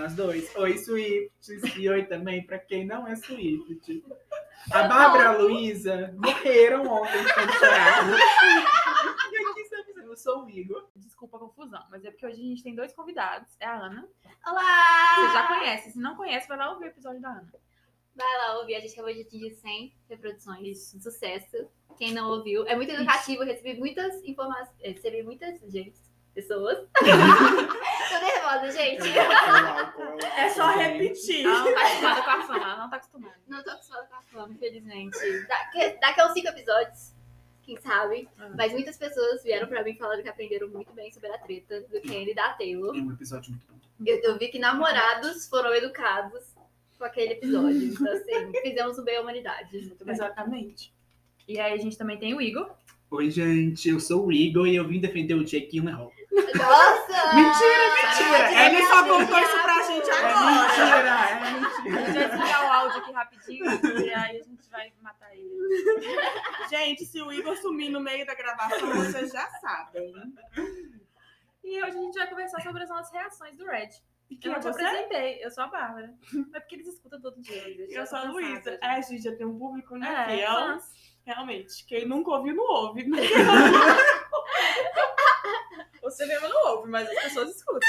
nós dois. Oi, Swifts. E oi também pra quem não é Swift. A Bárbara e a Luísa morreram ontem de chorar. E aqui estamos eu. Sou o Igor. Desculpa a confusão, mas é porque hoje a gente tem dois convidados. É a Ana. Olá! Você já conhece. Se não conhece, vai lá ouvir o episódio da Ana. Vai lá ouvir, a gente acabou de atingir 100 reproduções. Sucesso. Quem não ouviu, é muito educativo, eu recebi muitas informações, recebi muitas, gente, pessoas. Tô nervosa, gente. É só repetir. Ela não tá acostumada com a fama, ela não tá acostumada. Não tô acostumada com a fama, infelizmente. Daqui, daqui a uns 5 episódios, quem sabe. Ah. Mas muitas pessoas vieram pra mim falando que aprenderam muito bem sobre a treta do Kenny e da Taylor. É um episódio muito bom. Eu, eu vi que namorados foram educados com aquele episódio. Então, assim, fizemos o bem à humanidade. Muito bem. Exatamente. E aí a gente também tem o Igor. Oi, gente. Eu sou o Igor e eu vim defender o Jake Gyllenhaal. Nossa! Mentira, mentira. Ele só contou isso pra gente É agora. mentira, é A gente mentira. vai desligar o áudio aqui rapidinho e aí a gente vai matar ele. Gente, se o Igor sumir no meio da gravação, vocês já sabem. E hoje a gente vai conversar sobre as nossas reações do Red. E Eu não é te você? apresentei, eu sou a Bárbara. É porque eles escutam todo dia. Eu sou a Luísa. É, a gente já tem um público, né? É. Realmente. Quem nunca ouviu, não ouve. né? Você mesmo não ouve, mas as pessoas escutam.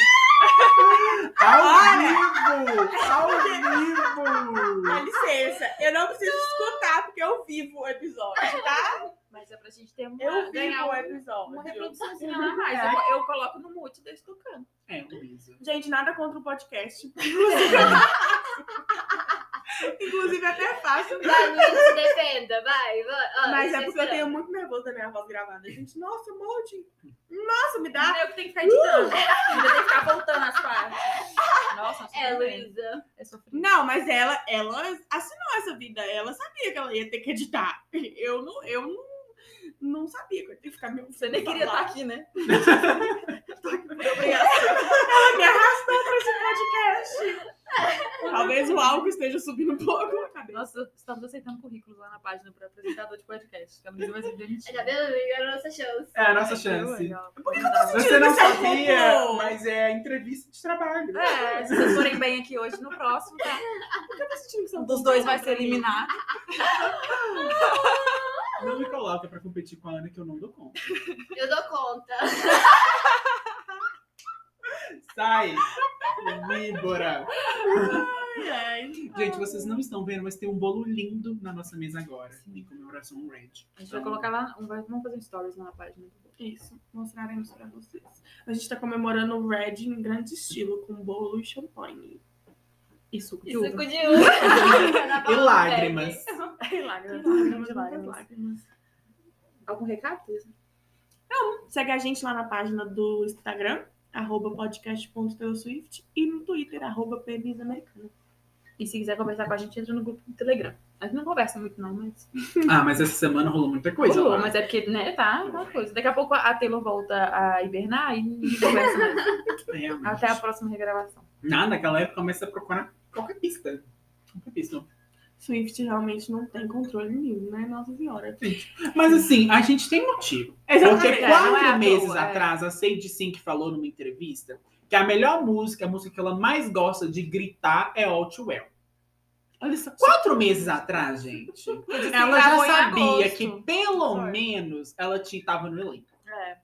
Ao vivo! Ao vivo! Dá licença. Eu não preciso escutar, porque eu vivo o episódio, tá? Mas é pra gente ter uma, Eu ganhar vivo o um- episódio. uma reproduçãozinha a mais. É. Eu, eu coloco no mute e deixo tocando. É, Luísa. Gente, nada contra o podcast. Inclusive, até fácil. Vai, Luiz, se defenda, vai. vai. Ó, Mas é vocês porque eu tenho muito nervoso da minha voz gravada. Gente, nossa, morte. Nossa, me dá. Eu que tenho que ficar editando. Ainda tem que ficar voltando as partes. Nossa, É. Luísa. Não, mas ela, ela assinou essa vida. Ela sabia que ela ia ter que editar. Eu não, eu não, não sabia que eu ia ter que ficar me Você nem queria estar aqui, né? Ela me arrastou pra esse podcast. Talvez o álcool esteja subindo um pouco na cabeça. Nossa, estamos aceitando currículos lá na página para apresentador de podcast. Que a vai ser demitida. Tá vendo? É a nossa chance. É a nossa chance. Por que que eu tô Você não sabia, mas é entrevista de trabalho. É, se vocês forem bem aqui hoje, no próximo, tá? Eu tô sentindo que são dos dois vai ser eliminado. Não me coloca pra competir com a Ana que eu não dou conta. Eu dou conta. Sai! Víbora! Ai, ai. Gente, vocês não estão vendo, mas tem um bolo lindo na nossa mesa agora. Em comemoração ao Red. A gente vai colocar lá, vamos fazer stories lá na página. Isso, mostraremos pra vocês. A gente tá comemorando o Red em grande estilo, com bolo e champanhe. E suco de uva. de uva. E lágrimas. Ai, lágrimas, Lágrimas, lágrimas. lágrimas. Algum recado? Luísa? Segue a gente lá na página do Instagram, arroba podcast.teoswift e no Twitter, arroba pmisamericana. E se quiser conversar com a gente, entra no grupo do Telegram. A gente não conversa muito, não, mas. Ah, mas essa semana rolou muita coisa. Rolou, mas é porque, né, tá uma coisa. Daqui a pouco a Taylor volta a hibernar e ninguém conversa mais. Até a próxima regravação. Nada, naquela época começa a procurar qualquer pista. Qualquer pista. Swift realmente não tem controle nenhum, né? Nossa senhora. Mas assim, a gente tem motivo. Exatamente. Porque É, quatro é à meses toa, é. atrás, a Sadie Sink falou numa entrevista que a melhor música, a música que ela mais gosta de gritar é All Too Well. Olha só. Quatro meses atrás, gente, ela já sabia que pelo Foi. menos ela tinha, tava no elenco, É.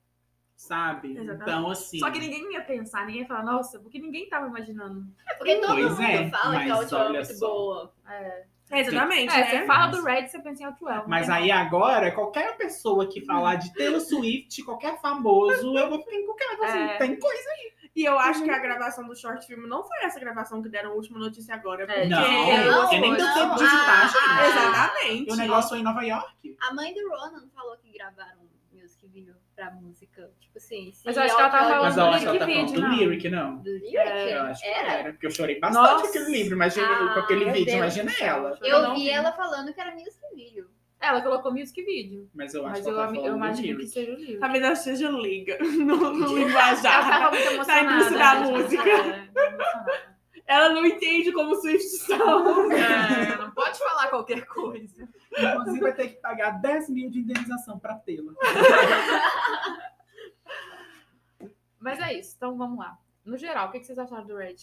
sabe? Exatamente. Então, assim. Só que ninguém ia pensar, ninguém ia falar, nossa, porque ninguém tava imaginando. Porque todo Pois mundo é, fala que a última é muito só. boa. É, Exatamente, é né? você fala do Red, você pensa em Outwell. Mas aí agora, qualquer pessoa que falar de Taylor Swift, qualquer famoso, eu vou ficar encucado. Assim, É. Tem coisa. E eu acho que a gravação do short film não foi essa gravação que deram a última notícia agora. É, Porque... Não, Não, porque nem deu tempo de editar, gente. ah. Exatamente. E o negócio foi em Nova York. A mãe do Ronan falou que gravaram video pra música. Tipo assim, se Mas eu acho que ela tava Outlaw- falando Mas eu do acho que ela tá lyric falando do lyric, não. Do lyric? É, Eu acho que Era? era, porque eu chorei bastante Nossa. com aquele livro. Imagina Ah, com aquele vídeo, Deus imagina ela. Eu Eu não vi vi. ela falando que era music video. Ela colocou music video. Mas eu acho Mas que eu, ela tá eu falando do imagino que lyric. seja o livro. Talvez ela seja liga no, no Ela linguajar. tava muito emocionada. indústria da música. É. Ela não entende como Swift são. É, não pode falar qualquer coisa. Inclusive, vai ter que pagar 10 mil de indenização pra tê-la. Mas é isso, então vamos lá. No geral, o que vocês acharam do Red?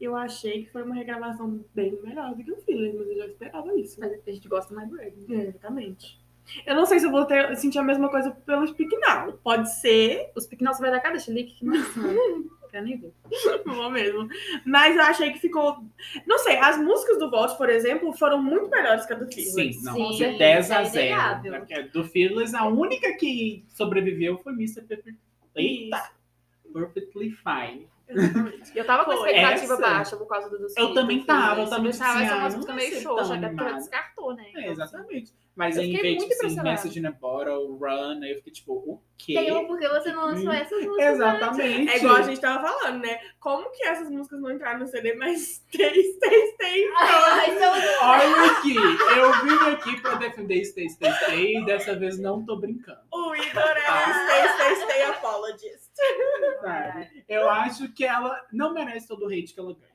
Eu achei que foi uma regravação bem melhor do que o Feelings, mas eu já esperava isso. Mas a gente gosta mais do Red. É, exatamente. Eu não sei se eu vou ter, sentir a mesma coisa pelo Speak Now. Pode ser, Os Piquenal, você vai dar cada chilique que nossa nem ver. vou mesmo. Mas eu achei que ficou. Não sei, as músicas do Vault, por exemplo, foram muito melhores que a do Feelings. Sim, não, Sim, de isso 10 a é 0. inegável. né? Porque Do Fearless, a única que sobreviveu foi Mr. Pepper. Eita! Perfectly Fine. Exatamente. Eu tava com a Foi. expectativa Essa- baixa por causa do dos Eu também do tava, eu também pensava, disse, essa é ah, uma não música meio xoxa, tão até porque ela descartou, né? É, exatamente. Mas Eu aí, em vez de impressionada. Message in a Bottle, Run, aí eu fiquei tipo, o quê? Taylor, por que você não lançou Hum, essas músicas? Exatamente. É igual a gente tava falando, né? Como que essas músicas não entraram no CD, mas tem, tem, tem. Ai, são Olha aqui, eu vim aqui pra defender Stay, Stay, Stay e dessa vez não tô brincando. O Igor é o Stay, Stay, Stay Apologist. Sabe? Eu acho que ela não merece todo o hate que ela ganha.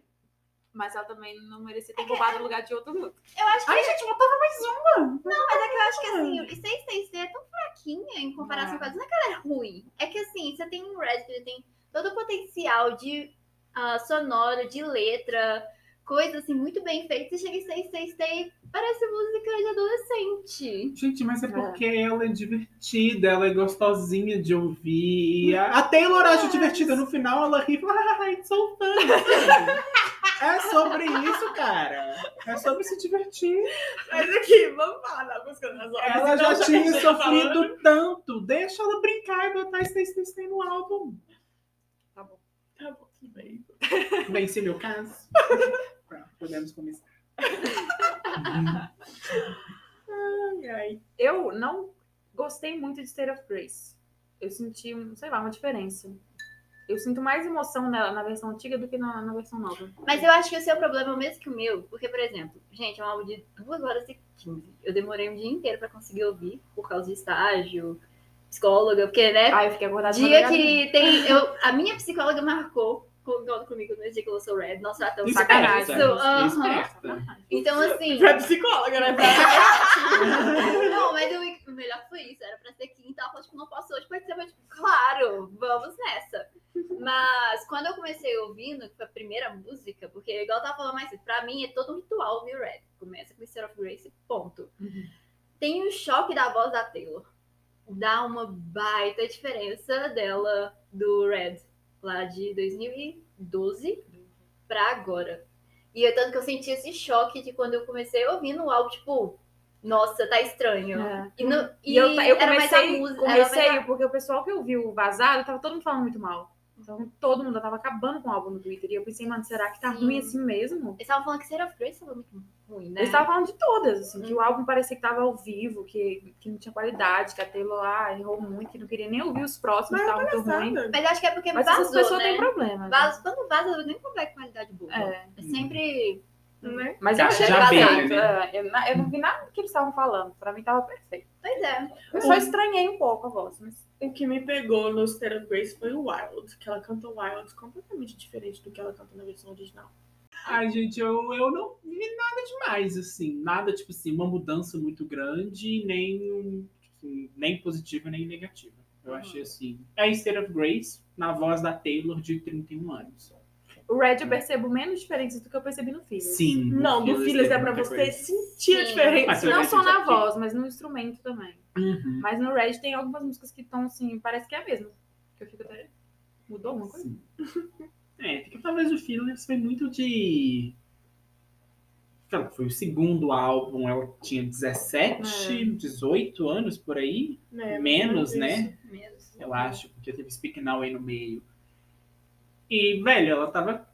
Mas ela também não merecia ter roubado o lugar de outro música. Eu acho que Ai, gente, botava mais uma. Não, mas é que eu acho que assim, o Stay Stay Stay é tão fraquinha em comparação É. com outras. Não é que ela é ruim. É que assim, você tem um Red, ele tem todo o potencial de ah, sonoro, de letra, coisa assim, muito bem feita. Você chega em Stay Stay Stay, parece música de adolescente. Gente, mas é É. porque ela é divertida, ela é gostosinha de ouvir. A a Taylor acha divertida, no final ela ri e fala, ah, it's so. É sobre isso, cara. É sobre se divertir. Mas aqui, vamos falar da música das horas. Ela já Então, tinha a gente tá sofrido falando- tanto. Deixa ela brincar e botar Stay, Stay, Stay no álbum. Tá bom. Tá bom, tudo bem. Vence meu caso. Pronto, podemos começar. Ai, ai. Eu não gostei muito de State of Grace. Eu senti, sei lá, uma diferença. Eu sinto mais emoção nela na versão antiga do que na, na versão nova. Mas eu acho que o seu problema é o mesmo que o meu. Porque, por exemplo, gente, é um álbum de 2 horas e 15. Eu demorei um dia inteiro pra conseguir ouvir, por causa de estágio, psicóloga, porque, né? Aí eu fiquei acordada de Dia que tem. Eu, a minha psicóloga marcou concordo comigo no dia que lançou Red. Nossa, ela tá Esperta, sacanagem. Esperta. Então, assim. Pra psicóloga, né? Não, mas o, o melhor foi isso. Era pra ser quinta. Ela falou, tipo, não posso hoje, pode ser, mas, tipo, claro, vamos nessa. Mas quando eu comecei ouvindo, que foi a primeira música, porque igual eu tava falando mais cedo, pra mim é todo um ritual ouvir Red. Começa com Mr. of Grace, ponto. Uhum. Tem o choque da voz da Taylor. Dá uma baita diferença dela do Red, lá de 2012 pra agora. E é tanto que eu senti esse choque de quando eu comecei ouvindo o álbum, tipo, nossa, tá estranho. É. E, no, E eu, eu a comecei música. com era mais porque o pessoal que ouviu o vazado tava todo mundo falando muito mal. Então todo mundo tava acabando com o álbum no Twitter. E eu pensei, mano, será que tá Sim. ruim assim mesmo? Eles estavam falando que State of Grace tava muito ruim, né? Eles estavam falando de todas, assim, que Hum. o álbum parecia que tava ao vivo, que, que não tinha qualidade, que a Taylor lá errou muito, que não queria nem ouvir os próximos, Mas que tava muito ruim. Mas acho que é porque Mas vazou, essas pessoas né? têm problema. né? Vaza- quando vaza, nem com qualidade boa. É. É sempre... Né? Mas eu Já- achei perfeito. veio, né? é, eu, eu não vi nada do que eles estavam falando. Pra mim tava perfeito. Pois é. Eu só estranhei um pouco a voz, mas O que me pegou no State of Grace foi o Wild, que ela canta Wild completamente diferente do que ela canta na versão original. Ai, gente, eu, eu não vi nada demais, assim. Nada, tipo assim, uma mudança muito grande, nem, tipo assim, nem positiva, nem negativa. Eu achei assim. É State of Grace, na voz da Taylor, de 31 anos. O Red eu percebo menos diferenças do que eu percebi no Feelings. Sim. Não, do Fearless Feelings é pra você coisa. sentir a diferença. Mas Não só na já- voz, mas no instrumento também. Uhum. Mas no Red tem algumas músicas que estão assim, parece que é a mesma. Que eu fico até. Mudou alguma coisa? Sim. É, porque talvez o Fearless foi muito de. Sei lá, Foi o segundo álbum, ela tinha 17, 18 anos por aí, né? menos, Mas né? Menos. Eu acho, porque teve Speak Now aí no meio. E, velho, ela tava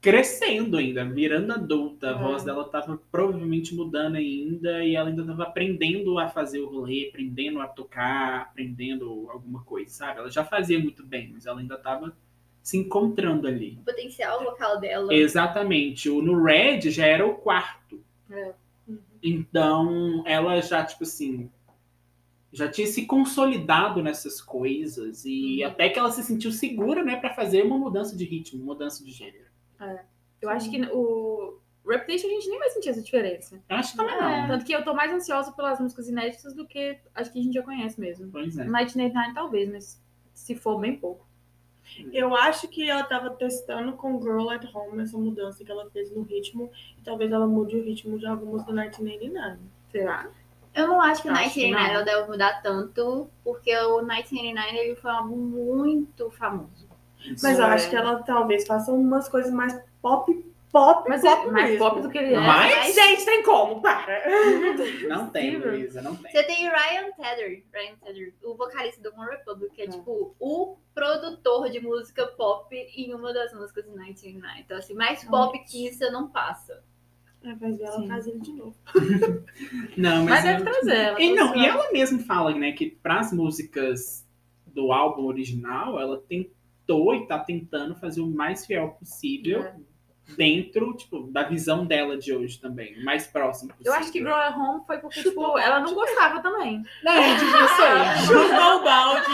crescendo ainda, virando adulta. A É. voz dela tava provavelmente mudando ainda e ela ainda tava aprendendo a fazer o rolê, aprendendo a tocar, aprendendo alguma coisa, sabe? Ela já fazia muito bem, mas ela ainda tava se encontrando ali. O potencial vocal dela. Exatamente. O no Red já era o quarto. É. Então, ela já, tipo assim, já tinha se consolidado nessas coisas e Uhum. até que ela se sentiu segura, né, pra fazer uma mudança de ritmo, uma mudança de gênero. Eu acho que o Reputation a gente nem vai sentir essa diferença. Eu acho que também É. não. Tanto que eu tô mais ansiosa pelas músicas inéditas do que acho que a gente já conhece mesmo. Pois é. Night Night Nine talvez, mas se for bem pouco. Eu acho que ela tava testando com Girl at Home essa mudança que ela fez no ritmo. E talvez ela mude o ritmo de algumas do 1989. Será? Eu não acho que o Acho que 1989 não. ela deve mudar tanto, porque o 1989 ele foi um álbum muito famoso. Mas eu É. acho que ela talvez faça umas coisas mais pop, pop, Mas pop é mais mesmo. pop do que ele é. Mas- Gente, tem como? Para! Não tem. Luísa, não tem. Você tem o Ryan Tedder, Ryan Tedder, o vocalista do One Republic, que é, É. tipo o produtor de música pop em uma das músicas do 1989. Então, assim, mais pop que isso não passa. É, vai ver ela Sim. faz ele de novo. Não, Mas mas, deve trazer ela. E, não, e ela mesma fala, né, que pras músicas do álbum original, ela tentou e tá tentando fazer o mais fiel possível É. dentro, tipo, da visão dela de hoje também, mais próximo possível. Eu acho que Grow at Home foi porque, tipo, ela não gostava também. Não, devia ser. Chutou o balde.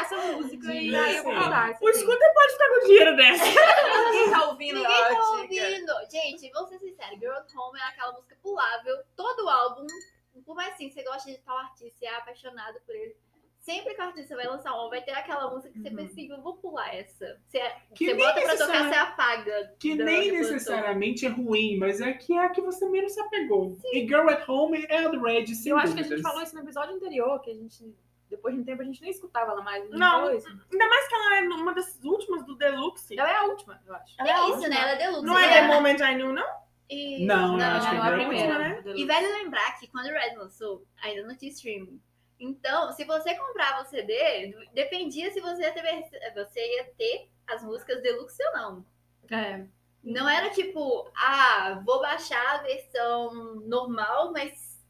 Essa música e Devia aí eu vou mudar. O scooter pode ficar com dinheiro dessa. Ninguém tá ouvindo Ninguém tá dica. ouvindo. Gente, vamos ser sinceros. Girl at Home é aquela música pulável. Todo álbum, por mais assim, você gosta de tal artista e é apaixonado por ele. Sempre que o artista vai lançar um álbum, vai ter aquela música que você Uhum. pensa assim, eu vou pular essa. Você, Que você bota pra tocar, você apaga. Que nem necessariamente é ruim, mas é que é a que você menos se apegou. E Girl at Home é a do Red, sem Eu acho que a gente falou isso no episódio anterior, que a gente, depois de um tempo, a gente nem escutava ela mais. Não. Ainda mais que ela é uma das últimas do Deluxe. Ela é a última, eu acho. Ela É a isso, última. né? Ela é deluxe. Não é né? The Moment I Knew, não? E- Não, eu acho que não, é é a primeira. Home, né? E vale lembrar que quando o Red lançou, ainda não tinha streaming. Então, se você comprava o CD, dependia se você ia ter, você ia ter as músicas deluxe ou não. É. Não era tipo, ah, vou baixar a versão normal, mas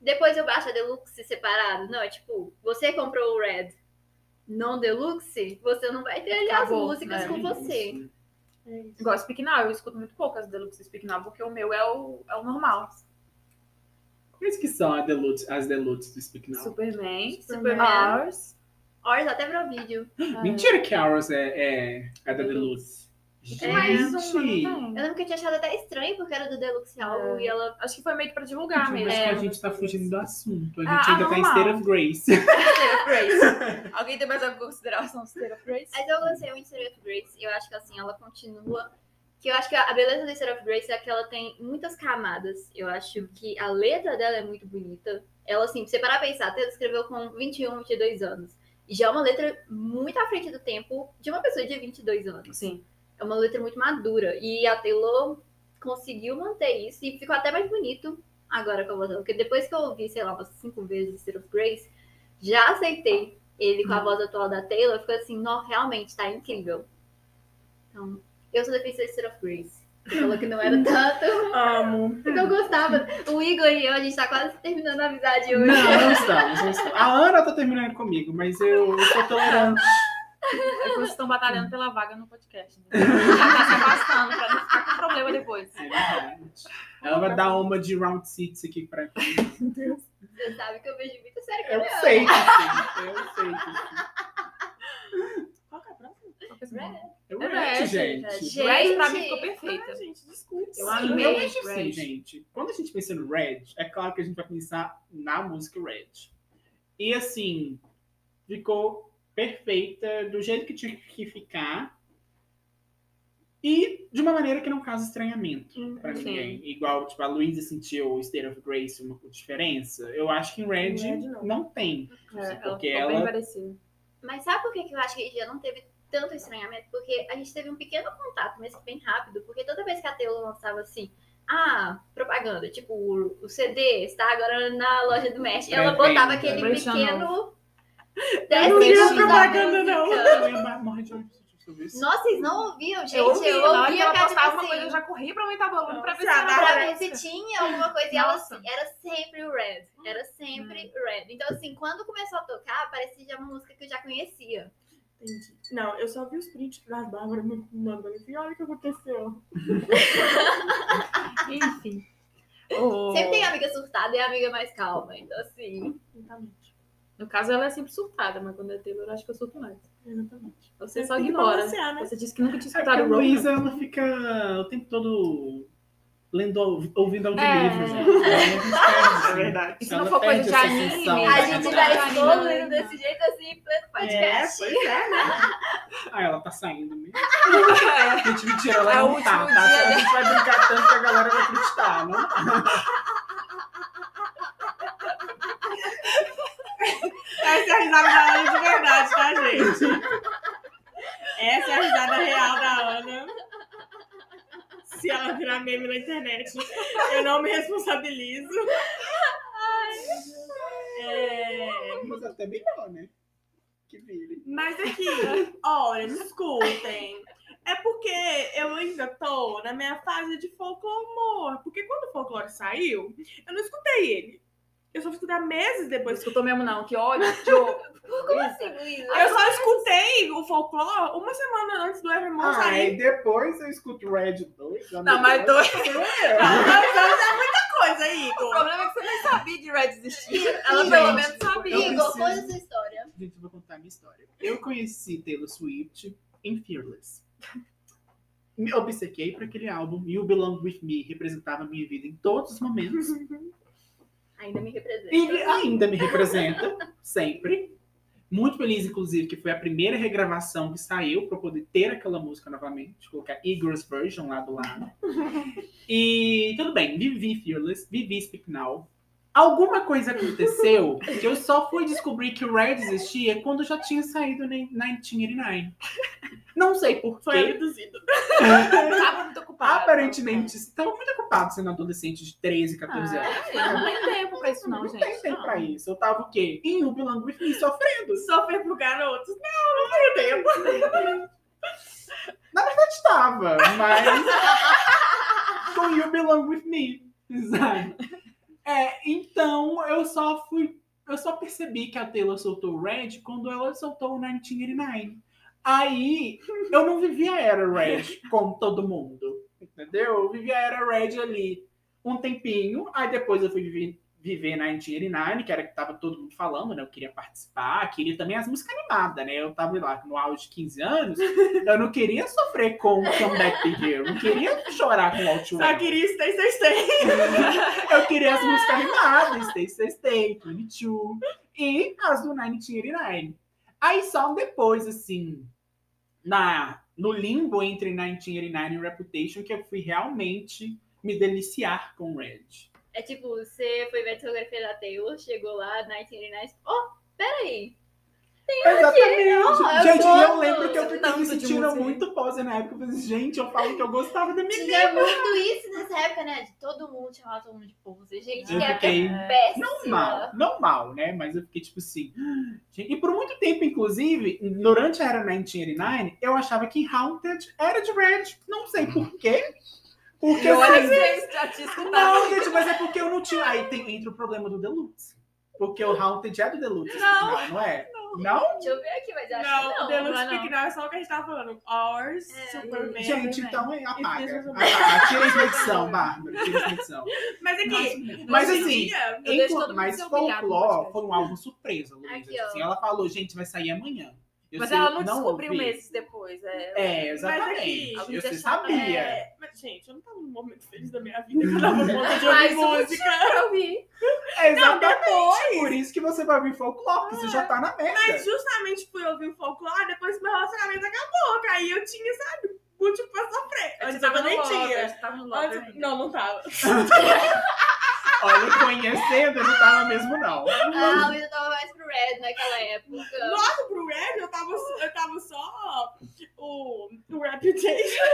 depois eu baixo a deluxe separado. Não, é tipo, você comprou o Red não deluxe, você não vai ter ali as músicas né? com você. É. Igual Speak Now, eu escuto muito pouco as Deluxe Speak Now, porque o meu é o, é o normal. Quais que são Deluxe- as Deluxe do Speak Now? Superman, Superman. Ours. Ors até pra vídeo. Mentira que a Ours é, é, é da Deluxe. mais uma, Gente, tem? Eu lembro que eu tinha achado até estranho, porque era do Deluxe álbum É. e ela Acho que foi meio que pra divulgar mas mesmo. que a É. gente tá fugindo do assunto. A gente Ah, ainda tá em normal. State of Grace. State of Grace. Alguém tem mais alguma consideração do State of Grace? Mas eu gostei muito de State of Grace. Eu acho que assim, ela continua. Que eu acho que a beleza do State of Grace é que ela tem muitas camadas. Eu acho que a letra dela é muito bonita. Ela, assim, pra você parar pra pensar, até ela escreveu com 21, 22 anos. E já é uma letra muito à frente do tempo de uma pessoa de 22 anos. Sim. É uma letra muito madura. E a Taylor conseguiu manter isso. E ficou até mais bonito agora com a voz dela. Porque depois que eu ouvi, sei lá, umas cinco vezes State of Grace, já aceitei ele com a voz atual da Taylor. Ficou assim, não, realmente, tá incrível. Então, eu sou defensora de State of Grace. Você falou que não era tanto, Amo. porque eu gostava. O Igor e eu, a gente tá quase terminando a amizade hoje. Não, não estamos, não estamos. A Ana tá terminando comigo, mas eu, eu sou tolerante. É que vocês estão batalhando pela vaga no podcast. Né? Tá se afastando pra não ficar com problema depois. É verdade. Ela vai dar uma de round six aqui pra mim. Você sabe que eu vejo muito sério Eu coreano. sei que sim. Eu sei que sim. Qual que é a próxima? É É red, Red, gente. gente. Red pra mim ficou perfeita. Ai, gente, desculpa. Eu amei eu acho assim, gente. Quando a gente pensa no Red, é claro que a gente vai pensar na música Red. E assim, ficou perfeita do jeito que tinha que ficar. E de uma maneira que não causa estranhamento pra Sim. ninguém. Igual, tipo, a Luísa sentiu o State of Grace uma diferença. Eu acho que em Red, Em Red, não. não. tem. É, ela porque ela parecida. Mas sabe por que que eu acho que já não teve tanto estranhamento? Porque a gente teve um pequeno contato, mas bem rápido. Porque toda vez que a Taylor lançava assim, ah, propaganda, tipo, o, o CD está agora na loja do Mestre. Ela botava aquele pequeno Eu não vi a testezinho da propaganda, não. Eu. Nossa, vocês não ouviam, gente? Eu ouvi, na hora que ouvia ela postava tipo uma coisa, eu assim, já corri pra aumentar o volume pra ver se pra ver se tinha alguma coisa. E ela era sempre o Red. Era sempre o Red. Então, assim, quando começou a tocar, parecia já uma música que eu já conhecia. Entendi. Não, eu só vi os prints das Bárbara me mandando assim, olha o que aconteceu. Enfim. O- Sempre tem amiga surtada e amiga mais calma. Então, assim. Exatamente. No caso, ela é sempre surtada, mas quando é Taylor, eu acho que eu surto mais. Exatamente. Você É, só ignora. balancear, né? Você disse que nunca tinha É escutado a o Roman. Luísa, ela fica o tempo todo lendo, ouvindo audiolivro, É. Aí a. É verdade. E se não for coisa de anime, A né? gente vai tá animando. desse jeito assim, em pleno É, podcast. pois é, né? Ah, ela tá saindo mesmo. É. Gente, mentira, ela É não tá, tá? A gente vai brincar tanto que a galera vai acreditar, não? Essa é a risada da Ana de verdade, tá, gente? Essa é a risada real da Ana. Se ela virar meme na internet, eu não me responsabilizo. É, Mas até melhor, né? Que vire. Mas aqui, olha, me escutem. É porque eu ainda tô na minha fase de folclore. Porque quando o folclore saiu, eu não escutei ele. Eu só fui escutar meses Não depois. escutou mesmo, não. Que ódio. Como assim, Luísa? Eu só escutei o folclore uma semana antes do Evermore Ah, sair. e depois eu escuto Red 2. Não, mas dois. Não, mas é muita coisa, O Igor. problema é que você nem sabia de Red existir. Ela Gente, pelo menos sabia. Igor, conta essa história. Gente, eu vou contar a minha história. Eu conheci Taylor Swift em Fearless. Me obcequei por aquele álbum. You Belong With Me representava a minha vida em todos os momentos. Ainda me representa. E ainda me representa, sempre. Muito feliz, inclusive, que foi a primeira regravação que saiu para poder ter aquela música novamente. Colocar Igor's Version lá do lado. E tudo bem, vivi Fearless, vivi Speak Now. Alguma coisa aconteceu que eu só fui descobrir que o Red existia quando já tinha saído em 1989. Não sei por Foi quê. abduzido. Tava muito ocupado. Aparentemente, estava muito ocupado sendo adolescente de 13, 14 anos. Ah, não tem tempo pra isso, não, Não gente. tem tempo Não. pra isso. Eu tava o quê? Em You Belong With Me, sofrendo. Sofrer por garotos. Não, não tenho tempo. Estava, mas com You Belong With Me. Exato. É, então eu só fui. Eu só percebi que a Taylor soltou o Red quando ela soltou o 1989. Aí eu não vivi a era Red como todo mundo. Entendeu? Eu vivi a era Red ali um tempinho. Aí depois eu fui viver, viver 1989, que era que tava todo mundo falando, né? Eu queria participar, queria também as músicas animadas, né? Eu tava lá no auge de 15 anos, eu não queria sofrer com o Comeback Big Hero, eu não queria chorar com o Out Só queria stay, stay, stay. Eu queria as músicas animadas, Stay, Stay, Stay, 22 e as do 1989. Aí só depois, assim, na, no limbo entre 1989 e Reputation, que eu fui realmente me deliciar com Red. É tipo, você foi ver a discografia da Taylor, chegou lá, 1989, oh, peraí. Exatamente. não, eu gente, gosto. eu lembro que eu fiquei me sentindo muito pose na época. Eu falei, gente, eu falo que eu gostava da minha Tinha muito isso nessa época, né? De todo mundo chamar todo mundo de pose. Gente, Eu que fiquei época péssima. Não mal, não mal, né? Mas eu fiquei tipo assim. E por muito tempo, inclusive, durante a era 1989, eu achava que Haunted era de Red. Não sei por quê. Porque E olha que assim, você já tinha escutado. Não, gente, mas é porque eu não tinha. Aí tem, entra o problema do Deluxe. Porque o Haunted é do Deluxe. Não. não, não é? Não? Deixa eu ver aqui, mas eu acho Não, que o não. Deluxe não é não. É só o que a gente tava falando. Ours, É, Superman. Gente, então é, apaga. Apaga. Tira essa edição, Bárbara. Tira essa edição. Mas aqui, Mas hoje em assim, Eu mundo mas Folklore podcast. foi um álbum surpresa, Luísa. Assim, ela falou, gente, vai sair amanhã. Eu Mas sei- ela não descobriu ouvi. meses depois. É, É, exatamente. aqui, eu alguns você sabia. É, mas, gente, eu não tava num momento feliz da minha vida que eu tava com conta de ouvir música. pra ouvir. É, Não, exatamente. depois. Por isso que você vai ouvir folclore, porque você já tá na merda. Mas justamente fui ouvir o folclore depois meu relacionamento acabou. Aí eu tinha, sabe, motivo pra sofrer. Antes eu nem tinha. Antes-. Não, não tava. Olha, conhecendo, eu não tava mesmo, não. Ah, Luísa tava mais pro Red naquela época. Nossa, pro Red eu tava, eu tava só o, o Reputation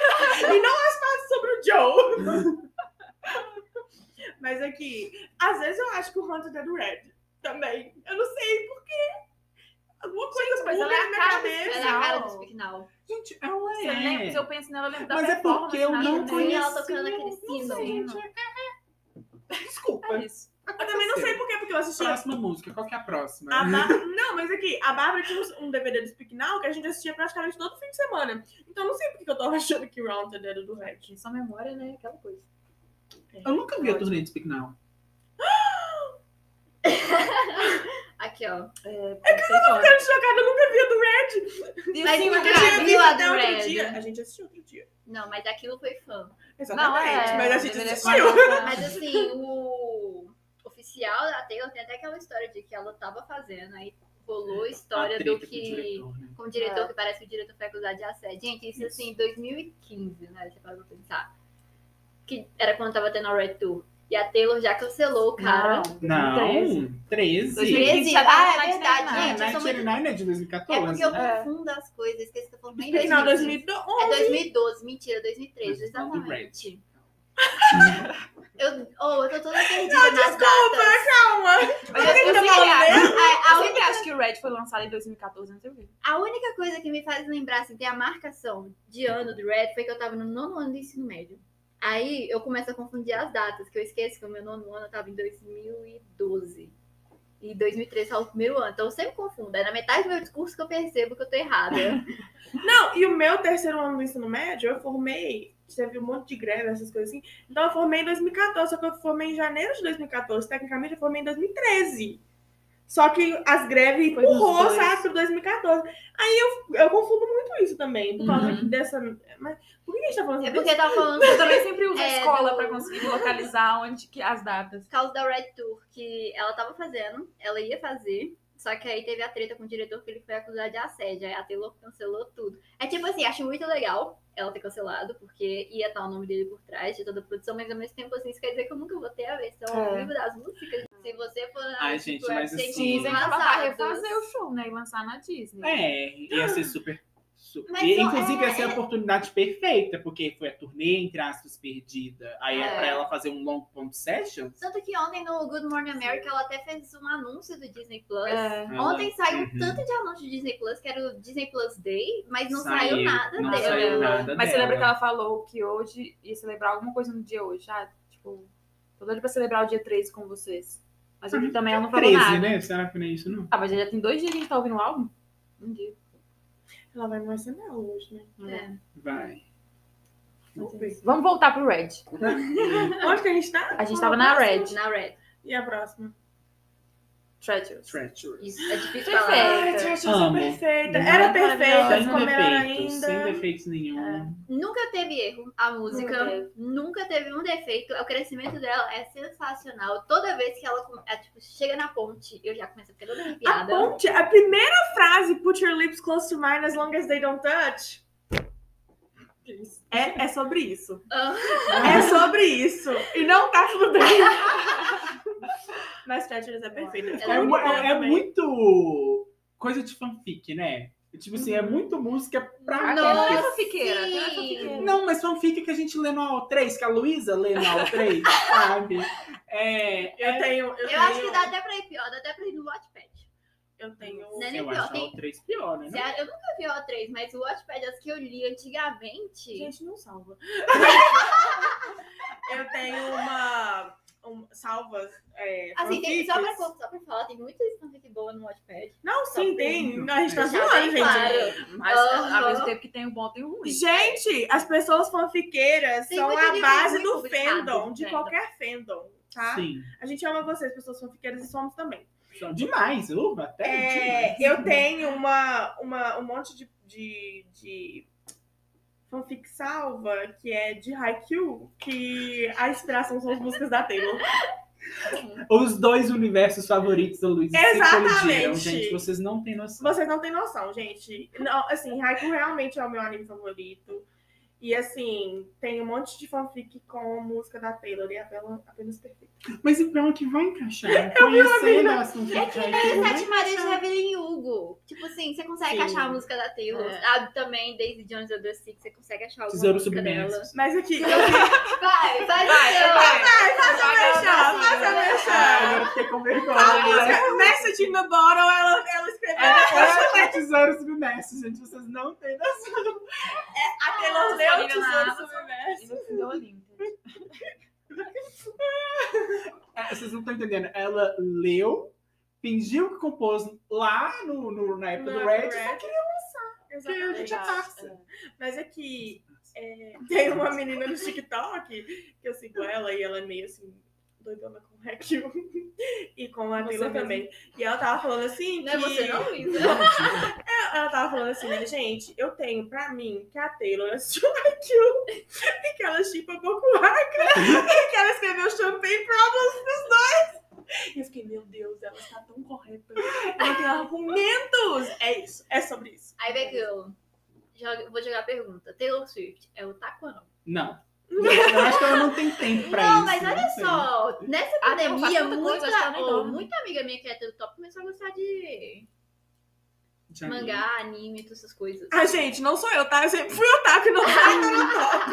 e não as partes sobre o Joe. Mas aqui, às vezes eu acho que o Hunter é do Red também. Eu não sei porquê. Alguma coisa mas buga ela é na a minha cara cabeça. Ela é a cara do. Speak Now. Gente, ela Se eu, é. lembro, se eu penso nela, eu lembro da Mas é porque eu não conheço. ela tocando aquele sino. Sino. Desculpa. É isso. Eu também não sei porquê, porque eu assisti. Próxima música, qual que é a próxima? A Não, mas aqui, a Bárbara tinha um DVD do Speak Now que a gente assistia praticamente todo fim de semana. Então eu não sei porque que eu tava achando que o Rounded era do Red. Só memória, né? Aquela coisa. Eu nunca vi a turnê de Speak Now. Aqui, ó. É, conceitual. Eu tô chocada, eu nunca vi a do Red. E Mas assim, que- Já tinha viu visto a do outro Red? dia. A gente assistiu outro dia. Não, mas aquilo foi fã. Exatamente. é, mas a gente assistiu. Mas assim, o oficial da Taylor tem até aquela história de que ela tava fazendo, aí rolou a história A do treta com o que. diretor, né? Com o diretor, É. que parece que o diretor foi acusado de assédio. Gente, isso, Isso. assim, em 2015, né? Você pode pensar. Que era quando tava tendo a Red Tour. E a Taylor já cancelou o cara. Não, 13. 13. 13? já tava Ah, na é verdade, Night gente. Ah, eu sou muito... 99 é de É 2014. porque eu? É. confundo as coisas, esqueci que eu tô falando bem 2015. 2012. É 2012, mentira, 2013, Mas falando do exatamente. Eu, oh, eu tô toda perdida nas Desculpa, datas. calma. Mas eu, acho, A, a eu sempre única, acho que o Red foi lançado em 2014, não sei o quê. a única coisa que me faz lembrar, assim, tem a marcação de ano do Red foi que eu tava no nono ano do ensino médio. Aí eu começo a confundir as datas, que eu esqueço que o meu nono ano tava em 2012. E 2013 foi o primeiro ano. Então eu sempre confundo. É na metade do meu discurso que eu percebo que eu tô errada. Não, e o meu terceiro ano do ensino médio, eu formei. Teve um monte de greve, essas coisas assim. Então eu formei em 2014, só que eu formei em janeiro de 2014. Tecnicamente eu formei em 2013. Só que as greves empurrou, sabe, pro 2014. Aí eu, eu confundo muito isso também, por causa Uhum. dessa. Mas por que a gente tá falando É porque eu tava falando Eu também sempre uso a É, escola do- pra conseguir localizar onde que as datas. por causa da Red Tour que ela tava fazendo, ela ia fazer, só que aí teve a treta com o diretor que ele foi acusado de assédio, aí a Taylor cancelou tudo. É tipo assim, acho muito legal ela ter cancelado, porque ia estar o nome dele por trás de toda a produção, mas ao mesmo tempo assim, isso quer dizer que eu nunca vou ter a versão ao É. vivo das músicas. Se você for na Ai, tipo, gente, mas assim- Dizem que ela vai refazer o show, né? E lançar na Disney. É, ia ser super. Mas e, inclusive, é- ia ser a oportunidade perfeita, porque foi a turnê, entre aspas, perdida. Aí é É. pra ela fazer um long pump session. Tanto que ontem no Good Morning America ela até fez um anúncio do Disney Plus. É. Ontem saiu um Uhum. tanto de anúncio de Disney Plus, que era o Disney Plus Day, mas não saiu, Saiu, nada não dela. saiu nada Mas você dela. lembra que ela falou que hoje ia celebrar alguma coisa no dia hoje? Ah, tipo, tô doida pra celebrar o dia 13 com vocês. Mas hoje também ela não falou 13, nada. né? Será que não é isso, não? Ah, mas já tem dois dias que a gente tá ouvindo o álbum? Um dia. Ela vai mais ser nela hoje, né? É. Vai. Vamos voltar pro Red. Onde que a gente tá? A gente tava na Red. Na Red. E a próxima? Treacherous. Treacherous. Isso, é difícil Perfeito. falar. Ai, Treacherous é Amo. perfeita. Muito Era perfeita, Sem ficou melhor defeitos, sem ainda. defeitos nenhum. Nunca teve erro a música. Nunca Nunca teve. teve. um defeito. O crescimento dela é sensacional. Toda vez que ela é, tipo, chega na ponte, eu já começo a ficar toda A arrepiada. ponte, a primeira frase, put your lips close to mine as long as they don't touch. É, é sobre isso. Ah, É sobre isso. E não tá tudo bem. Mas Treacherous é perfeita. É, é- é muito coisa de fanfic, né? Tipo assim, é muito música pra Nossa, Não é. Não é sim. fanfiqueira. Não, mas fanfic que a gente lê no AO3, que a Luísa lê no AO3, sabe? É, Eu tenho. Eu, Eu tenho, acho que dá até pra ir pior, dá até pra ir no Watchpad. Eu tenho. Não é nem eu pior, acho o tem- AO3 pior, né? A- Eu nunca vi o O3, mas o Watchpad, as que eu li antigamente. Gente, não salva. eu tenho uma. Um- salvas. É, assim, tem, só, pra, só pra falar, tem muita fanfic boa no Watchpad. Não, sim, Só tem. tem. A gente tá zoando, gente. claro. Mas Aham. ao mesmo tempo que tem o bom, tem o ruim. Gente, as pessoas fanfiqueiras Tem são a base do fandom, de né? qualquer fandom, tá? Sim. A gente ama vocês, pessoas fanfiqueiras, e somos também. São demais, uh, até É, demais. eu tenho uma, uma, um monte de, de, de fanfic salva, que é de Haikyuu, que a inspiração são as músicas da Taylor. Os dois universos favoritos da se Exatamente. gente. Vocês não têm noção. Vocês não têm noção, gente. Não, assim, Haikyuu realmente é o meu anime favorito. E assim, tem um monte de fanfic com música da Taylor e a Bela apenas perfeita. Mas e pra onde vai encaixar? Eu vi uma Conhecendo menina- as fanfics É que nem vai Sete Marias de. Evelyn Hugo. Tipo assim, você consegue Sim. achar a música da Taylor. É. Ah, também Daisy Jones and the Six, você consegue achar alguma Tesouro música dela. submerso. Mas aqui, eu Vai, vai, Vai, vai. vai. faça merchan, pra faça cima. Ah, merchan. agora eu fiquei com A vergonha. música Message in the Bottle, ela, ela escreveu. É, é tesouro submerso, gente. Vocês não têm noção. A Taylor Nossa, o Tesouro. Submerso. E no fim do Olímpia. É, vocês não estão entendendo. Ela leu, fingiu que compôs lá no, no- na época do No Red, Red. só queria que a Exatamente. gente é parça. Mas é que é, tem uma menina no TikTok que eu sigo ela e ela é meio assim, doidona com o Haikyuu e com a mesmo. também. E ela tava falando assim Não é que... você não, Luísa? Ela tava falando assim, né, gente, eu tenho pra mim que a Taylor assistiu o Haikyuu e que ela chipa Bokuhaka e que ela escreveu Champagne Problems pros dois. E eu fiquei, meu Deus, ela está tão correta. Ela tem argumentos. É isso, é sobre isso. Aí vem que eu vou jogar a pergunta. Taylor Swift é o taco ou não? Não. Eu acho que ela não tem tempo pra não, isso. mas olha sei. só, nessa Ah, não, pandemia, coisa, muita, nem oh, muita amiga minha que é do top começou a gostar de. Mangá, anime, todas essas coisas. Ah, gente, não sou eu, tá? Eu sempre fui otaku e não tá no top.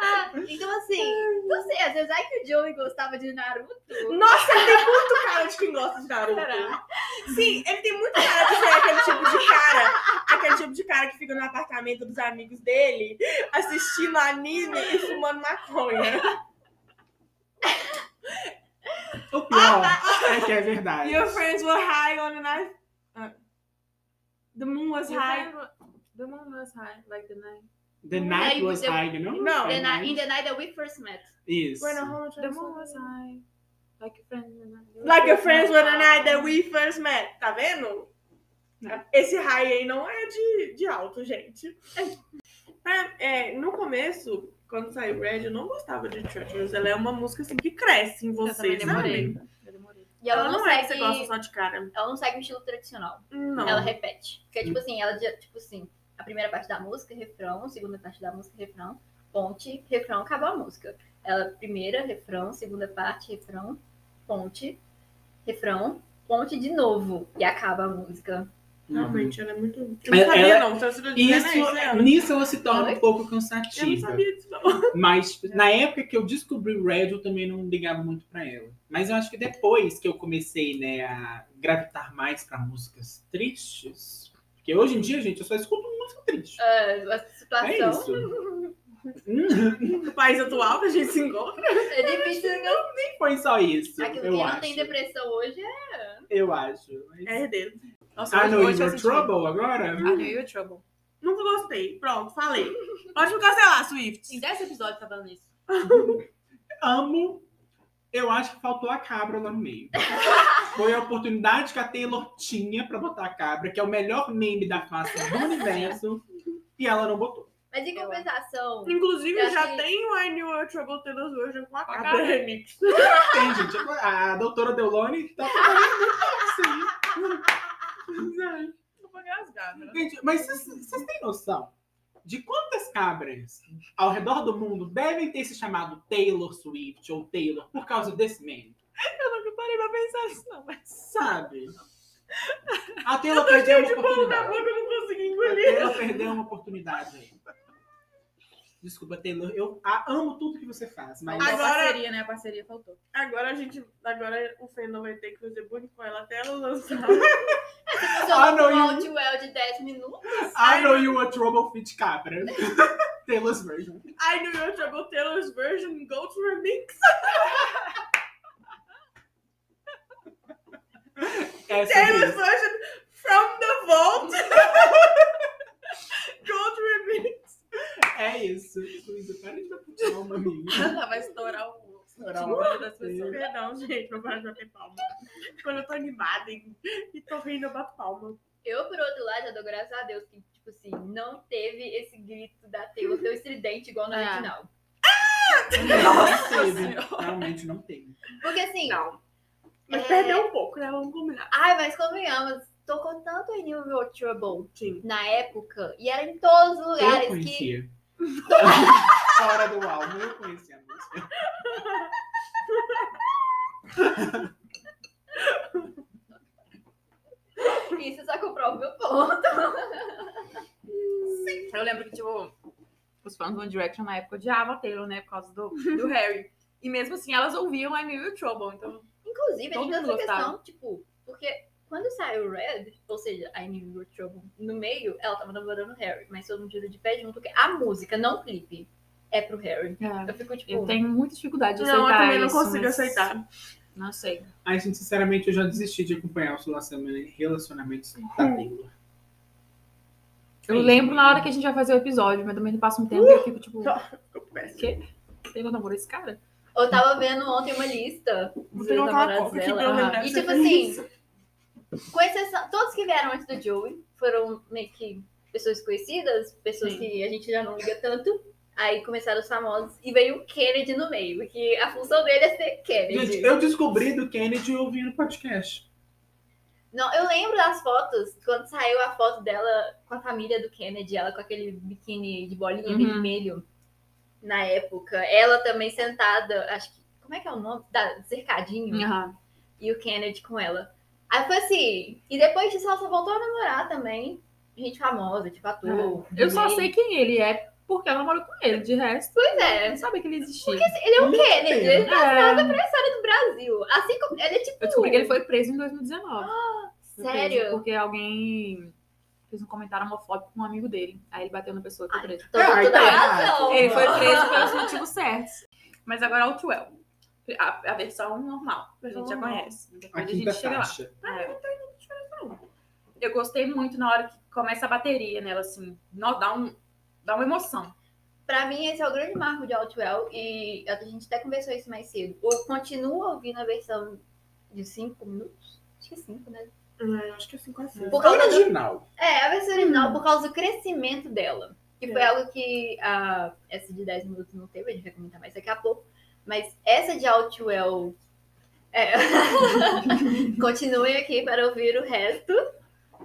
Ah, então assim, não sei, às vezes é que o Joey gostava de Naruto. Nossa, ele tem muito cara de quem gosta de Naruto. Será? Sim, ele tem muito cara de ser aquele tipo de cara. Aquele tipo de cara que fica no apartamento dos amigos dele, assistindo anime e fumando maconha. O pior é que é verdade. Your friends were high on the night. Uh, the moon was high. The moon was high, like the night. The night was você- high, you know? Não. The The night- in the night that we first met. Isso. When a home The moon was high, like a friend. the night. Like your friends were the night that we first met. Tá vendo? Esse high aí não é de, de alto, gente. É, é, no começo, quando saiu Red, eu não gostava de Treasures. Ela é uma música assim que cresce em você, sabe? E ela, Ela não, não é que segue. você gosta só de cara. Ela não segue um estilo tradicional. Não. Ela repete. Porque, tipo assim, ela tipo assim, a primeira parte da música, refrão, segunda parte da música, refrão, ponte, refrão, acabou a música. Ela, primeira, refrão, segunda parte, refrão, ponte, refrão, ponte de novo. E acaba a música. Realmente, ela é muito. Eu não sabia, ela- não. Você dizendo Isso, isso, né? nisso ela se torna um pouco Eu não cansativa. sabia disso, não. Mas tipo, na época que eu descobri o Red, eu também não ligava muito pra ela. Mas eu acho que depois que eu comecei, né, a gravitar mais pra músicas tristes. Porque hoje em dia, gente, eu só escuto música triste. Ah, a situação É isso. No país atual que a gente se encontra. é difícil. Não. Nem foi só isso. Aquilo eu quem acho. não tem depressão hoje é. Eu acho. Mas... É herdeiro. Nossa, I hoje- know hoje you're trouble agora? I knew you were trouble. Nunca gostei. Pronto, falei. Pode me cancelar, Swift. Em 10 episódios tá dando isso. Amo. Eu acho que faltou a cabra lá no meio. Foi a oportunidade que a Taylor tinha pra botar a cabra, que é o melhor meme da face do universo, e ela não botou. Mas em compensação, Inclusive, Eu já tem o I Knew Your Trouble Taylor's Version com a Com a cabra cabra. remix. Tem, gente. A doutora Delone tá trabalhando muito Né? Gente, mas vocês têm noção de quantas cabras ao redor do mundo devem ter se chamado Taylor Swift ou Taylor por causa desse meme? Eu nunca parei pra pensar nisso, não. Mas Sabe? A Taylor perdeu uma oportunidade. boca, A. Taylor perdeu uma oportunidade aí. Desculpa, Taylor. Eu a- amo tudo que você faz, mas. Agora... A parceria, né? A parceria faltou. Agora a gente. Agora o Fernando vai ter que fazer bullying com ela até ela lançar. Ah, não, um you- outwell de 10 minutos. I know you a trouble fit cabra. Taylor's version. I Knew Your Trouble Taylor's Version Go to Remix. Essa Taylor's. Version From the Vault. Go to. É isso. Luísa, para de bater palma, amiga. Ela vai estourar o Estourar o das pessoas. Perdão, gente, não para de bater palma. Quando eu tô animada e, e tô rindo, eu bato palma. Eu, por outro lado, já dou graças a Deus que, tipo assim, não teve esse grito da Taylor teu estridente igual no É. original. Não teve. Realmente não teve. Porque assim, Não. Mas É. perdeu um pouco, né? Vamos combinar. ai, mas convenhamos, tocou tanto em New Your Trouble Sim. na época, e era em todos os Eu lugares que. Fora do álbum, eu conhecia a música. Isso só comprova o meu ponto. Eu lembro que, tipo, os fãs do One Direction na época odiavam a Taylor, né? Por causa do, do Harry. E mesmo assim, elas ouviam I Knew You Trouble. Então, Inclusive, tem essa mundo questão, gostava. tipo, porque quando saiu Red, ou seja, I Knew Trouble, no meio, ela tava namorando o Harry, mas todo mundo tira de pé junto, porque a música, não o clipe, é pro Harry. Eu fico, tipo, eu tenho muita dificuldade de aceitar Não, eu também não consigo mas aceitar. Não sei. Ai, gente, sinceramente, eu já desisti de acompanhar os relaciona- relacionamentos da Taylor. Eu Sim. lembro na hora que a gente vai fazer o episódio, mas também passa um tempo e eu fico, tipo, péssimo. quê? Taylor namorou esse cara? Eu tava vendo ontem uma lista dos uma namorados dela. eu lembrar E tipo assim. Com exceção, todos que vieram antes do Joey foram meio que pessoas conhecidas, pessoas Sim. que a gente já não liga tanto. Aí começaram os famosos e veio o Kennedy no meio, porque a função dele é ser Kennedy. Gente, eu descobri do Kennedy ouvindo podcast. Não, eu lembro das fotos, quando saiu a foto dela com a família do Kennedy, ela com aquele biquíni de bolinha Uhum. vermelho na época. Ela também sentada, acho que. Como é que é o nome? Da, cercadinho. Aham. E o Kennedy com ela. Aí foi assim. E depois disso ela só voltou a namorar também. Gente famosa, tipo ator. Eu só sei quem ele é porque ela namorou com ele. De resto, Pois eu é. não sabia que ele existia. Ele é o Kennedy. Ele tá É, na história do Brasil. Assim como. Ele é tipo. eu descobri que ele foi preso em 2019. Foi preso Sério? Porque alguém fez um comentário homofóbico com um amigo dele. Aí ele bateu na pessoa e foi preso. Toda, Ah, toda então- razão. Ele foi preso pelos motivos certos. Mas agora o Outwell. A, a versão normal, que a gente já conhece. A Depois a, quinta gente chega lá. faixa. É. Eu gostei muito na hora que começa a bateria nela, assim. Nó- Dá, um, dá uma emoção. Pra mim, esse é o grande marco de Outwell. E a gente até conversou isso mais cedo. Eu continuo ouvindo a versão de 5 minutos. Acho que 5, né? É, acho que é 5 a 5. Por causa do- original. É, a versão original, por causa do crescimento dela. Que foi É. algo que a, essa de 10 minutos não teve, a gente vai comentar mais daqui a pouco. Mas essa de Outwell. É. Continuem aqui para ouvir o resto.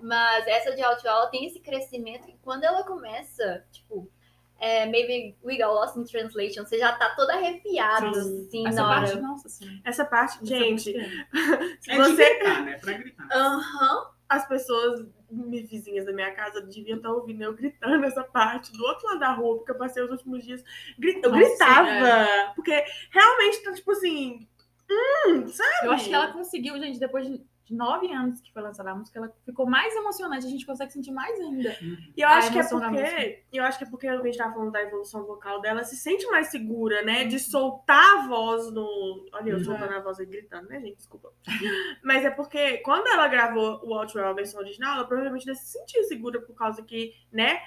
Mas essa de Outwell ela tem esse crescimento e quando ela começa, tipo, é, maybe we got lost in translation, você já tá toda arrepiado, Sim. assim, Essa na hora. parte, nossa, assim. Essa parte, gente, se É de você. gritar, né? Pra gritar. Aham. As pessoas, minhas vizinhas da minha casa, deviam estar ouvindo eu gritando essa parte do outro lado da rua, porque eu passei os últimos dias. gri- Eu Nossa, gritava. Porque realmente tá tipo assim. Hum, sabe? Eu acho que ela conseguiu, gente, depois de de nove anos que foi lançada a música, ela ficou mais emocionante. A gente consegue sentir mais ainda. E eu a acho que é porque. Eu acho que é porque a gente tava falando da evolução vocal dela, ela se sente mais segura, né? De soltar a voz no. Olha, eu Uhum. soltando a voz aí gritando, né, gente? Desculpa. Mas é porque quando ela gravou o Outwell, a versão original, ela provavelmente não se sentia segura por causa que, né,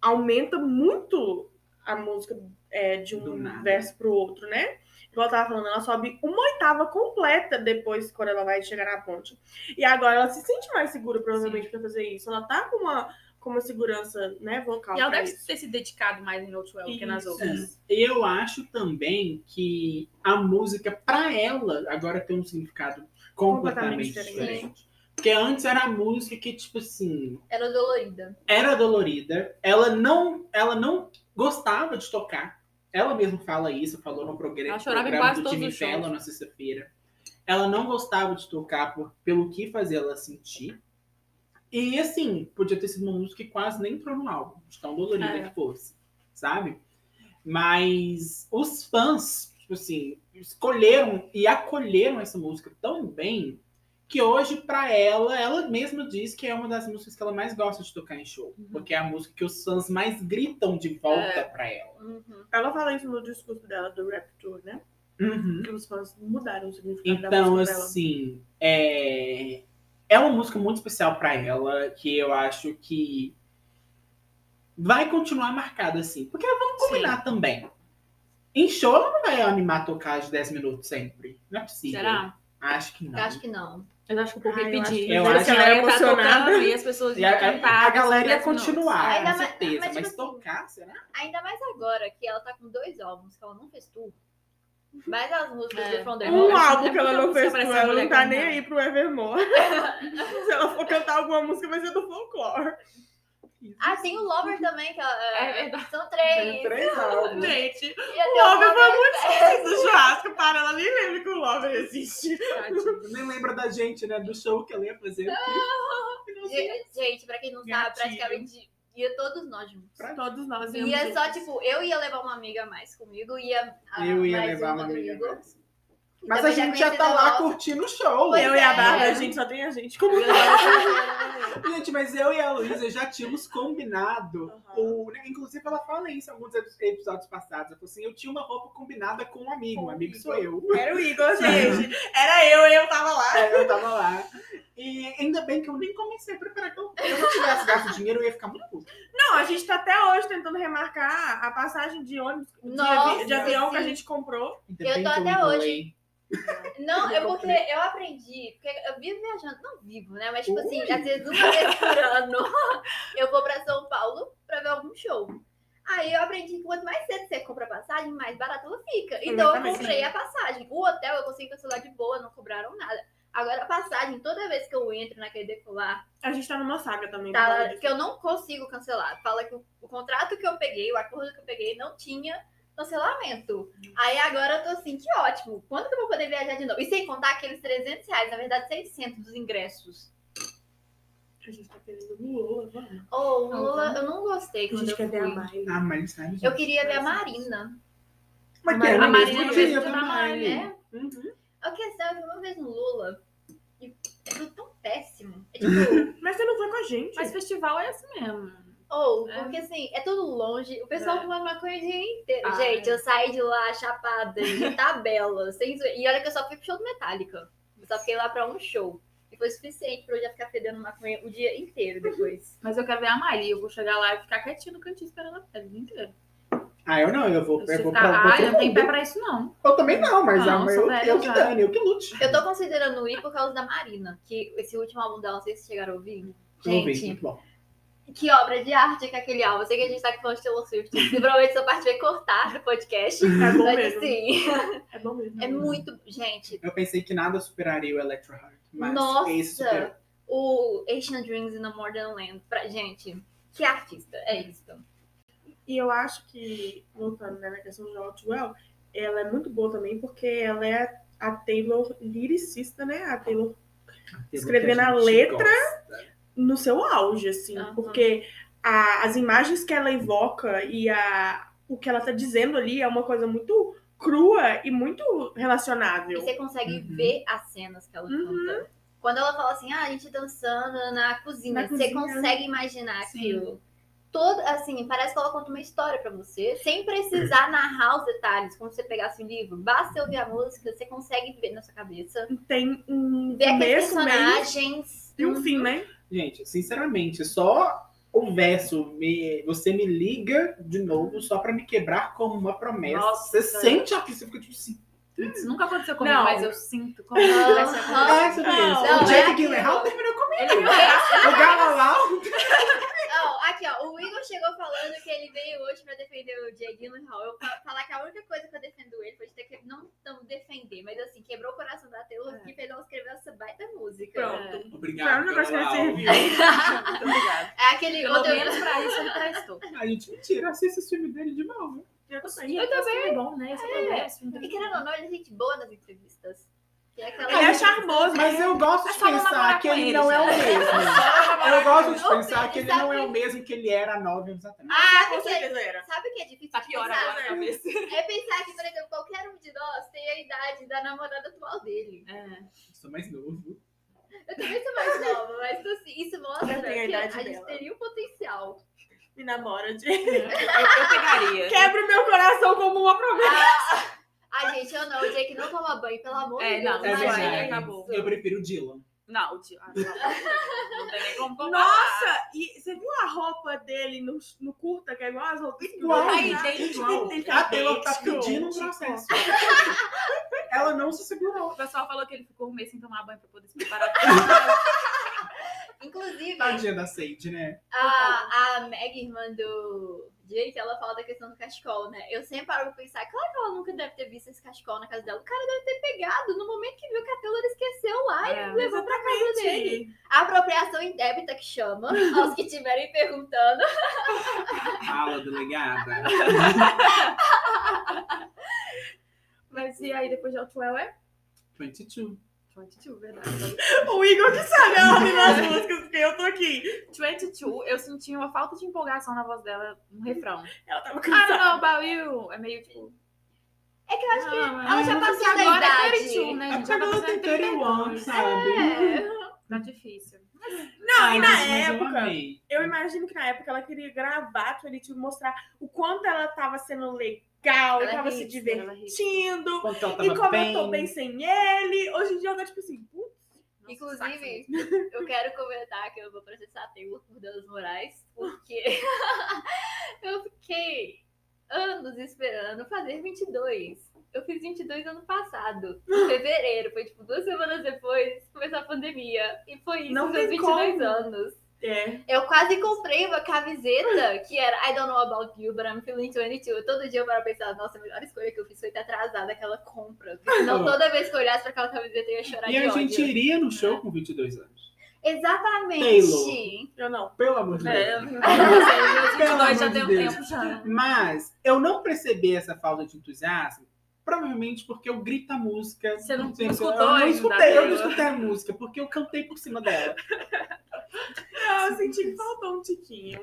aumenta muito a música é, de um verso pro outro, né? Igual eu tava falando, ela sobe uma oitava completa depois quando ela vai chegar na ponte. E agora ela se sente mais segura, provavelmente, pra fazer isso. Ela tá com uma, com uma segurança, né, vocal. E ela deve isso. ter se dedicado mais em Outwell do que nas outras. Eu acho também que a música, pra ela, agora tem um significado completamente, Completamente diferente. diferente. Porque antes era a música que, tipo assim, Era dolorida. era dolorida. Ela não, ela não gostava de tocar. Ela mesma fala isso, falou no programa, Ela chorava programa quase do shows. Fallon na sexta-feira. Ela não gostava de tocar por, pelo que fazia ela sentir. E assim, podia ter sido uma música que quase nem entrou no álbum, de tão dolorida É. que fosse, sabe? Mas os fãs, tipo assim, escolheram e acolheram essa música tão bem que hoje, pra ela, ela mesma diz que é uma das músicas que ela mais gosta de tocar em show. Uhum. Porque é a música que os fãs mais gritam de volta É. pra ela. Uhum. Ela fala isso no discurso dela, do Rap Tour, né? Uhum. Que os fãs mudaram o significado da Então, música dela. assim, é... é uma música muito especial pra ela, que eu acho que vai continuar marcada assim. Porque vamos combinar também. Em show, ela não vai animar a tocar de 10 minutos sempre. Não é possível. Será? Acho que não. Acho que não. Eu acho que o povo ia Ai, eu acho pedir. que- eu acho que ela ia é tá emocionada. tocando e as pessoas iam a, cantar. a, galera ia continuar, Ainda com mais- certeza. mas, Mas, tipo assim, tocar, será? Ainda mais agora que ela tá com dois álbuns que ela não fez tour. Mais as músicas É. do From the Um álbum que que ela não fez essa ela, não tá cantar. nem aí pro Evermore. Se ela for cantar alguma música, vai ser do folclore. Ah, tem o Lover também, que ela, É verdade. são Tem três. três álbuns. Gente, o Lover foi muito três. difícil do churrasco, para, ela nem lembra que o Lover existe. Tadinho. Nem lembra da gente, né? Do show que ela ia fazer aqui. Gente, pra quem não sabe, Gatilho. praticamente ia todos nós juntos. Pra todos nós. Ia só, juntos. tipo, eu ia levar uma amiga a mais comigo, ia a, Eu ia mais levar uma do amiga mais. Mas a gente já tá lá nossa. curtindo o show. Pois eu e a é. Bárbara, a gente só tem a gente como Gente, mas eu e a Luísa já tínhamos combinado. Uhum. o- né, Inclusive, ela fala isso em alguns episódios passados. Ela falou assim: eu tinha uma roupa combinada com um amigo. Com Um o amigo sou eu. Era o Igor, gente. Era eu e eu tava lá. É, eu tava lá. E ainda bem que eu nem comecei a preparar. Que eu, se eu não tivesse gasto dinheiro, eu ia ficar muito puto. Não, a gente tá até hoje tentando remarcar a passagem de ônibus, de, Nossa, de avião que a sim. gente comprou. Ainda Eu tô até hoje. Não, Eu é porque eu aprendi, porque eu vivo viajando, não vivo, né? Mas, tipo assim, Ui. às vezes uma vez por ano eu vou pra São Paulo pra ver algum show. Aí eu aprendi que quanto mais cedo você compra a passagem, mais barato ela fica. Então eu comprei a passagem. O hotel eu consegui cancelar de boa, não cobraram nada. Agora a passagem, toda vez que eu entro naquele decolar, A gente tá numa saga também. tá que eu não consigo cancelar. Fala que o, o contrato que eu peguei, o acordo que eu peguei, não tinha cancelamento. Aí agora eu tô assim, que ótimo. Quando que eu vou poder viajar de novo? E sem contar aqueles 300 reais, na verdade 600 dos ingressos. A gente tá querendo Lula, vamos. Oh, o Lula, eu não gostei A quando gente eu quer ver a fui. Miley. Ah, sabe, gente? Eu queria ver a Mas- Marina. Mas A quero Marina mesmo, é eu queria também. É. Uhum. A questão é que uma vez no Lula, e é tudo tão péssimo. É tipo, Mas você não foi com a gente. Mas festival é assim mesmo. Ou, É. porque assim, é tudo longe. O pessoal É. fuma maconha o dia inteiro. Ah, Gente, é. eu saí de lá chapada, de tabela. sem. E olha que eu só fui pro show do Metallica. Eu só fiquei lá pra um show. E foi suficiente pra eu já ficar fedendo maconha o dia inteiro depois. Mas eu quero ver a Miley. Eu vou chegar lá e ficar quietinho no cantinho esperando a pele o dia inteiro. Ah, eu não, eu vou, eu vou ficar, pra, ai, todo não tem mundo. pé pra isso, não. Eu também não, mas Não, ah, mas sou eu, velha eu que dane, eu que lute. Eu tô considerando ir por causa da Marina. Que esse último álbum dela, não sei se vocês chegaram a ouvir. Eu ouvi, Gente, muito bom. Que obra de arte que é aquele álbum. Eu sei que a gente tá aqui falando de Taylor Swift. E provavelmente essa parte vai cortar do podcast. É bom Mas mesmo. assim, É bom mesmo. é muito. Gente, Eu pensei que nada superaria o Electro Heart, mas Nossa! esse superou. o Asian Dreams in a Modern Land. Pra, gente, que artista. É isso. E eu acho que, voltando né, na questão de Outwell, ela é muito boa também, porque ela é a Taylor lyricista, né? A Taylor Escrevendo a letra. No seu auge, assim, Aham. porque a- as imagens que ela evoca e a, o que ela tá dizendo ali é uma coisa muito crua e muito E relacionável. você consegue Uhum. ver as cenas que ela Uhum. canta. Quando ela fala assim, ah, a gente dançando na cozinha, Na você cozinha. consegue imaginar Sim. aquilo. Todo, assim, parece que ela conta uma história pra você, sem precisar narrar os detalhes, como se você pegasse um livro. Basta ouvir a música, você consegue ver na sua cabeça. Tem um Ver começo, meio personagens. e um fim, né? Gente, sinceramente, só o verso me, você me liga de novo só pra me quebrar como uma promessa. Nossa. você sente a você fica tipo assim. Isso nunca aconteceu comigo, Não. mas eu sinto como se tivesse acontecido. É, sobre não, isso. não, o é Jack aquilo. Gyllenhaal terminou comigo. Ele O Galalau. Aqui, ó. O Igor chegou falando que ele veio hoje pra defender o Jay Gyllenhaal. Eu fa- falar que a única coisa que eu defendo ele foi de ter que não, não defender, mas assim, quebrou o coração da Taylor É. que fez ela escrever essa baita música. Pronto. É. Foi a Obrigado. única coisa que serviu. Muito obrigada. É aquele Pelo outro. menos pra isso ele prestou. A gente mentira, assiste esse filme dele de novo. Eu também. Eu também. É bom, né? Esse é. filme E querendo ou não, ele é gente boa nas entrevistas. É. Ele é charmoso, Mas eu gosto É de só não pensar que ele não é o mesmo. Eu gosto de pensar que ele não é o mesmo que ele era há nove anos atrás. Ah, com o é, certeza era. sabe o que é difícil Tá de pior pensar? agora, talvez. É pensar que, por exemplo, qualquer um de nós tem a idade da namorada atual dele. É. Eu sou mais novo. Eu também sou mais nova, mas assim, isso mostra a que a, idade gente dela. teria um potencial. Me namora de. Eu, eu pegaria. Quebra o meu coração como uma promessa. Ai, gente, eu não. O Jake não toma banho, pelo amor É, de não, Deus. É não vai, verdade. acabou. Eu prefiro o Dylan. Não, o tio. Ah, não, não tem nem como comparar. Nossa, e você viu a roupa dele no, no curta, que é igual as roupas Igual, Ai, idêntico. idêntico. A Taylor tá pedindo um processo. Ela não se segurou. O pessoal falou que ele ficou um mês sem tomar banho pra poder se preparar. Inclusive, Tadinha da Sage, né? a, a Meg, irmã do Jake, ela fala da questão do cachecol, né? Eu sempre paro pra pensar, claro que ela nunca deve ter visto esse cachecol na casa dela. O cara deve ter pegado no momento que viu que a Taylor esqueceu lá É, e levou pra casa dele. Exatamente. Apropriação indébita que chama, aos que estiverem perguntando. Fala, delegada. Mas e aí, depois de Outwell é? 22. 22, verdade. O Igor que sabe a ordem das músicas, porque eu tô aqui. 22, eu senti uma falta de empolgação na voz dela no refrão. Ela tava I don't cansada. know about you. É meio tipo. É que eu acho que não, ela já é, passou porque da agora idade. É 32, né? É gente? Já tá ela tem 31, 32. sabe? É. Tá difícil. Não, e na eu época, amei. eu imagino que na época ela queria gravar 22 mostrar o quanto ela tava sendo legal, Ela é tava se é divertindo. Quando ela E tava como bem. eu tô bem sem ele, hoje em dia eu tô tipo assim, putz, Inclusive, eu quero comentar que eu vou processar a Taylor por danos morais, porque eu fiquei anos esperando fazer 22. Eu fiz 22 ano passado, em fevereiro. Foi tipo duas semanas depois, começou a pandemia. E foi isso, Não meus tem 22 como. anos. É. Eu quase comprei uma camiseta que era I don't know about you, but I'm feeling 22. Todo dia eu paro pra pensar, nossa, a melhor escolha que eu fiz foi ter atrasado aquela compra. Senão toda vez que eu olhasse pra aquela camiseta eu ia chorar E de a ódio. gente iria no show com 22 anos. Exatamente. Taylor. Eu não. Pelo amor de Deus. É, eu 22 já amor tem um de Deus. tempo já. Mas eu não percebi essa falta de entusiasmo, provavelmente porque eu grito a música. Você não sei, escutou eu não escutei, eu não escutei a música, porque eu cantei por cima dela. Ah, eu senti que faltou um tiquinho.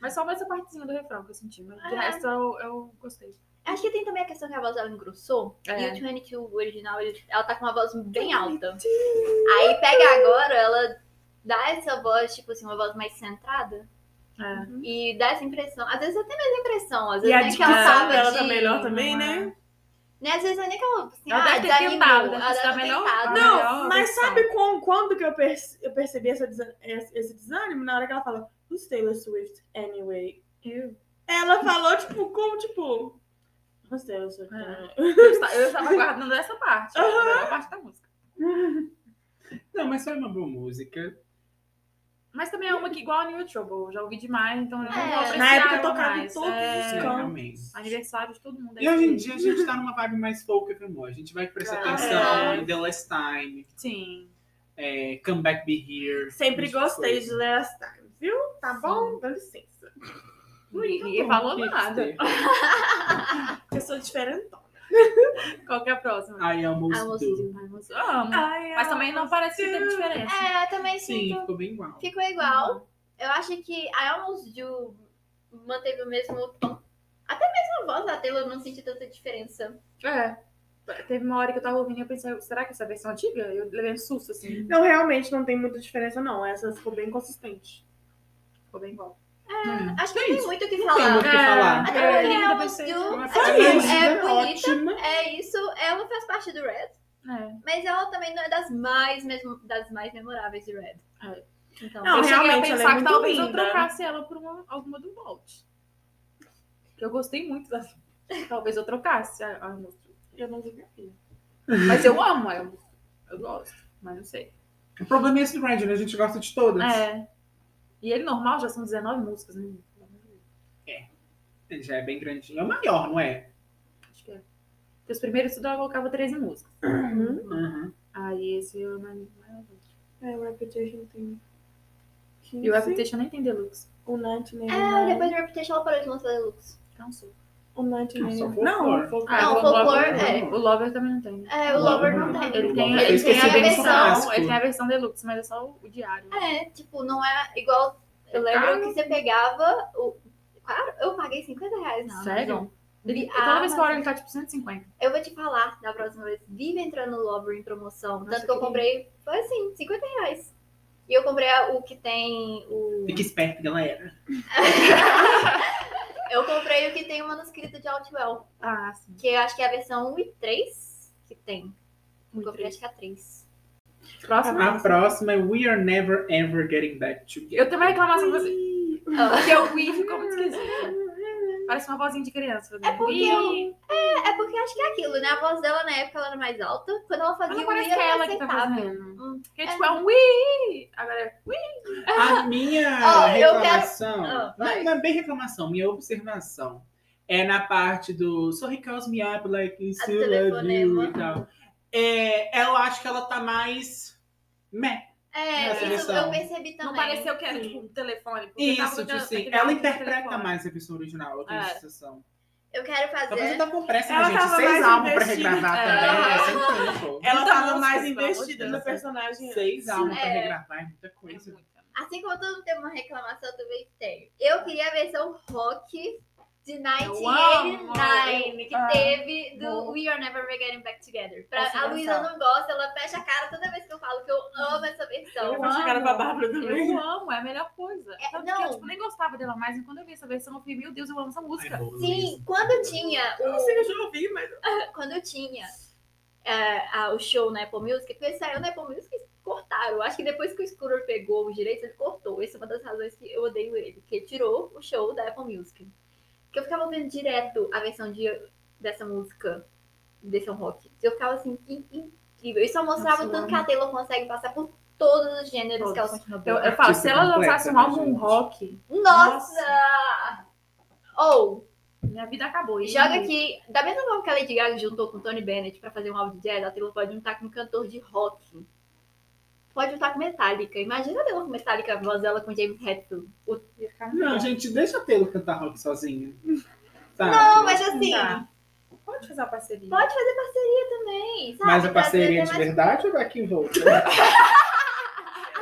Mas só essa partezinha do refrão que eu senti. Mas de É. resto eu, eu gostei. Acho que tem também a questão que a voz dela engrossou. É. E o 22 original, ele- ela tá com uma voz bem alta. Aí pega agora, ela dá essa voz, tipo assim, uma voz mais centrada. É. E dá essa impressão. Às vezes até mesmo impressão. Às E vezes a que ela dicção dela de... tá melhor também, não é. né? Né? Às vezes não é nem que ela, assim, Ela ah, deve ter desanimou. tentado, deve Ela deve melhor. tentado. Não, melhor mas versão. sabe com- quando que eu, perce- eu percebi essa esse desânimo? Na hora que ela fala, who's Taylor Swift anyway? Eu, Ela falou, tipo, como, tipo, who's Taylor Swift É. anyway? eu esta- eu estava guardando essa parte. Aham. a parte da música. Não, mas foi uma boa música. Mas também é uma que igual a New Trouble. eu Já ouvi demais, então eu É. Na época ela tocava em mais. todos É, os realmente. Aniversário de todo mundo. é E hoje em dia a gente tá numa vibe mais folk amor. A gente vai prestar É. atenção em The Last Time, Sim. é, Come Back Be Here. Sempre gostei de Last Time, viu? Tá bom? Dá licença. Ninguém, falou nada. Eu sou diferentona. Qual que é a próxima? I almost, Almost do. do. Ai, moço, eu amo. Ai, Mas também não parece que teve diferença. É, eu também Sim, sinto. ficou bem igual. Ficou igual. Eu acho que I Almost Do manteve o mesmo tom. Até mesmo a voz da Taylor eu não senti tanta diferença. É. Teve uma hora que eu tava ouvindo e eu pensei, será que essa é a versão antiga? Eu levei um susto, assim. Não, realmente não tem muita diferença, não. Essa ficou bem consistente. Ficou bem igual. Hum. Acho que não tem muito o que Não tem falar. muito o que falar. Até É, porque linda. Do Ela é, foi tipo, linda, é bonita, ótima. é isso. Ela faz parte do Red. É. Mas ela também não é das mais, mesmo, das mais memoráveis de Red. É. Então, Não, eu cheguei a realmente, ela é pensar que talvez eu linda. trocasse ela por uma, alguma do Vault. Que eu gostei muito das. Talvez eu trocasse a, a. Eu não vi. Mas eu amo ela. Eu gosto, mas não sei. O problema é esse do Red, né? A gente gosta de todas. É. E ele normal já são 19 músicas, né? Ele já é bem grandinho. É o maior, não é? Acho que é. Porque os primeiros tudo ela colocava 13 músicas. Uhum. Uhum. Aí esse eu não. não- É, o Reputation tem. E o Reputation nem tem deluxe. O 99. é, depois do Reputation ela parou de lançar Deluxe. Cansou. O 99. Só folclore. Não, o folclore. Ah, Não, o o folclore, Lover, é. o Lover também não tem. É, o Lover não tem. Ele tem, ele tem a versão. clássico. Ele tem a versão deluxe, mas é só o, diário. É, tipo, não é igual. Eu lembro que você pegava. O... Claro, eu paguei 50 reais na Sério? Ele, Ah, toda vez que eu olho, ele tá tipo 150. Eu vou te falar da próxima vez. Vive entrando no Lover em promoção. Nossa, Tanto que eu comprei. Foi assim, 50 reais. E eu comprei o que tem o. Fica esperto, galera. Eu comprei o que tem o manuscrito de Outwell. Ah, sim. Que eu acho que é a versão 1 e 3 que tem. Eu comprei acho que a 3. Próximo. A próxima é We Are Never Ever Getting Back Together. Eu tenho uma reclamação com você. Porque o Wii ficou muito esquisito. Parece uma vozinha de criança. É porque Wii. É porque acho que é aquilo, né? A voz dela na época ela era mais alta. Quando ela fazia o parece Wii, que é era ela que tá fazendo. Hum. Porque, tipo, é um Wii. Agora é Wii. A minha eu reclamação, Ah, vai. não, não é bem reclamação, minha observação é na parte do So he calls me up like A still love you e tal. É, eu acho que ela tá mais meh. É, isso eu percebi também. Não pareceu que era, tipo, um telefone. Isso, tava tipo assim, aquele ela interpreta mais a versão original, eu tenho É. essa sensação. Eu quero Talvez eu fazer. tô com pressa, Ela né, gente? Seis álbuns pra regravar É. também, é sem tempo. Ela Muita tava música, mais investida no personagem. Seis álbuns pra É. regravar é muita É coisa. muito. Assim como todo mundo tem uma reclamação, também tenho. Eu queria a versão rock de 1989 que Ah, teve do bom. We Are Never Getting Back Together. Pra, Essa a Luísa versão. não gosta, ela fecha a cara toda vez que eu falo que eu amo essa versão. Eu faço cara pra Bárbara também. Eu amo, é a melhor coisa. É, não. que eu tipo, nem gostava dela mais, e quando eu vi essa versão, eu falei, meu Deus, eu amo essa música. Ai, Sim, quando tinha Eu o não sei, eu já ouvi, mas. quando eu tinha é, a- o show na Apple Music, porque saiu na Apple Music cortaram. Eu acho que depois que o Scooter pegou os direitos, ele cortou. Essa é uma das razões que eu odeio ele. Porque ele tirou o show da Apple Music. Porque eu ficava ouvindo direto a versão de, dessa música, desse rock. Eu ficava assim, que incrível. Isso só mostrava Nossa, o tanto que a Taylor consegue passar por todos os gêneros que ela Eu, eu falo, se ela lançasse um né, álbum rock, Nossa! Ou, minha vida acabou. E- joga aqui, da mesma forma que a Lady Gaga juntou com o Tony Bennett pra fazer um álbum de jazz, a Taylor pode juntar com um cantor de rock. Pode juntar com Metallica. Imagina a Taylor com Metallica, a voz dela com James Hetfield. O- Não, bom. gente, deixa a Taylor cantar rock sozinha. Sabe? Não, mas assim, Tá. Pode fazer uma parceria. pode fazer parceria também, sabe? Mas a parceria trazer de mais- verdade ou backing vocal?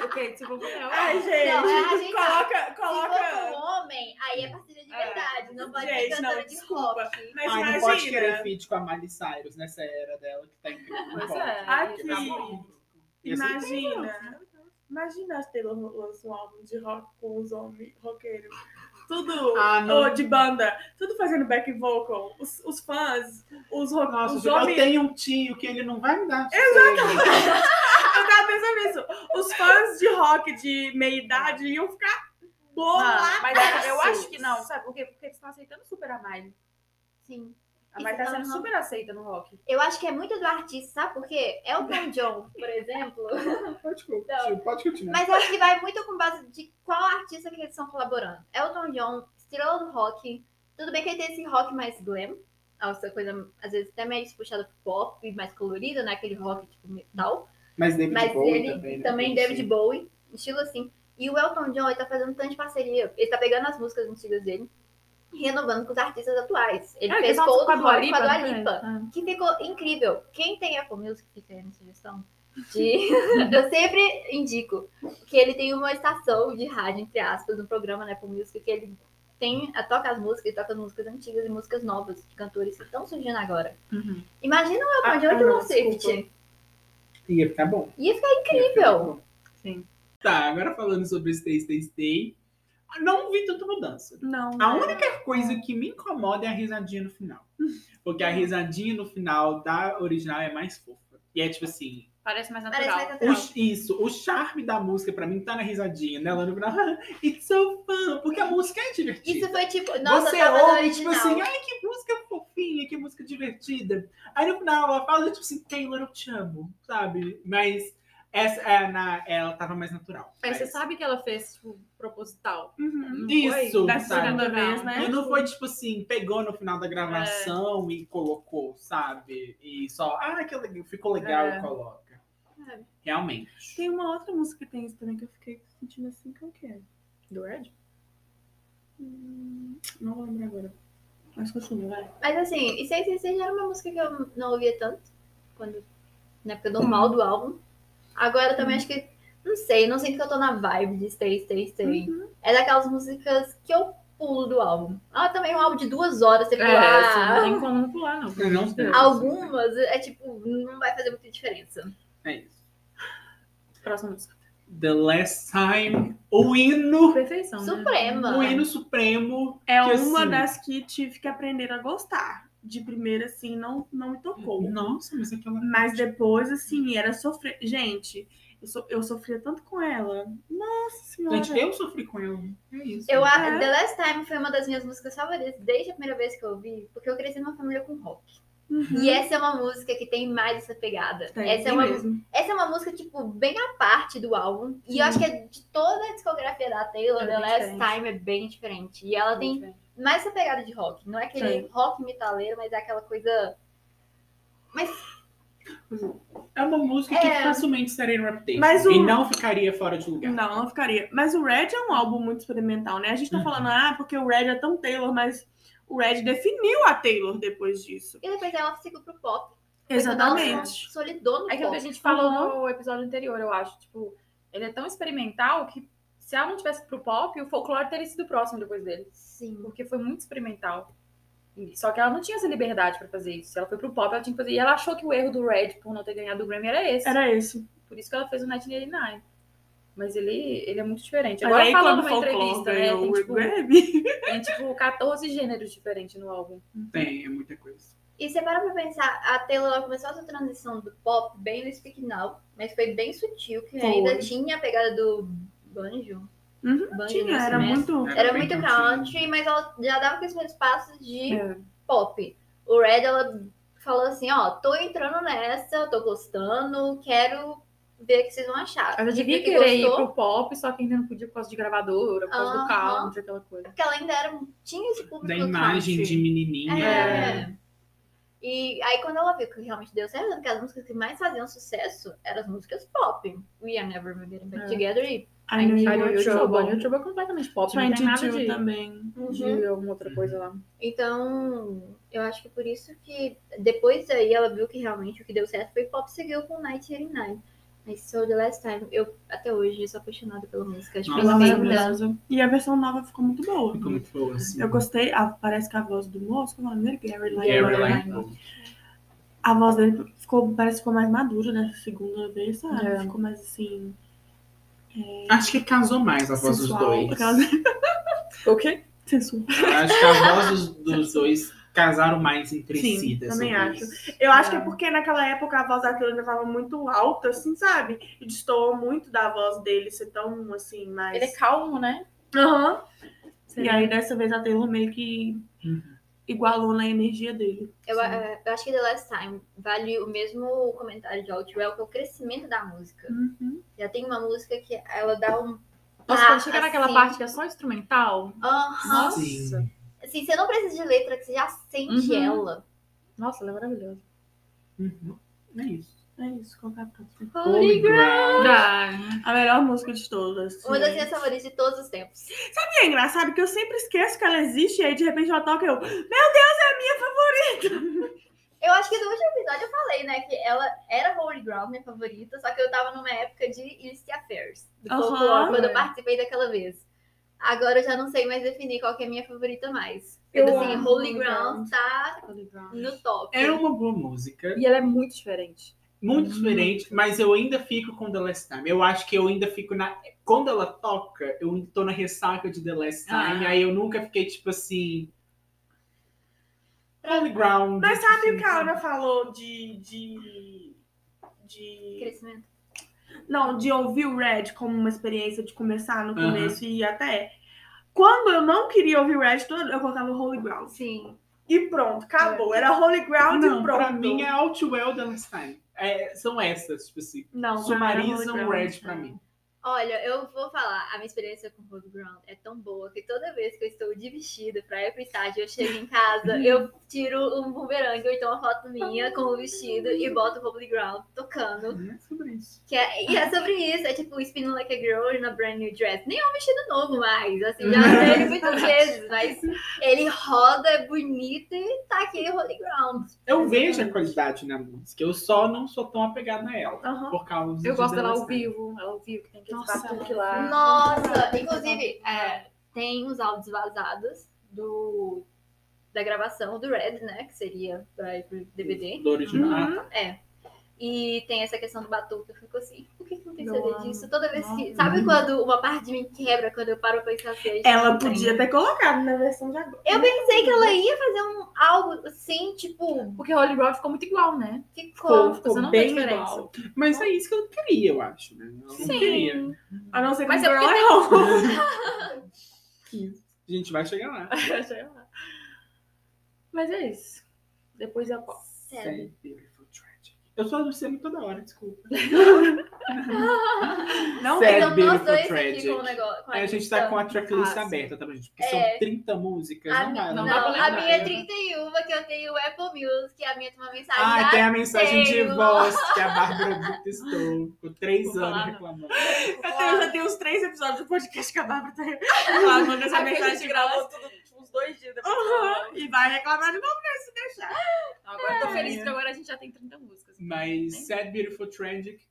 Ok, tipo, não. Ai, gente, Não, é, a gente coloca, Se for coloca. com homem, aí é parceria de É. verdade. Não pode Gente, ser não, cantora de desculpa. rock. Mas Ai, não imagina. pode querer feat com a Miley Cyrus nessa era dela que tá incrível. Não Pois é. Aqui. ser Imagina. Imagina a Taylor lança um álbum de rock com os homens roqueiros. Tudo Ah, ou de banda, tudo fazendo back vocal. Os, os fãs, os, ro- Nossa, os eu homens. tenho um tio que ele não vai me dar Exatamente. Eu tava pensando nisso. Os fãs de rock de meia idade iam ficar Não, bolados. mas eu acho que não, sabe por quê? Porque eles estão aceitando super a Miley. Sim. A Miley tá sendo super aceita no rock. Eu acho que é muito do artista, sabe por quê? Elton John, por exemplo. Pode continuar. Pode continuar. Mas acho que vai muito com base de qual artista que eles estão colaborando. Elton John, estrela do rock. Tudo bem que ele tem esse rock mais glam. Essa coisa, às vezes, até mais puxada pro pop, mais colorida, né? Aquele rock tipo metal. Mas David Mas Bowie ele também, também, né? David Bowie, estilo assim. E o Elton John, ele tá fazendo tanto de parceria. Ele tá pegando as músicas antigas dele renovando com os artistas atuais. Ele É, fez que Cold com a Dua Rock com a Dua né? Lipa, Ah. que ficou incrível. Quem tem Apple Music, fica aí na sugestão. De... eu sempre indico que ele tem uma estação de rádio, entre aspas, um programa na Apple Music, que ele tem, toca as músicas, ele toca as músicas antigas e músicas novas, de cantores que estão surgindo agora. Uhum. Imagina o Elton Ah, John e ah, desculpa. Swift. Ia ficar bom. Ia ficar Ia incrível. ficar bom. Sim. Tá, agora falando sobre Stay, Stay, Stay. Não vi tanta mudança. Não. A única coisa que me incomoda é a risadinha no final. Porque a risadinha no final da original é mais fofa. E é tipo assim, Parece mais Parece natural. mais o, natural. isso, o charme da música pra mim tá na risadinha, né? Lá no final, it's so fun, porque a música é divertida. Isso foi tipo, nossa, Você ouve, tipo assim, ai que música fofinha, que música divertida. Aí no final ela fala, tipo assim, Taylor, eu te amo, sabe? Mas essa é na, ela tava mais natural. Aí você Mas- sabe que ela fez, tipo, proposital. Uhum. Isso? Da segunda Não. vez, né? E não foi tipo assim, pegou no final da gravação e colocou, sabe? E só, ah, que legal, ficou legal É. e coloca. É. Realmente. Tem uma outra música que tem isso também que eu fiquei sentindo assim, qual que é? Do Red? Hum, não vou lembrar agora. Mas continua, vai. Mas assim, e Sei Sei Sei já era uma música que eu não ouvia tanto, quando, na época normal do álbum. Agora também acho que, não sei, não sinto que eu tô na vibe de Stay, Stay, Stay. É daquelas músicas que eu pulo do álbum. Ah, também é um álbum de duas horas, você É, pular. assim, não tem como não pular, não. Eu não sei. Algumas, é tipo, não vai fazer muita diferença. É isso. Próxima música. The Last Time, o hino, Perfeição, né? Suprema. o hino supremo. É que, uma assim, das que tive que aprender a gostar. De primeira, assim, não, não me tocou. Nossa, mas aquela. Mas depois, assim, era sofrer. Gente, eu, so- eu sofria tanto com ela. Nossa senhora. Gente, eu sofri com ela. É isso. Eu, a- É. The Last Time foi uma das minhas músicas favoritas desde a primeira vez que eu ouvi, porque eu cresci numa família com rock. Uhum. E essa é uma música que tem mais essa pegada. Tem, essa, é uma, mesmo. essa é uma música, tipo, bem à parte do álbum. E eu acho que é de toda a discografia da Taylor, É The Last diferente. Time é bem diferente. E ela tem Diferente. Mais essa pegada de rock. Não é aquele Tem. rock metaleiro, mas é aquela coisa. Mas É uma música É. que facilmente estaria em Reputation. Mas o- E não ficaria fora de lugar. Não, não ficaria. Mas o Red é um álbum muito experimental, né? A gente tá Uhum. falando, ah, porque o Red é tão Taylor, mas o Red definiu a Taylor depois disso. E depois ela seguiu pro pop. Exatamente. Consolidou no É aquilo que a pop. gente falou no episódio anterior, eu acho. Tipo, ele é tão experimental que se ela não tivesse pro pop, o folclore teria sido próximo depois dele. Sim. Porque foi muito experimental. Só que ela não tinha essa liberdade pra fazer isso. Se ela foi pro pop, ela tinha que fazer. E ela achou que o erro do Red por não ter ganhado o Grammy era esse. Era esse. Por isso que ela fez o 1989. Mas ele, ele é muito diferente. Agora aí, falando Folklore entrevista, né? ganhou Tem tipo, tem tipo 14 gêneros diferentes no álbum. Tem, é muita coisa. E você para pra pensar, a Taylor ela começou essa transição do pop bem no Speak Now, mas foi bem sutil, que Foi. ainda tinha a pegada do banjo. Uhum, Banjo tinha, era mesmo. muito. Era Era muito country. mas ela já dava aqueles primeiros passos de É. pop. O Red, ela falou assim, ó, tô entrando nessa, tô gostando, quero ver o que vocês vão achar. Ela devia que querer ir gostou, pro pop, só que ainda não podia por causa de gravadora, por causa do Aham. country, aquela coisa. Porque ela ainda era, tinha esse público Da imagem country. de menininha. É. E aí, quando ela viu que realmente deu certo, porque as músicas que mais faziam sucesso eram as músicas pop. We Are Never Getting Back É. Together e I know you Aí were o Trouble. trouble. O Trouble é completamente pop, não tem nada 22 de, também. de alguma outra coisa lá. Então, eu acho que por isso que depois daí ela viu que realmente o que deu certo foi pop seguiu com 1989. Mas So The Last Time, eu até hoje sou apaixonada pela música. Acho que Nossa, é maravilhosa. E a versão nova ficou muito boa. Ficou muito boa, assim. Eu gostei, a- parece que a voz do moço, como é o nome dele? Gary Lang. Lang. A voz dele ficou, parece que ficou mais madura nessa segunda vez, sabe? É. Ficou mais assim. Acho que casou mais a voz sensual. dos dois. O quê? Sensual. Acho que a voz dos, dos dois casaram mais entre Sim, si também vez. Eu acho que É. é porque naquela época a voz daquele ainda tava muito alta, assim, sabe? E destoou muito da voz dele ser tão, assim, mais... Ele é calmo, né? Aham. E Seria- aí, dessa vez, a Taylor meio que Uhum. Igualou na energia dele. Eu, eh, eu acho que The Last Time vale o mesmo comentário de Outwell, que é o crescimento da música. Uhum. Já tem uma música que ela dá um. Nossa, quando chega naquela assim. parte que é só instrumental. Aham. Sim. Assim, você não precisa de letra, que você já sente Uhum. ela. Nossa, ela é maravilhosa. Uhum. É isso. É isso, qualquer próxima. Holy Ground. Já. A melhor música de todas. Uma das minhas favoritas de todos os tempos. E é engraçado que eu sempre esqueço que ela existe e aí de repente ela toca e eu, meu Deus, é a minha favorita. Eu acho que no último episódio eu falei, né, que ela era Holy Ground, minha favorita, só que eu tava numa época de Illicit Affairs, do folclore, quando eu É. participei daquela vez. Agora eu já não sei mais definir qual que é a minha favorita mais. Mas, assim, Holy Holy Ground tá no top. Era uma boa música. E ela é muito diferente. Muito diferente, mas eu ainda fico com The Last Time. Eu acho que eu ainda fico na. Quando ela toca, eu ainda tô na ressaca de The Last Time. Ah. Aí eu nunca fiquei tipo assim. Holy Ground. Mas sabe o assim, que a Ana falou de. de. de. Crescimento. Não, de ouvir o Red como uma experiência de começar no começo e ir até. Quando eu não queria ouvir o Red todo, eu colocava o Holy Ground. Sim. E pronto, acabou. Era Holy Ground Não, e pronto. pra mim é Outwell The Last Time. É, são essas, tipo assim. Não, Sumarizam Ground. Red pra mim. Olha, eu vou falar, a minha experiência com Holy Ground é tão boa que toda vez que eu estou de vestido pra ir pro estádio, eu chego em casa, eu tiro um bumerangue ou então uma foto minha com o vestido e boto Holy Ground tocando. É sobre isso. Que é, e é sobre isso, é tipo Spinning Like a Girl in a Brand New Dress. Nem é um vestido novo mais, assim, já usei ele muitas vezes, mas ele roda, é bonito e tá aqui Holy Ground. Eu vejo a qualidade na música, eu só não sou tão apegado a ela. Aham. Por causa Eu gosto dela ao vivo. Ela ao vivo, que tem Nossa, batuque lá. Nossa, inclusive, é, tem uns áudios vazados do, da gravação do Red, né? Que seria pra ir pro DVD. Do original. Uhum. Tá. E tem essa questão do batuque. Eu fico assim, por que, que não tem Eu CD disso? Toda vez que. Nossa. Sabe quando uma parte de mim quebra quando eu paro pra pensar assim? Ela não tem. podia ter colocado na versão de agora. Eu pensei que ela ia fazer um algo assim, tipo, Porque Holy Ground ficou muito igual, né? ficou. Ficou, você não vê bem diferença. igual. Mas é isso que eu queria, eu acho, né? Eu não queria. A não ser que Mas o é porque é. A gente vai chegar lá. Sei lá. Mas é isso. Depois eu posso. Tragic. Eu sou a Luciano toda hora, desculpa. Não Sad, Então nós dois aqui com o negócio. com É, a gente tá com a tracklist sim. aberta, tá, gente? Porque É. são 30 músicas. A, não, mi- não, não, dá pra a minha é 31, que eu tenho o Apple Music, a minha tem uma mensagem Ah, tem a mensagem de voz que a Bárbara detestou. Ficou três Vou anos reclamando. Eu tenho, já tenho uns três episódios do podcast que a Bárbara tá reclamando essa A que a mensagem. gravou tudo uns dois dias depois. Aham. E vai reclamar de novo, né? Se deixar. Agora eu tô feliz que agora a gente já tem 30 músicas. Mas Nem- Sad, Beautiful, Tragic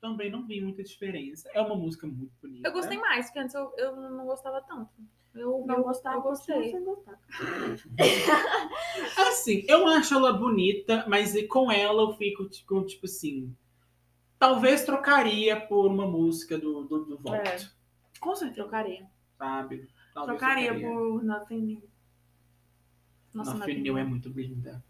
também não vi muita diferença. É uma música muito bonita. Eu gostei mais, porque antes eu, eu não gostava tanto. Eu Não gostava, eu gostei. sem gostar. Assim, eu acho ela bonita, mas com ela eu fico tipo, tipo assim. Talvez trocaria por uma música do, do, do Volt, É. Com certeza. Trocaria. sabe? Talvez Trocaria por Nothing New. Nossa, Nossa, Nothing New é muito linda.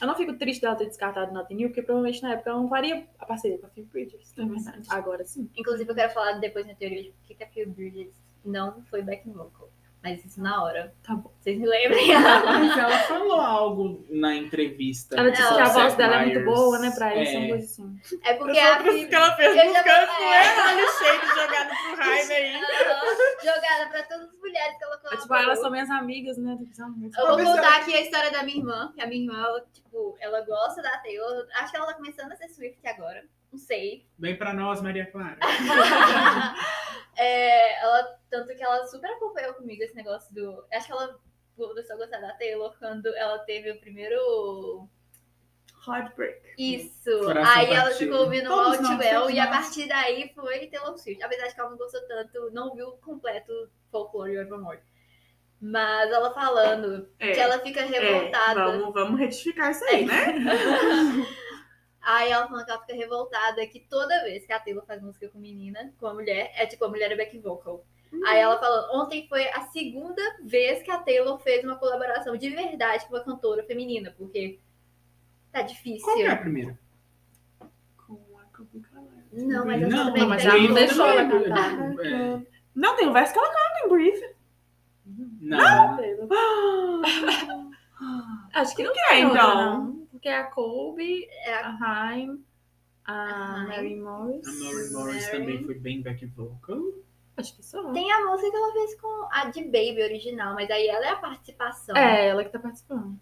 Eu não fico triste dela ter descartado Nothing New, porque provavelmente na época ela não faria a parceria com a Phoebe Bridgers. É verdade. Agora sim. Inclusive, eu quero falar depois na teoria de por que que a Phoebe Bridges não foi backing vocal. Mas isso na hora. Tá bom. Vocês me lembrem? Mas ela falou algo na entrevista. Ela disse que a voz dela é muito boa, né, pra isso, É. uma coisa assim. É porque a Phoebe... que ela fez Eu já buscando com é. ela, olha cheio jogado pro Jaime aí. Jogada pra todas as mulheres que ela É, colocou. tipo, elas são minhas amigas, né? Música. Eu vou contar aqui a história da minha irmã, que a minha irmã, ela, tipo, ela gosta da Taylor. Acho que ela tá começando a ser Swift agora. Não sei. Vem pra nós, Maria Clara. É, ela, tanto que ela super acompanhou comigo esse negócio do. Acho que ela começou a gostar da Taylor quando ela teve o primeiro. Heartbreak. Isso! Coração aí ela ficou ouvindo o Outwell e a partir daí foi Taylor Swift. Apesar de que ela não gostou tanto, não viu completo Folklore Evermore. Mas ela falando É, que ela fica é, revoltada. vamos, vamos retificar isso aí, né? Aí ela falando que ela fica revoltada que toda vez que a Taylor faz música com menina, com a mulher, é tipo, a mulher é back vocal. Aí ela falou, ontem foi a segunda vez que a Taylor fez uma colaboração de verdade com uma cantora feminina, porque tá difícil. Qual que é a primeira? Com a. Não, mas essa não, também não, mas tem. ela não deixou ela cantar. É, Não, tem um verso que ela canta em Brief. não. Acho que não é, tem outra, então? Porque é a Colby, É a- a Haim, a A. Mary Morris. A Mary Morris Mary. também foi bem back vocal. Acho que só. Tem a música que ela fez com a de Baby original, mas aí ela é a participação. É, ela que tá participando.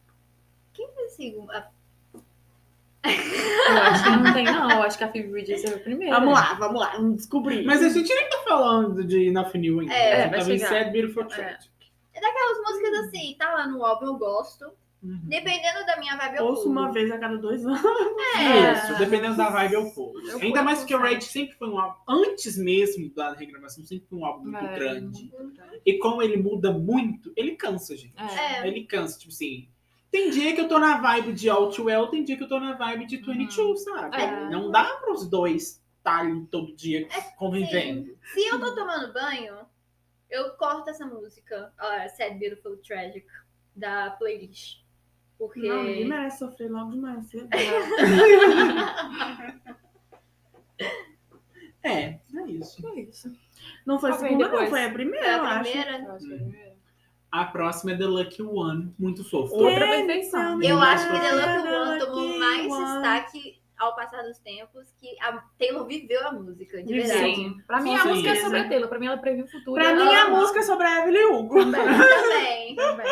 Assim, a- Eu acho que não tem, não. Eu acho que a Phoebe Bridges é a primeira. Vamos lá, vamos lá, vamos descobrir. Mas a gente nem tá falando de Nothing New ainda. É, em chegar. Sad Beautiful Tragic. É daquelas músicas assim, tá lá no álbum, eu gosto. Uhum. Dependendo da minha vibe, eu Ouço pulo. uma vez a cada dois anos. É. Isso, dependendo da vibe eu pulo. Eu Ainda mais que o. Rage sempre foi um álbum, antes mesmo da regravação, sempre foi um álbum muito É, grande. muito grande. E como ele muda muito, ele cansa, gente. É. Ele cansa, tipo assim. Tem dia que eu tô na vibe de Outwell, tem dia que eu tô na vibe de 22, sabe? É. Não dá para os dois estarem todo dia É, convivendo. Se eu tô tomando banho, eu corto essa música, ó, Sad Beautiful Tragic, da playlist. Porque. Não, ninguém merece sofrer logo demais cedo. É, é isso. É isso. Não foi a vem segunda, não, depois? foi a primeira, É eu a acho. primeira. Eu acho é a primeira. A próxima é The Lucky One, muito fofa. Outra perfeição. Eu Mais acho que The. Lucky One tomou mais destaque ao passar dos tempos que a Taylor viveu a música, de verdade. Sim. Pra mim, a Sim. música é Sim. sobre a Taylor. Pra mim, ela previu o futuro. Pra mim, a música é sobre a Evelyn Hugo. Também. Também.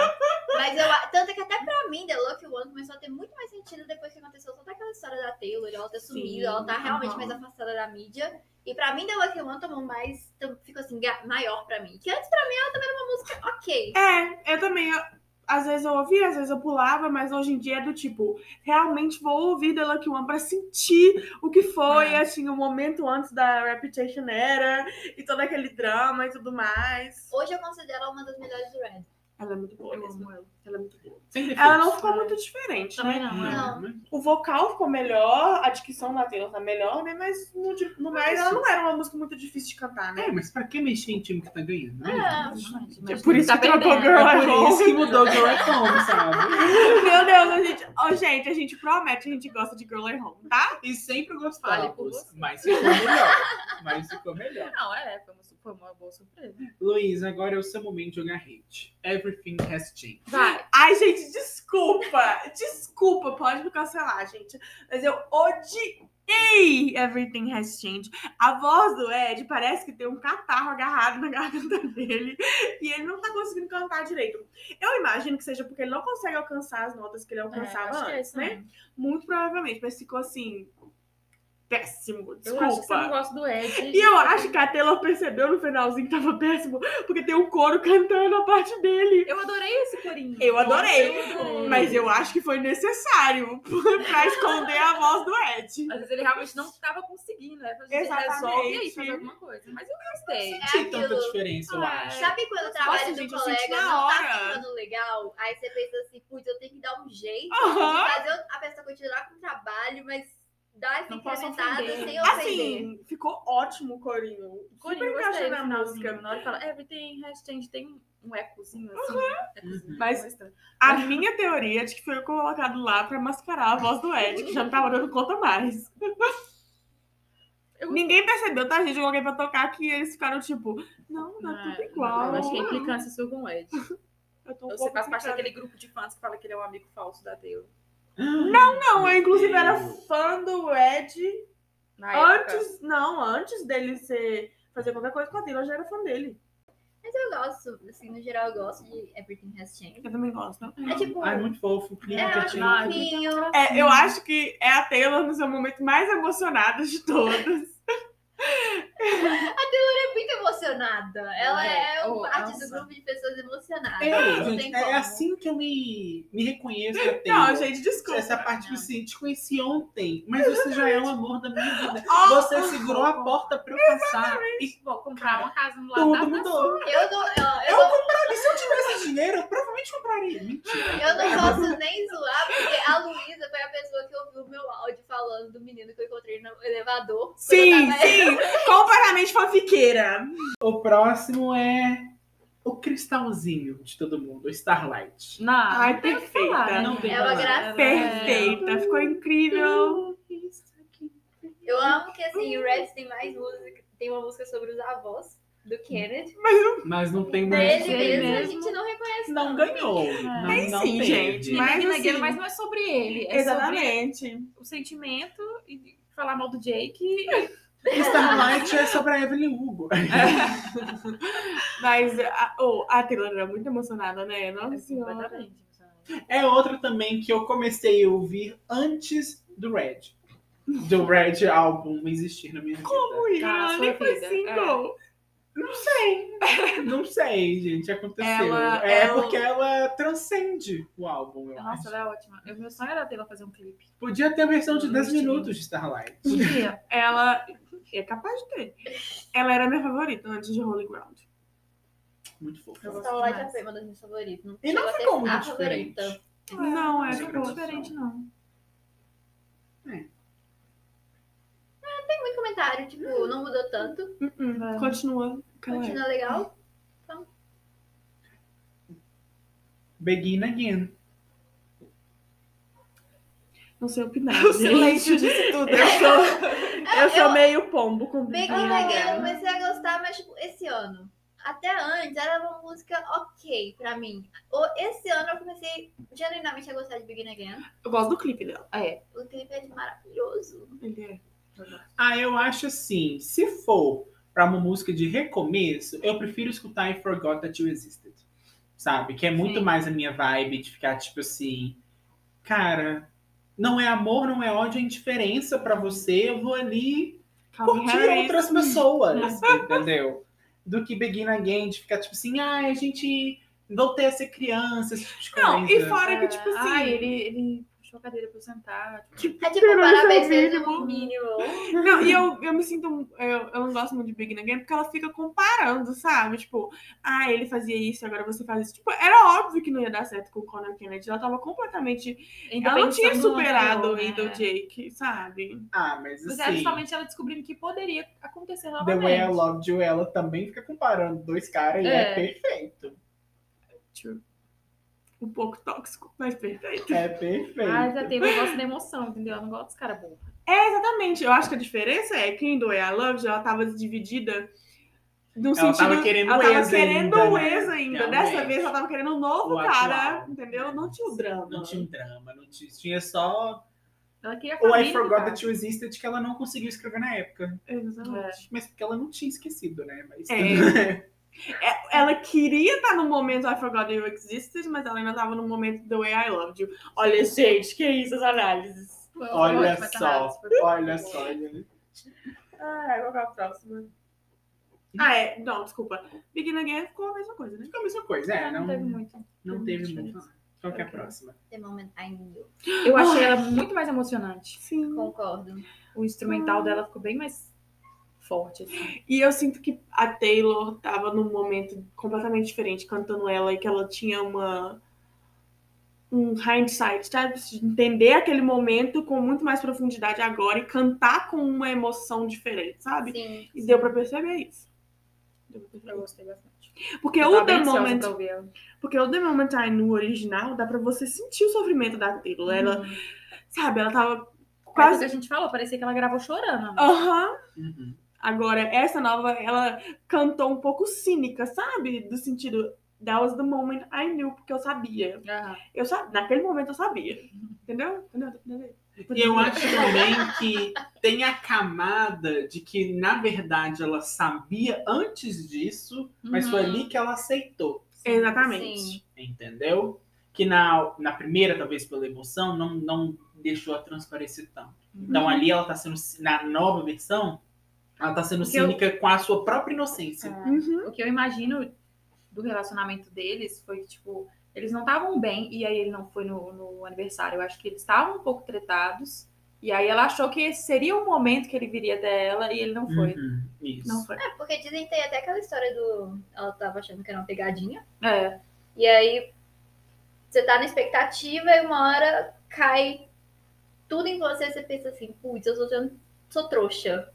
Mas eu, tanto que até pra mim, The Lucky One começou a ter muito mais sentido depois que aconteceu toda aquela história da Taylor, ela ter sumido, ela tá realmente aham. mais afastada da mídia. E pra mim, The Lucky One tomou mais, ficou assim, maior pra mim. Que antes pra mim ela também era uma música ok. É, eu também. eu- às vezes eu ouvia, às vezes eu pulava, mas hoje em dia é do tipo, realmente vou ouvir The Lucky One pra sentir o que foi, É. assim, o momento antes da Reputation Era e todo aquele drama e tudo mais. Hoje eu considero ela uma das melhores do Red. Ela é muito boa Eu mesmo. ela. Ela é muito boa. Ela não ficou muito diferente, Também né? não. é. Não. né? O vocal ficou melhor, a dicção da Taylor tá melhor, né? Mas no, no mais, ela não era uma música muito difícil de cantar, né? É, mas pra que mexer em time que tá ganhando? né? É. É por isso Tá que trocou perdendo. Girl É at por Home. isso que mudou Girl at Home, sabe? Meu Deus, a gente, oh, gente, a gente promete, a gente gosta de Girl at Home, tá? E sempre você. mas ficou melhor. Mas ficou melhor. Não, é. Foi uma, foi uma boa surpresa. Luiz, agora é o seu momento de jogar hate. Everything has changed. Vai. Ai, gente, desculpa, desculpa, pode me cancelar, gente. Mas eu odiei Everything Has Changed. A voz do Ed parece que tem um catarro agarrado na garganta dele e ele não tá conseguindo cantar direito. Eu imagino que seja porque ele não consegue alcançar as notas que ele alcançava acho que é antes, isso né? mesmo. Muito provavelmente, mas ficou assim, péssimo, Eu acho que você não desculpa. gosta do Ed. E eu acho que a Taylor percebeu no finalzinho que tava péssimo, porque tem um coro cantando a parte dele. Eu adorei esse corinho. Eu adorei. Eu adorei. Mas eu acho que foi necessário pra esconder a voz do Ed. Às vezes ele realmente não estava conseguindo. Né? Exatamente. resolve e aí faz alguma coisa. Mas eu gostei. É Não tinha tanta aquilo. diferença, eu É. acho. Sabe quando o trabalho Nossa, do gente, senti colega não tá ficando legal? Aí você pensa assim, putz, eu tenho que dar um jeito Aham. de fazer a pessoa continuar com o trabalho, mas dar essa Não incrementada sem ofender. Assim, ficou ótimo o corinho. Corinho, Super gostei do na música. Na hora que fala everything has changed, tem um ecozinho assim. ecozinho, Mas- muito estranho. A minha teoria é de que foi colocado lá pra mascarar a voz do Ed, que já não tava dando conta mais. Eu- Ninguém percebeu, tá, gente? Eu coloquei pra tocar que eles ficaram tipo, não, tá Ah, tudo igual. Eu acho que é implicância sua com o Ed. Eu tô um Você pouco faz parte daquele grupo de fãs que fala que ele é um amigo falso da Taylor. Não, eu inclusive era fã do Ed Na época. antes. Não, antes dele ser, fazer qualquer coisa com a Taylor, eu já era fã dele. Mas eu gosto, assim, no geral, eu gosto de Everything Has Changed. Eu também gosto. É tipo. Ai, muito fofo. o clima É, eu acho. Ah, fofinho. É, eu acho que é a Taylor no seu momento mais emocionado de todos. É muito emocionada. Ela É, é oh, parte do nossa. grupo de pessoas emocionadas. É, gente, é assim que eu me, me reconheço Taylor. Não, gente, desculpa. Essa parte, tipo Não. assim, te conheci ontem, mas você já é o amor da minha vida. Oh, Você segurou a porta pra eu passar. E Vou comprar uma casa no lado tudo da mudou. Eu não, eu, eu Eu não, compraria, se eu tivesse dinheiro, eu provavelmente compraria. Mentira. eu não posso nem zoar, porque a Luísa foi a pessoa que ouviu o meu áudio falando do menino que eu encontrei no elevador. quando Sim, eu tava- sim, completamente fanfiqueira. O próximo é o cristalzinho de todo mundo, o Starlight. Não, Ai, não perfeita. falar, Não né? É uma graça. Perfeita, ficou incrível. Eu amo que assim, o Reds tem mais música, tem uma música sobre os avós do Kenneth. Mas não tem mais. Dele ele mesmo, a mesmo. gente não reconhece. Não tanto. ganhou. É. Não, Tem não sim, gente, Mas, Mas, mas, assim- mas não é sobre ele. É sobre Exatamente. o sentimento e falar mal do Jake. e- Starlight é sobre a Evelyn Hugo. Mas a, oh, a Taylor era muito emocionada, né? Nossa senhora. Completamente. É outro também que eu comecei a ouvir antes do Red. Do Red álbum existir na minha vida. Como isso? Nem foi vida, single. Não sei. Não sei, gente. Aconteceu. Ela- é ela- porque ela transcende o álbum, eu Nossa, acho. ela é ótima. O meu sonho era Taylor fazer um clipe. Podia ter a versão de Eu 10 gostei. minutos de Starlight. Podia. Ela é capaz de ter. Ela era minha favorita antes de Holy Ground. Muito gosto Starlight já foi uma das minhas favoritas. Não E não ficou muito a favorita. diferente. Não, é ficou diferente, não. Tem muito comentário, tipo, não mudou tanto. Uh-uh. Continua. Época. Continua legal. Begin Again. Não sei opinar. O silêncio disse tudo. Eu sou, eu sou Eu- meio pombo com Big Begin Again eu comecei a gostar, mas tipo, esse ano. Até antes era uma música ok pra mim. Esse ano eu comecei genuinamente a gostar de Begin Again. Eu gosto do clipe dela. É. O clipe é maravilhoso. Ele é. Ah, eu acho assim, se for pra uma música de recomeço, eu prefiro escutar I Forgot That You Existed. Sabe? Que é muito Sim. mais a minha vibe de ficar tipo assim, cara, não é amor, não é ódio, é indiferença pra você, eu vou ali curtir Harris. outras pessoas, entendeu? Do que Begin Again, de ficar tipo assim, ai, a gente voltei a ser criança, esse tipo de coisa. Não, e fora que, tipo assim. Ai, ele, ele puxou a cadeira pra eu sentar. Tipo, É tipo, parabéns, é o fez o mínimo. Não, e eu, eu me sinto. Eu, eu não gosto muito de Begin Again porque ela fica comparando, sabe? Tipo, ah, ele fazia isso, agora você faz isso. Tipo, era óbvio que não ia dar certo com o Conor Kennedy. Ela tava completamente. ainda ela não tinha superado o Idol né? Jake, sabe? Ah, mas Mas é assim, justamente ela descobrindo que poderia acontecer The novamente. Way I Loved You, ela também fica comparando dois caras e é É. perfeito. Tipo, um pouco tóxico, mas perfeito. É perfeito. Mas a Taylor gosta da emoção, entendeu? Eu não gosto dos caras burros. É, exatamente. Eu acho que a diferença é que em Do I Love ela tava dividida no Ela sentido... tava querendo ela o tava querendo ainda, o né? ex ainda. Realmente. Dessa vez ela tava querendo um novo O cara, atual. entendeu? Não tinha o drama. Não tinha um drama, não tinha, tinha só Ela queria o I Forgot. That You Existed que ela não conseguiu escrever na época. Exatamente. Mas porque ela não tinha esquecido, né? Mas É. É, Ela queria estar no momento I Forgot You Existed, mas ela ainda tava no momento The Way I Loved You. Olha, gente, que isso, as análises. Olha só, olha bom. só. olha. Ai, qual que é a próxima? Ah, é. Não, desculpa. Begin Again ficou a mesma coisa, né? Ficou a mesma coisa, é. Não, não teve muito. não teve muito. Qual que é a próxima? The Moment I Knew. Eu achei ela muito mais emocionante. Sim. Concordo. O instrumental dela ficou bem mais forte, assim. E eu sinto que a Taylor tava num momento completamente diferente cantando ela e que ela tinha uma um hindsight, sabe? De entender aquele momento com muito mais profundidade agora e cantar com uma emoção diferente, sabe? Sim. E deu pra perceber isso. Deu pra perceber Eu gostei bastante. Porque Eu o The Moment, porque o The Moment I no original dá pra você sentir o sofrimento da Taylor. Ela, Uhum. sabe, ela tava Quase que quase a gente falou, parecia que ela gravou chorando. Aham. Uhum. Agora, essa nova, ela cantou um pouco cínica, sabe? Do sentido, that was the moment I knew, porque eu sabia. Aham. Eu sa... Naquele momento eu sabia. Entendeu? Entendeu? Entendeu? E eu acho também que tem a camada de que, na verdade, ela sabia antes disso, mas foi Uhum. ali que ela aceitou. Exatamente. Sim. Entendeu? Que na, na primeira, talvez pela emoção, não, não deixou a transparecer tanto. Então Uhum. ali ela tá sendo, na nova versão, ela tá sendo Porque eu- cínica com a sua própria inocência. É. Uhum. O que eu imagino do relacionamento deles foi que, tipo, eles não estavam bem e aí ele não foi no, no aniversário. Eu acho que eles estavam um pouco tretados. E aí ela achou que esse seria o momento que ele viria até ela e ele não foi. Uhum, isso. Não foi. É, porque dizem que tem até aquela história do. Ela tava achando que era uma pegadinha. É. E aí você tá na expectativa e uma hora cai tudo em você, você pensa assim, putz, eu sou, eu sou trouxa.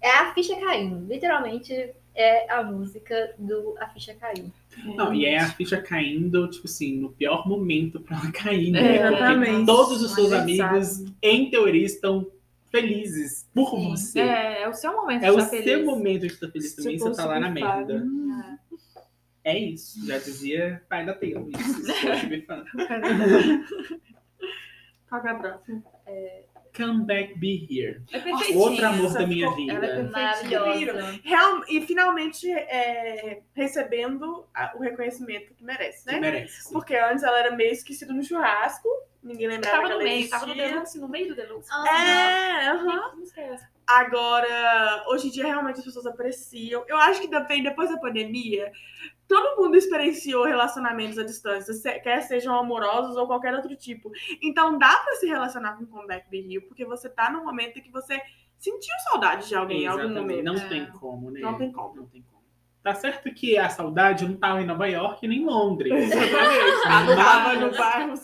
É a ficha caindo. Literalmente é a música do A Ficha Caiu. Não, e é a ficha caindo, tipo assim, no pior momento pra ela cair, né? É, Porque exatamente. todos os seus aniversário. amigos, em teoria, estão felizes por Sim. você. É, é o seu momento É de o estar seu feliz. momento de estar feliz também, você tá lá na merda. É isso, já dizia pai da Taylor. Isso, isso, é a próxima? Come back, be here. É. Outro amor essa da minha ficou- vida. ela é. Maravilhosa. Real... E finalmente é, recebendo a- o reconhecimento que merece, Que né? merece. sim. Porque antes ela era meio esquecida no churrasco. Ninguém lembrava Tava que no meio, tava no existia. deluxe, no meio do deluxe. Aham. É, aham. Que essa? Agora, hoje em dia, realmente as pessoas apreciam. Eu acho que também, depois da pandemia, todo mundo experienciou relacionamentos à distância, quer sejam amorosos ou qualquer outro tipo. Então, dá pra se relacionar com Comeback Be Rio, porque você tá num momento em que você sentiu saudade de alguém em algum Exatamente. momento. Não É. tem como, né? Não tem como. Não tem como. Tá certo que a saudade não tava em Nova York nem em Londres. Exatamente. Tava no bairro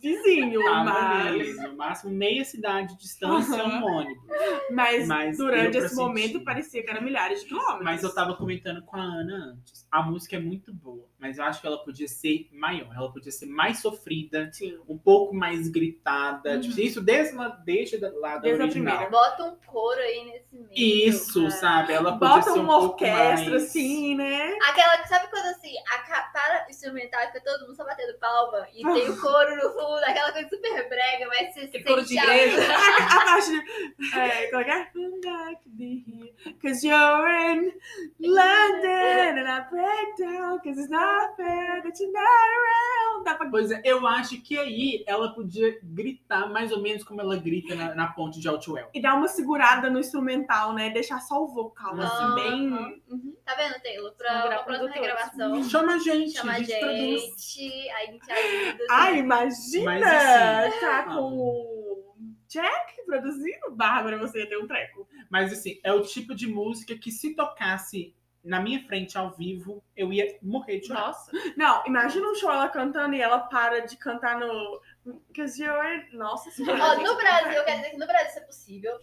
vizinho, Tava mas, no máximo meia cidade de distância, um ônibus. mas, Mas durante esse momento parecia que era milhares de quilômetros. Mas eu tava comentando com a Ana antes. A música é muito boa, mas eu acho que ela podia ser maior. Ela podia ser mais sofrida, Sim. um pouco mais gritada. Uhum. Tipo, isso desde lá, desde da- lá da Desde a original. primeira. Bota um coro aí nesse meio. Isso, É. sabe? Ela podia Bota ser um uma pouco orquestra, mais... assim, né? Aquela que sabe quando assim, a para instrumental fica todo mundo só batendo palma e tem o coro no fundo, aquela coisa super brega, mas você Tem coro de igreja. A, parte de. É, como é que é? Come back to be here, Cause you're in London and I break down, cause it's not not around. Dá pra Pois é, eu acho que aí ela podia gritar mais ou menos como ela grita na, na ponte de Outwell. E dar uma segurada no instrumental, né? Deixar só o vocal, Uhum. assim, bem. Uhum. Tá vendo, Taylor? Pra uma próxima produtores. regravação. Chama a gente, Chama a a gente aí a gente ajuda. Ai, imagina! Mas assim, tá ah. com o Jack produzindo. Bárbara, você ia ter um treco. Mas assim, é o tipo de música que se tocasse na minha frente ao vivo, eu ia morrer de chorar. Nossa. Não, imagina um show ela cantando e ela para de cantar no. Cause you're. Nossa senhora. Ó, no Brasil, quer dizer que no Brasil isso é possível.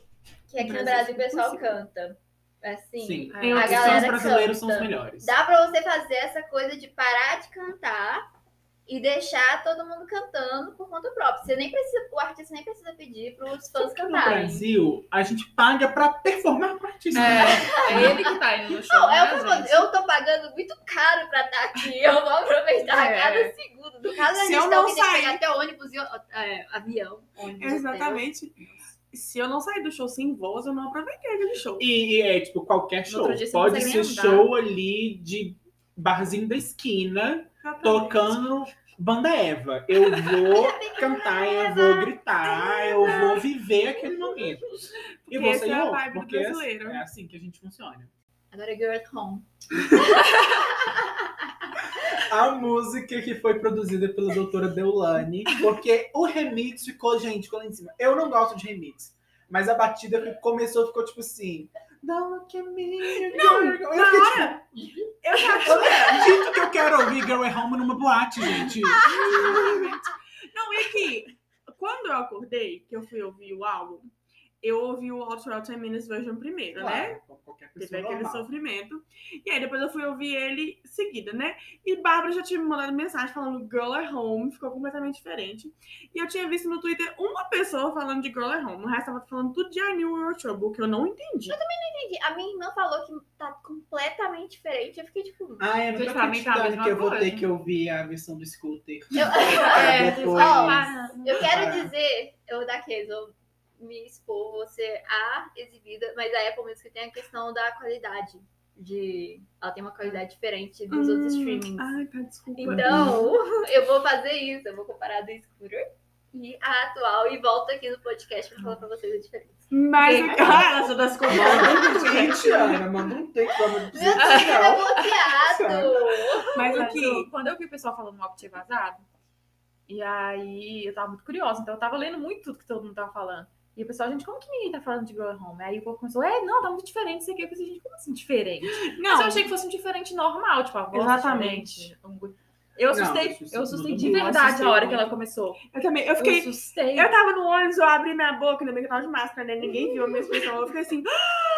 Que aqui No no Brasil o pessoal é possível. canta. Assim, Sim, Tem os a galera brasileiros são os canta. melhores. dá pra você fazer essa coisa de parar de cantar e deixar todo mundo cantando por conta própria. Você nem precisa, o artista nem precisa pedir pros fãs Porque no cantarem. Brasil, a gente paga pra performar com o artista. É, é ele que tá indo no show. Não, é o né, eu eu tô pagando muito caro pra estar aqui. Eu vou aproveitar É. cada segundo. No caso, a Se gente eu tá não tem que sair- pegar até ônibus e é, avião. ônibus, Exatamente. Se eu não sair do show sem voz, eu não aproveitei aquele show. E, e é tipo qualquer show. dia Pode ser show ali de barzinho da esquina, tocando banda Eva. Eu vou cantar, eu vou gritar, eu vou viver aquele momento. E vou essa sair é louco, porque é, brasileiro. é assim que a gente funciona. Agora Girl at Home. A música que foi produzida pela doutora Deulane, porque o remix ficou, gente, ficou lá em cima. Eu não gosto de remix, mas a batida começou ficou tipo assim. Don't look at me. Não, girl. Eu na hora- Eu já tipo, eu não acredito que eu quero ouvir Girl at Home numa boate, gente. Não, é que quando eu acordei, que eu fui ouvir o álbum, eu ouvi o All Throughout 10 Minutes version primeiro, né? Claro, como qualquer Teve pessoa aquele normal. sofrimento. E aí depois eu fui ouvir ele seguida, né? E Bárbara já tinha me mandado mensagem falando Girl at Home, ficou completamente diferente. E eu tinha visto no Twitter uma pessoa falando de Girl at Home. O resto tava falando tudo de I Knew We Were Trouble, que eu não entendi. Entendi. A minha irmã falou que tá completamente diferente. Eu fiquei tipo. Ah, eu não tô tá acreditando que eu vou ter que ouvir a versão do Scooter. Eu, É, depois- ó, eu quero Ah. dizer, eu daqueles, eu me expor, vou ser a exibida, mas a Apple Music tem a questão da qualidade. De. Ela tem uma qualidade diferente dos outros Hum, streamings. Ai, tá, desculpa. Então, eu vou fazer isso. Eu vou comparar do Scooter e a atual e volto aqui no podcast pra falar pra vocês a diferença. Mas ah, ela já tá se Manda um tweet, Ana. Manda um tweet. Vamos Meu Deus, não. bloqueado! Mas aqui. eu- quando eu vi o pessoal falando mal que tinha vazado, e aí eu tava muito curiosa, então eu tava lendo muito tudo que todo mundo tava falando. E o pessoal, gente, como que ninguém tá falando de Girl at Home? Aí o povo começou, é, não, tá muito diferente isso aqui. Eu pensei, gente, como assim diferente? Não, Mas eu achei que fosse um diferente normal, tipo, a voz Exatamente. diferente, um- Eu Não, assustei, isso- eu assustei de não verdade assustei, a hora não. que ela começou. eu também. Eu Eu fiquei. assustei. Eu tava no ônibus, eu abri minha boca, ainda bem que eu tava de máscara, né? Ninguém viu a minha expressão. Eu fiquei assim. "Ah!"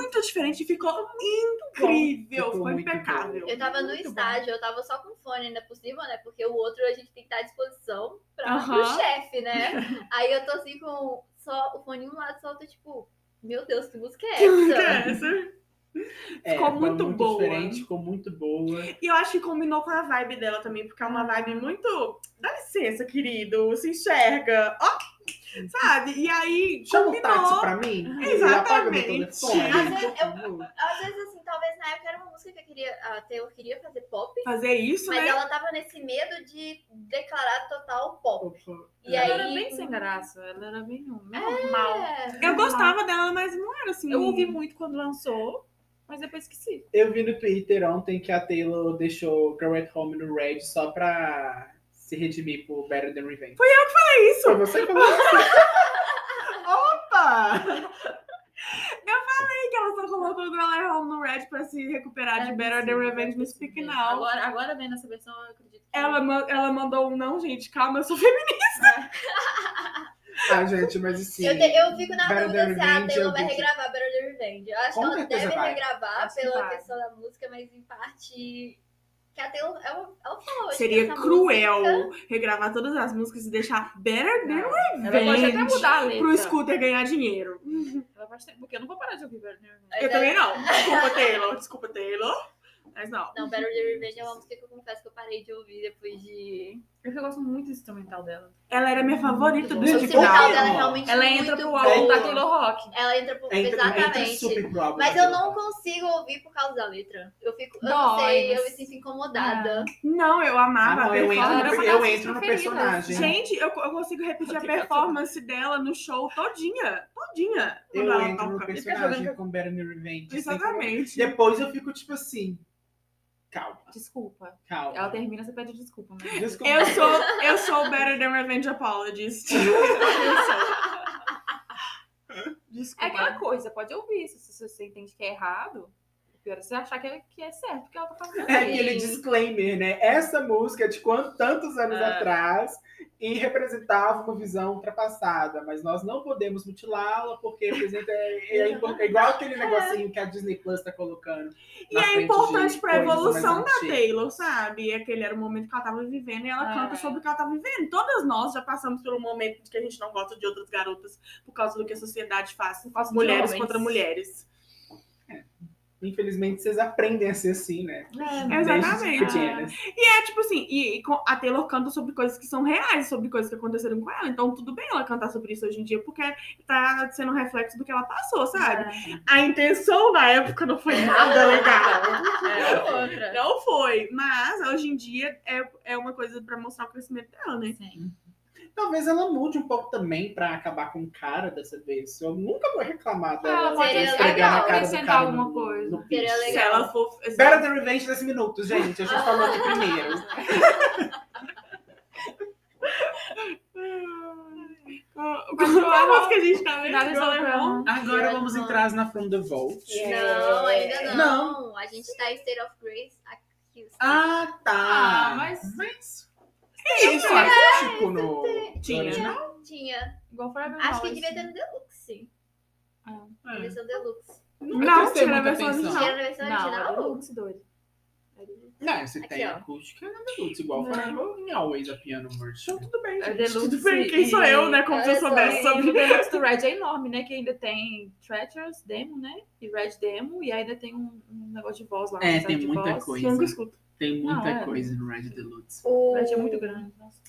Ficou muito diferente, ficou incrível, Ficou muito impecável. Eu tava no Muito bom. estágio, eu tava só com fone ainda por cima, né? Porque o outro a gente tem que estar à disposição Aham. pro chefe, né? Aí eu tô assim com só o fone em um lado, só tô tipo, meu Deus, que música é essa? Essa. É, Ficou foi muito boa. diferente, ficou muito boa. E eu acho que combinou com a vibe dela também, porque é uma vibe muito. Dá licença, querido, se enxerga. Ó, sabe? E aí. Chama combinou. táxi pra mim. Exatamente. Às vezes eu-. Às vezes, assim, talvez na época era uma música que eu queria, a Taylor queria fazer pop, Fazer isso, mas né? ela tava nesse medo de declarar total pop. E ela aí. era bem sem graça, ela era bem normal. É. Eu gostava dela, mas não era assim. Eu ouvi muito quando lançou, mas depois esqueci. Eu vi no Twitter ontem que a Taylor deixou Girl at Home no Red só pra se redimir por Better Than Revenge. Foi É isso. Foi você que falou isso? Opa! que ela só colocou o Girl at Home no Red pra se recuperar de É Better Than possível, Revenge é no. Speak Now. Agora, agora vendo essa versão, eu acredito que Ela, ela mandou um não, gente, calma, eu sou feminista. Ah, gente, mas assim. Eu, te- eu fico na Better dúvida Than se a Revenge, Taylor eu vai que- regravar Better Than Revenge. Eu acho Com que ela deve vai. regravar Acho que pela questão da música, mas em parte. Que a Taylor. Ela, ela falou. acho que Seria cruel música- regravar todas as músicas e deixar Better Than Ela pode até Revenge mudar a letra. pro Scooter ganhar dinheiro. Ela pode ter- Porque eu não vou parar de ouvir Better Than Revenge. Eu também não. Desculpa, Taylor. Desculpa, Taylor. Mas não. Não, Better Than Revenge é uma música que eu confesso que eu parei de ouvir depois de. Eu gosto muito do instrumental dela. Ela era minha favorita do instrumental bom. dela é realmente Ela muito entra pro bom. álbum da Taylor Rock. Ela entra pro. Entra, entra Exatamente. super pro álbum Mas eu não consigo ouvir por causa da letra. Eu fico. Eu não sei, eu me sinto incomodada. Não, eu Ah, amava não, a eu entro, eu entro no personagem. Gente, eu, eu consigo repetir a performance dela no show todinha. Todinha. quando Eu ela entro no toca. personagem com Better Revenge. sem Exatamente. Depois eu fico tipo assim. Calma, Desculpa. calma. Ela termina, você pede desculpa. Mas... Desculpa. Eu sou, eu sou o Better Than Revenge Apologist. Eu sou. É Desculpa. aquela coisa, pode ouvir. Se, se você entende que é errado, pior é você achar que é, que é certo que ela tá fazendo. É aquele disclaimer, né? Essa música é de quantos, tantos anos É. atrás e representava uma visão ultrapassada, mas nós não podemos mutilá-la porque representa é, é é igual aquele negocinho que a Disney Plus tá colocando. E é importante pra coisas evolução da. Taylor, sabe? Aquele era o momento que ela tava vivendo e ela Ah, canta é. sobre o que ela tá vivendo. Todas nós já passamos pelo momento de que a gente não gosta de outras garotas por causa do que a sociedade faz mulheres contra mulheres. Infelizmente, vocês aprendem a ser assim, né? Exatamente. Desde pequenas. É tipo assim, e, e a Taylor canta sobre coisas que são reais, sobre coisas que aconteceram com ela. Então tudo bem ela cantar sobre isso hoje em dia, porque tá sendo um reflexo do que ela passou, sabe? É. A intenção na época não foi nada legal. É outra. Não foi, mas hoje em dia é, é uma coisa pra mostrar o crescimento dela, né? Sim. Talvez ela mude um pouco também pra acabar com o cara dessa vez. Eu nunca vou reclamar dela. Ela pode esfregar legal na cara do cara alguma no- coisa. no Seria piso. legal. Se ela for. Better Than Revenge 10 minutos, gente. A gente falou aqui primeiro. Qual música que a gente tá vendo? Agora vamos the entrar na From the Vault. Não, ainda não. Não. A gente tá em State of Grace aqui. Ah, tá. Ah, mas Mas... É isso, acústico no Tinha. no original? Tinha. igual Forever Acho que devia ter no Deluxe. Ah. É. Versão Deluxe. Não, tinha na versão original. Tinha na versão Não, é original? Deluxe, doido. É Deluxe. Não, você Aqui, tem ó. acústica na Deluxe, igual Não. Forever em Always, a piano version. Então tudo bem, É gente. Deluxe Tudo bem, quem sou e- eu, né? Como se eu Olha só, soubesse E sobre o Deluxe do Red é enorme, né? Que ainda tem Treacherous Demo, né? E Red Demo. E ainda tem um, um negócio de voz lá. um É, tem de muita voz. coisa. Nunca escuto. Tem muita Não, é. coisa no Red Deluxe. O... Red é muito grande. Nossa.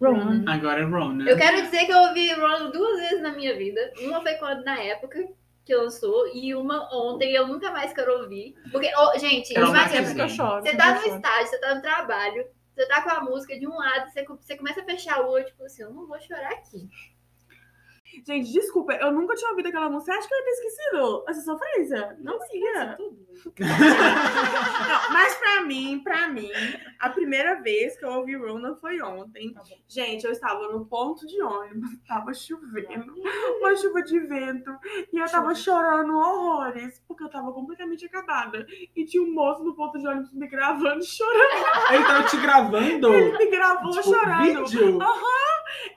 Ronan. Agora é Rona. Eu quero dizer que eu ouvi Ronald duas vezes na minha vida. Uma foi quando, na época que lançou, e uma ontem eu nunca mais quero ouvir. Porque, ô, gente, Eu não imagina, que eu choro. você tá no choro. estágio, você tá no trabalho, você tá com a música de um lado, você, você começa a fechar o olho, tipo assim, eu não vou chorar aqui. Gente, desculpa, eu nunca tinha ouvido aquela música. Acho que eu ia ter esquecido essa sofrência. Não ia. tudo. Não, mas pra mim, pra mim, a primeira vez que eu ouvi Rona foi ontem. Tá. Gente, eu estava no ponto de ônibus, tava chovendo, uma chuva de vento, e eu tava chorando horrores, porque eu tava completamente acabada. E tinha um moço no ponto de ônibus me gravando, chorando. Ele tava te gravando. Ele me gravou tipo, chorando. vídeo.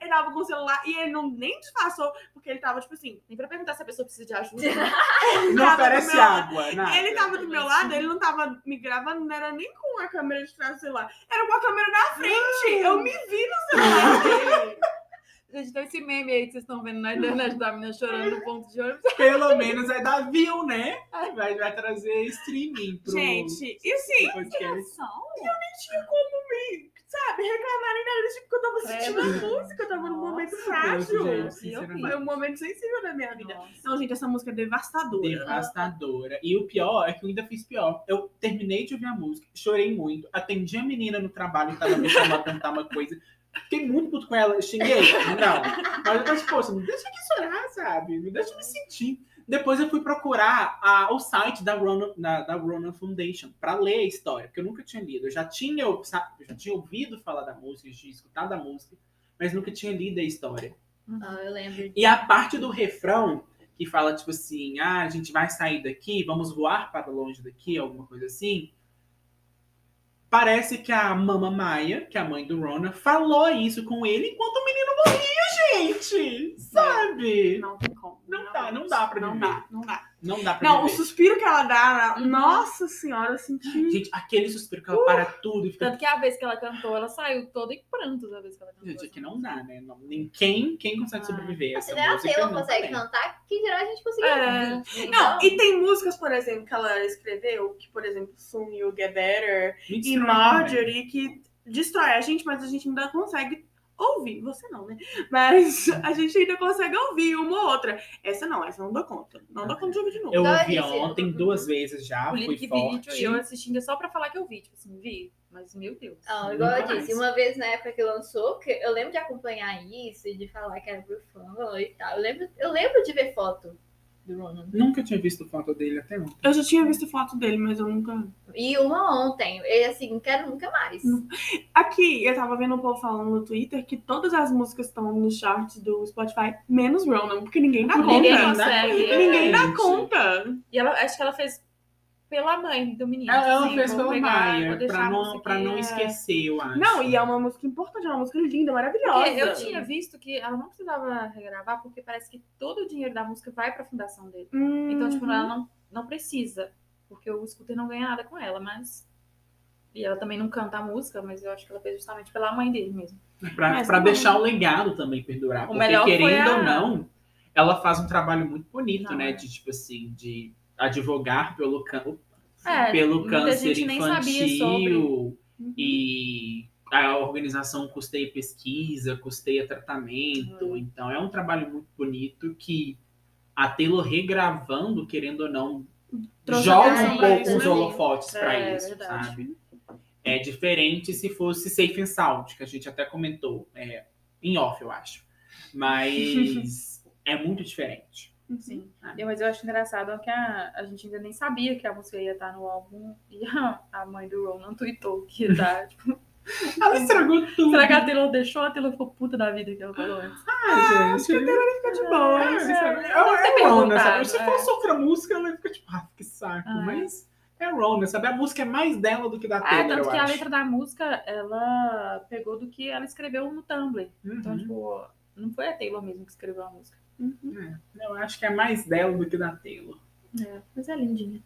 Ele tava com o celular e ele não nem disfarçou, porque ele tava, tipo assim, Nem pra perguntar se a pessoa precisa de ajuda. Não oferece meu- água, nada. Ele tava do meu lado, ele não tava me gravando, não era nem com a câmera de trás do celular, era com a câmera na frente. Eu me vi no celular dele. Gente, então esse meme aí que vocês estão vendo na internet da menina chorando no ponto de ônibus. Pelo menos vai dar view, né? Vai, vai trazer streaming pro Gente, e assim, pro podcast. tinha como me, sabe, reclamar nem nada, tipo, que eu tava sentindo a música, eu tava num momento frágil. gente. Foi um momento sensível da minha vida. Nossa. Não, gente, essa música é devastadora. Devastadora. E o pior é que eu ainda fiz pior. Eu terminei de ouvir a música, chorei muito, atendi a menina no trabalho que tava me chamando pra cantar uma coisa. Fiquei muito puto com ela, xinguei. Não. Mas eu falei, poxa, me deixa aqui chorar, sabe? Me deixa me sentir. Depois eu fui procurar a- o site da Ronan, da, da Ronan Foundation pra ler a história, porque eu nunca tinha lido. Eu já tinha, eu já tinha ouvido falar da música, já tinha escutado a música, mas nunca tinha lido a história. Ah, eu lembro. E a parte do refrão, que fala tipo assim, ah, a gente vai sair daqui, vamos voar para longe daqui, alguma coisa assim. Parece que a Mama Maia, que é a mãe do Rona, falou isso com ele enquanto o menino morria, gente! Sabe? Não tem como. Não dá, realmente. não dá pra Não viver. dá, não dá. Não dá pra Não, o viver. suspiro que ela dá, Uhum. nossa senhora, eu senti. Gente, aquele suspiro que ela para tudo e fica. Tanto que a vez que ela cantou, ela saiu toda em prantos a vez que ela cantou. Gente, aqui não música. dá, né? Não, nem quem, quem consegue Ah. sobreviver a Se essa nem a música Taylor não consegue tem. cantar, que dirá a gente conseguir É. ouvir. Não, Então, e tem músicas, por exemplo, que ela escreveu, que, por exemplo, Soon You'll Get Better Me e também. Marjorie, que destrói a gente, mas a gente ainda consegue ouvir. Você não, né? Mas a gente ainda consegue ouvir uma ou outra. Essa não, essa não dou conta. Não dou conta de ouvir de novo. Eu ouvi isso. ontem duas vezes já, O foi lyric forte. vídeo e eu assistindo só pra falar que eu vi. Tipo assim, vi. Mas, meu Deus. Não, igual eu Nunca disse, mais. uma vez na época que lançou, que eu lembro de acompanhar isso e de falar que era por fã e tal. Eu lembro, eu lembro de ver foto do Ronan. Nunca tinha visto foto dele até ontem. Eu já tinha visto foto dele, mas eu nunca. E uma ontem. E assim, não quero nunca mais. Aqui, eu tava vendo o povo falando no Twitter que todas as músicas estão nos charts do Spotify, menos Ronan, porque ninguém dá conta. Ninguém dá consegue. Ninguém dá Gente. conta. E ela, acho que ela fez pela mãe do menino. Ela, ela assim, fez pela pegar, Maia, pra não, pra não é. esquecer, eu acho. Não, e é uma música importante, é uma música linda, maravilhosa. Porque eu tinha visto que ela não precisava regravar, porque parece que todo o dinheiro da música vai pra fundação dele. Hum, Então, tipo, ela não, não precisa. Porque o scooter não ganha nada com ela, mas. E ela também não canta a música, mas eu acho que ela fez justamente pela mãe dele mesmo. Pra, Mas pra não. deixar o legado também perdurar. O porque, querendo a- ou não, ela faz um trabalho muito bonito, Não, né? é. De, tipo assim, de advogar pelo. É, pelo câncer infantil. Uhum. e a organização custeia pesquisa, custeia tratamento. Uhum. Então, é um trabalho muito bonito que a Taylor regravando, querendo ou não, Trouxe joga um pouco os holofotes pra É, isso, verdade. sabe? É diferente se fosse Safe and Sound, que a gente até comentou, é, em off, eu acho. Mas é muito diferente. Sim. Eu- Mas eu acho engraçado que a, a gente ainda nem sabia que a música ia estar no álbum. E a, a mãe do Ronan tweetou que ia estar, tipo, Ela estragou tudo. Será que a Taylor deixou? A Taylor ficou puta da vida que ela falou antes. Ah, gente. Fica de boa. É, é, É, deve ter é Rona, sabe? Se é. fosse outra música, ela fica tipo, ah, que saco. Ah, é. Mas é Rona, sabe? A música é mais dela do que da É, Taylor, tanto eu que a acho. letra da música, ela pegou do que ela escreveu no Tumblr. Então, Uhum. tipo, não foi a Taylor mesmo que escreveu a música. É, eu acho que é mais dela do que da Taylor. É, mas é lindinha.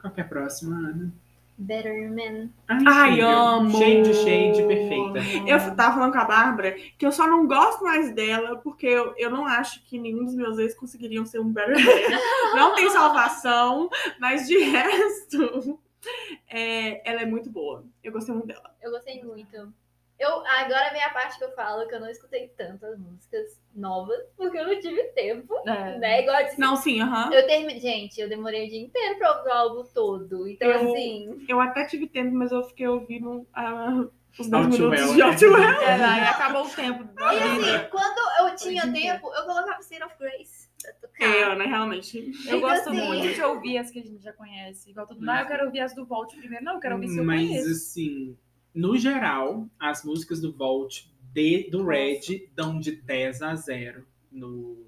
Qual que é a próxima, Ana? Better Man. Ai, amo. Shade, shade, perfeita. Eu tava falando com a Bárbara que eu só não gosto mais dela porque eu, eu não acho que nenhum dos meus ex conseguiriam ser um better man. não tem salvação, mas de resto, é, ela é muito boa. Eu gostei muito dela. Eu gostei muito. Eu, agora vem a parte que eu falo que eu não escutei tantas músicas novas, porque eu não tive tempo, É. né? Igual eu disse, Não, sim, aham. eu terminei. Gente, eu demorei o dia inteiro pra ouvir o álbum todo. Então, Eu- assim. Eu até tive tempo, mas eu fiquei ouvindo ah, os 10 Outwell, minutos de? Outwell. É, aí acabou o tempo. E assim, quando eu tinha tempo, eu colocava State of Grace tocar. É, né, realmente. Eu Então, gosto assim, muito de ouvir as que a gente já conhece. Igual todo mundo, ah, eu quero ouvir as do Vault primeiro. Não, eu quero ouvir se eu Mas, conheço. assim, no geral, as músicas do Vault de, do Red dão de 10 a 0 no, no filme.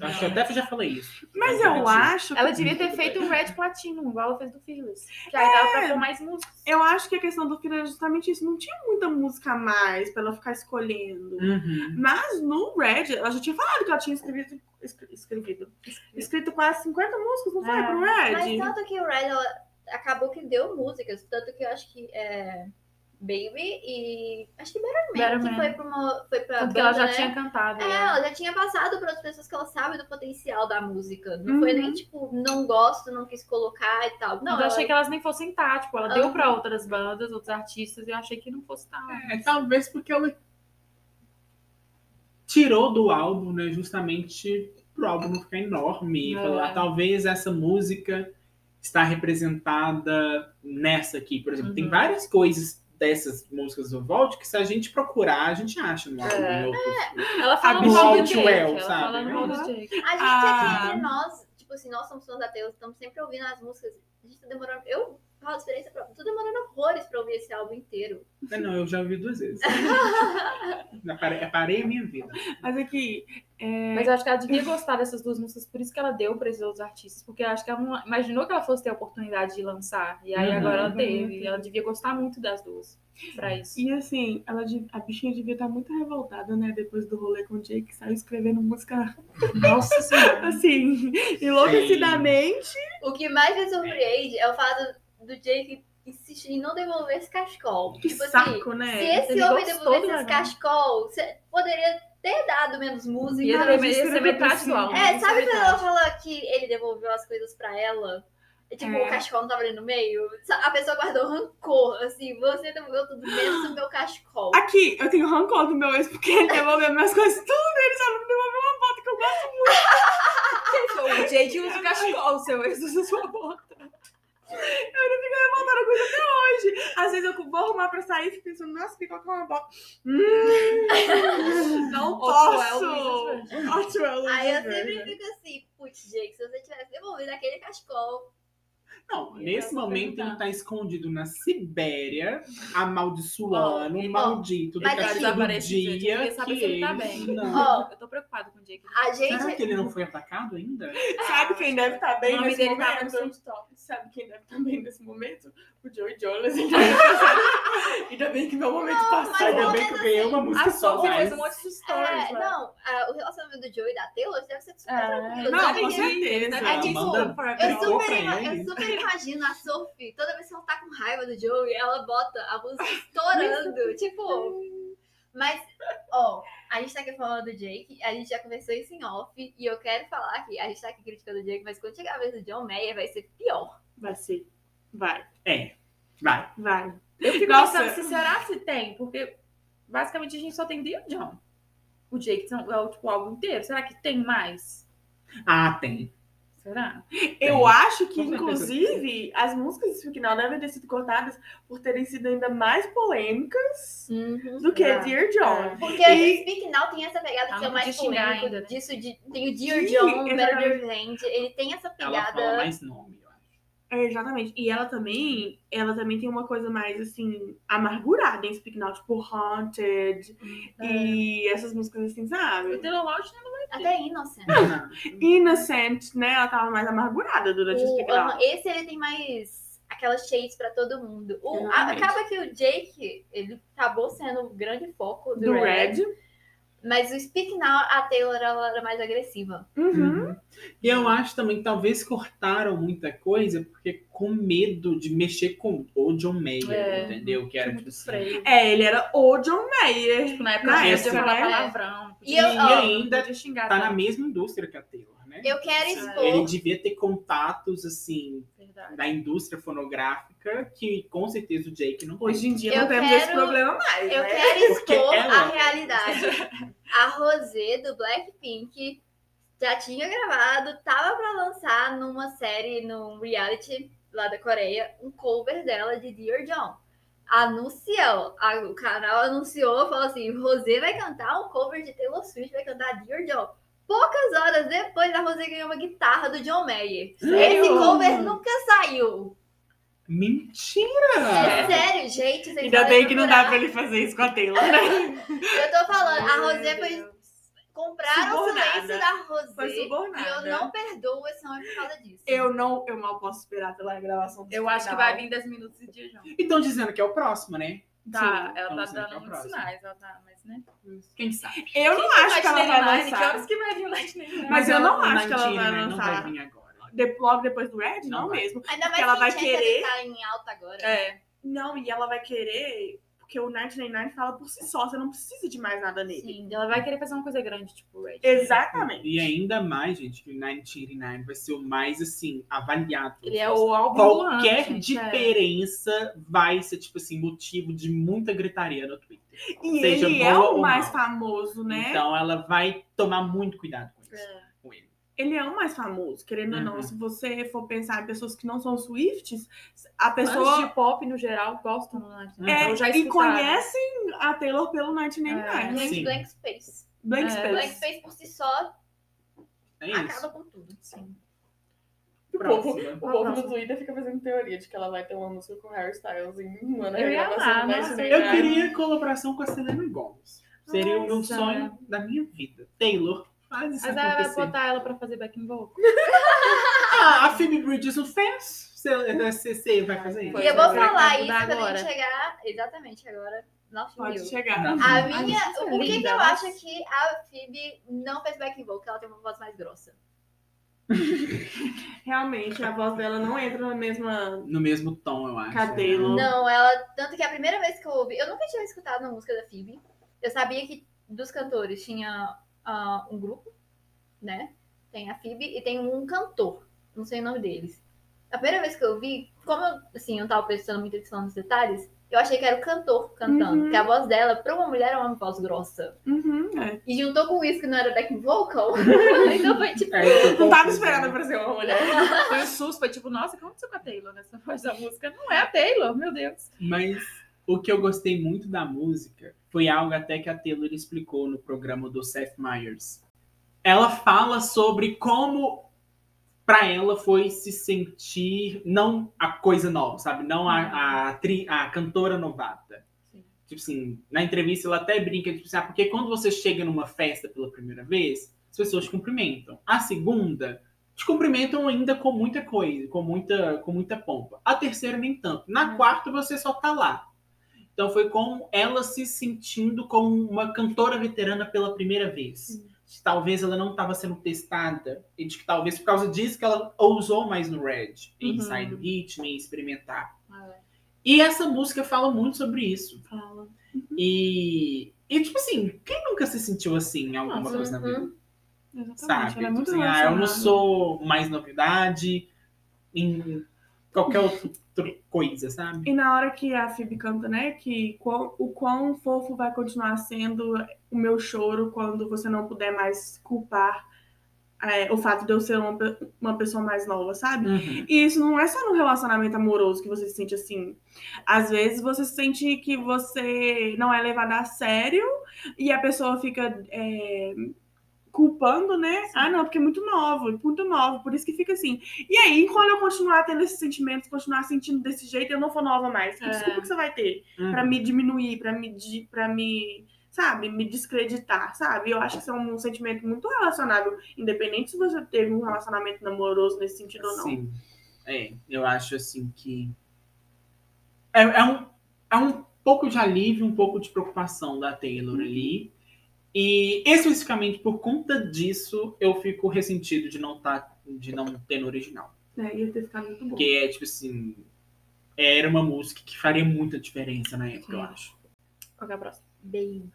Eu Acho que eu até já falei isso. Mas Vou eu repetir. acho Ela devia ter feito um Red Platinum, igual ela fez do Fearless. Que aí dava pra pôr mais músicas. eu acho que a questão do filho é justamente isso. Não tinha muita música a mais pra ela ficar escolhendo. Uhum. Mas no Red, ela já tinha falado que ela tinha escrevido, escre- escrevido, escrito quase 50 músicas, não foi? É. Pro Mas Red? tanto que o Red ela acabou que deu músicas, tanto que eu acho que é Baby e acho que Better Man, Better que Man. foi pra uma foi pra Tanto que ela banda, já né? tinha cantado. É, é. ela já tinha passado para outras pessoas que ela sabe do potencial da música. Não foi Uhum. nem tipo, não gosto, não quis colocar e tal. Não, eu achei ela- que elas nem fossem estar. Tipo, ela deu Aham. pra outras bandas, outros artistas, e eu achei que não fosse estar. É, talvez porque ela tirou do álbum, né, justamente pro álbum não ficar enorme. E É. falar, talvez essa música está representada nessa aqui. Por exemplo, tem Uhum. várias coisas dessas músicas do Vault que se a gente procurar, a gente acha no álbum. É. outros- Ela fala no Hall. Ela sabe? Uhum. Jake. A gente Ah. aqui entre nós, tipo assim, nós somos fãs da Taylor, estamos sempre ouvindo as músicas. A gente tá demorando. Eu de experiência própria, tô demorando horrores pra ouvir esse álbum inteiro. É, não, eu já ouvi duas vezes. Parei, parei a minha vida. Mas aqui, é, Mas eu acho que ela devia gostar dessas duas músicas, por isso que ela deu pra esses outros artistas. Porque eu acho que ela não imaginou que ela fosse ter a oportunidade de lançar. E aí Uhum. agora ela Uhum. teve. E ela devia gostar muito das duas. Pra isso. e assim, ela, a bichinha devia estar muito revoltada, né? Depois do rolê com o Jake, que saiu escrevendo música Nossa senhora. assim, enlouquecidamente. O que mais me surpreende é o fato do Jake insistir em não devolver esse cachecol. Que tipo assim, saco, né? se esse Ele homem devolvesse esse cachecol, você poderia ter dado menos música. Ia Cara, ser, ia ser metade assim. do álbum. É, sabe quando ela fala que ele devolveu as coisas pra ela? E, tipo, É. o cachecol não tava ali no meio? A pessoa guardou rancor, assim, você devolveu tudo menos o meu cachecol. Aqui, eu tenho rancor do meu ex, porque ele devolveu minhas coisas tudo, ele só não devolveu uma bota que eu gosto. O Jake usa o cachecol, o seu ex usa sua bota. Eu ainda fico revoltada com isso até hoje. Às vezes eu vou arrumar pra sair e fico pensando, nossa, que colocar uma bota. Hum, não posso. Outwell, Luiz Outwell, Aí eu sempre fico assim, putz, Jake, se você tivesse devolvido aquele cachecol. Não, Eu nesse momento perguntar. ele tá escondido na Sibéria, amaldiçoando, Ó, maldito do mas castigo do Desaparece, gente, eu dia queria saber que se ele tá bem. Não. Ó, Eu tô preocupado com o Jake. a Será gente. que ele não foi atacado ainda? Sabe quem deve estar bem o nome nesse momento? Sabe quem deve estar bem nesse momento? O Joey Jonas. Ainda bem que meu momento passou. mas Ainda não bem que eu ganhei uma música A só. Mas- um monte de stories. É, não, a- o relacionamento do Joey e da Taylor deve ser super É. tranquilo. Não, com que- certeza. É tipo, Manda- Forever Eu super, eu super imagino a Sophie, toda vez que ela tá com raiva do Joey, ela bota a música estourando. tipo. Mas, ó, a gente tá aqui falando do Jake, a gente já conversou isso em off, e eu quero falar que a gente tá aqui criticando o Jake, mas quando chegar a vez do John Mayer vai ser pior. Vai ser. Vai, É, vai. vai. Eu fico Nossa. pensando se será se tem, porque basicamente a gente só tem Dear John. O Jake é o tipo, o álbum inteiro. Será que tem mais? Ah, tem. Será? Eu acho que, inclusive, as músicas de final devem ter sido cortadas por terem sido ainda mais polêmicas do que Ah, Dear John. Porque E- o Speak Now tem essa pegada de ser não mais polêmico, ainda, né? disso de, tem o Dear Sim, John. Better Revenge, ele tem essa Ela fala pegada... mais nome. É, exatamente. E ela também, ela também tem uma coisa mais, assim, amargurada em Speak Now, tipo Haunted e essas músicas assim, O sabe? Taylor Lautner Até Innocent. Innocent, né? Ela tava mais amargurada durante o O, Speak Now. esse ele tem mais aquelas shades pra todo mundo. O- a- acaba que o Jake, ele acabou sendo o grande foco do, Do Red. Red. Mas o Speak Now, a Taylor ela era mais agressiva. Uhum. E eu acho também que talvez cortaram muita coisa porque com medo de mexer com o John Mayer, É, entendeu? Que era tipo muito assim. É, ele era o John Mayer. Tipo, na época Na época, falar né? palavrão. E eu- ó, ainda Tá na mesma indústria que a Taylor, né? Eu quero expor. Ele devia ter contatos, assim, Verdade. da indústria fonográfica que com certeza o Jake não. Hoje em dia Eu não temos quero- esse problema mais, Eu né? quero Porque expor ela- a realidade. A Rosé do Blackpink já tinha gravado, tava pra lançar numa série, num reality lá da Coreia, um cover dela de Dear John. Anunciou, a- o canal anunciou, falou assim: Rosé vai cantar um cover de Taylor Swift, vai cantar Dear John. Poucas horas depois, a Rosé ganhou uma guitarra do John Mayer. Esse cover nunca saiu. Mentira! É sério, gente. vocês Ainda bem que não dá pra ele fazer isso com a Taylor, né? Eu tô falando, a Rosé foi compraram o Subornada. silêncio da Rosé. Foi E eu subornada. não perdoo esse homem por causa disso. Eu não, eu mal posso esperar pela gravação do Eu acho que vai vir 10 minutos de dia, João. E estão dizendo que é o próximo, né? Tá, Sim, ela então tá é o dando muitos próximo. sinais, ela tá, né? Quem sabe? Eu não acho que ela vai Lightning Que lançar. horas que vai vir o Lightning Mas eu não o acho que ela 19, vai né, Não vai lançar. vir agora. De- logo depois do Red? Não Não, vai. mesmo. Ainda mais Porque ela que vai querer- tá em alta agora. É, Não, e ela vai querer. Porque o 99 fala por si só, você não precisa de mais nada nele. sim. Ela vai querer fazer uma coisa grande, tipo Red. Exatamente. E ainda mais, gente, que o 1989 vai ser o mais, assim, avaliado. Ele é o álbum do ano, Qualquer gente, é. diferença vai ser, tipo assim, motivo de muita gritaria no Twitter. E Seja ele é o ou mais famoso, né? Então ela vai tomar muito cuidado com isso. É. Com ele. Ele é o mais famoso, querendo ou não. Uhum. Se você for pensar em pessoas que não são Swifts, a Fãs pessoa. de pop, no geral, gostam do Lightning. É, já e conhecem a Taylor pelo 1999. É. Gente, Sim. Blank Space. Blank É. Space. Blank Space por si só É isso. acaba com tudo. Sim. O povo, o povo no Twitter fica fazendo teoria de que ela vai ter uma música com Harry Styles em um ano. Eu ia amar, do nossa, 1999. Eu queria colaboração com a Selena Gomez. Seria o meu sonho da minha vida. Taylor, faz isso Mas ela vai acontecer. botar ela pra fazer backing vocal. Ah, a Phoebe Bridges não fez? Você, vai fazer isso? E eu vou falar isso mudar quando a agora. gente chegar. Exatamente, agora. Nossa, Pode viu? chegar. Não. A minha. O que, que eu acho que a Phoebe não fez back vocal, ela tem uma voz mais grossa. Realmente, a voz dela não entra na mesma No mesmo tom, eu acho. Cadelo. Não, ela. Tanto que a primeira vez que eu ouvi. Eu nunca tinha escutado uma música da Phoebe. Eu sabia que dos cantores tinha ah, um grupo, né? Tem a Phoebe e tem um cantor. Não sei o nome deles. A primeira vez que eu ouvi, como eu, assim, eu não tava prestando muita atenção nos detalhes, eu achei que era o cantor cantando. Uhum. Porque a voz dela, pra uma mulher, é uma voz grossa. Uhum, é. E juntou com isso que não era back vocal. então foi tipo. É, Não tava esperando pra ser uma mulher. Foi um susto, foi tipo, nossa, o que aconteceu com a Taylor nessa voz da música? Não é a Taylor, meu Deus. Mas o que eu gostei muito da música foi algo até que a Taylor explicou no programa do Seth Meyers. Ela fala sobre como para ela foi se sentir não a coisa nova, sabe? Não a, a, tri- a cantora novata. Sim. Tipo assim, na entrevista ela até brinca, tipo assim, ah, porque quando você chega numa festa pela primeira vez, as pessoas te cumprimentam. A segunda, te cumprimentam ainda com muita coisa, com muita, com muita pompa. A terceira, nem tanto. Na Hum. quarta, você só tá lá. Então foi com ela se sentindo como uma cantora veterana pela primeira vez. Talvez ela não estava sendo testada. E de que talvez por causa disso que ela ousou mais no Red. Em Uhum. sair do ritmo, em experimentar. É. E essa música fala muito sobre isso. Fala. E, e tipo assim, quem nunca se sentiu assim em alguma Nossa, coisa na vida? uhum. Exatamente. Sabe? É muito Tipo assim, ah, eu não sou mais novidade em qualquer outra coisa, sabe? E na hora que a Phoebe canta, né, que o quão fofo vai continuar sendo o meu choro quando você não puder mais culpar é, o fato de eu ser uma, uma pessoa mais nova, sabe? Uhum. E isso não é só no relacionamento amoroso que você se sente assim. Às vezes você sente que você não é levada a sério e a pessoa fica é, culpando, né? Ah, não, porque é muito novo, muito novo, por isso que fica assim. E aí, quando eu continuar tendo esses sentimentos, continuar sentindo desse jeito, eu não for nova mais. Que É. desculpa que você vai ter Uhum. pra me diminuir, pra me, pra me, sabe, me descreditar, sabe? Eu acho que isso é um sentimento muito relacionável, independente se você teve um relacionamento namoroso nesse sentido ou não. Sim. É, eu acho assim que. É, é um, é um pouco de alívio, um pouco de preocupação da Taylor Uhum. ali. E especificamente por conta disso, eu fico ressentido de não, tá, de não ter no original. É, ia ter ficado muito bom. Porque é tipo assim. Era uma música que faria muita diferença na época, eu Sim. acho. Qual é a próxima? Bem.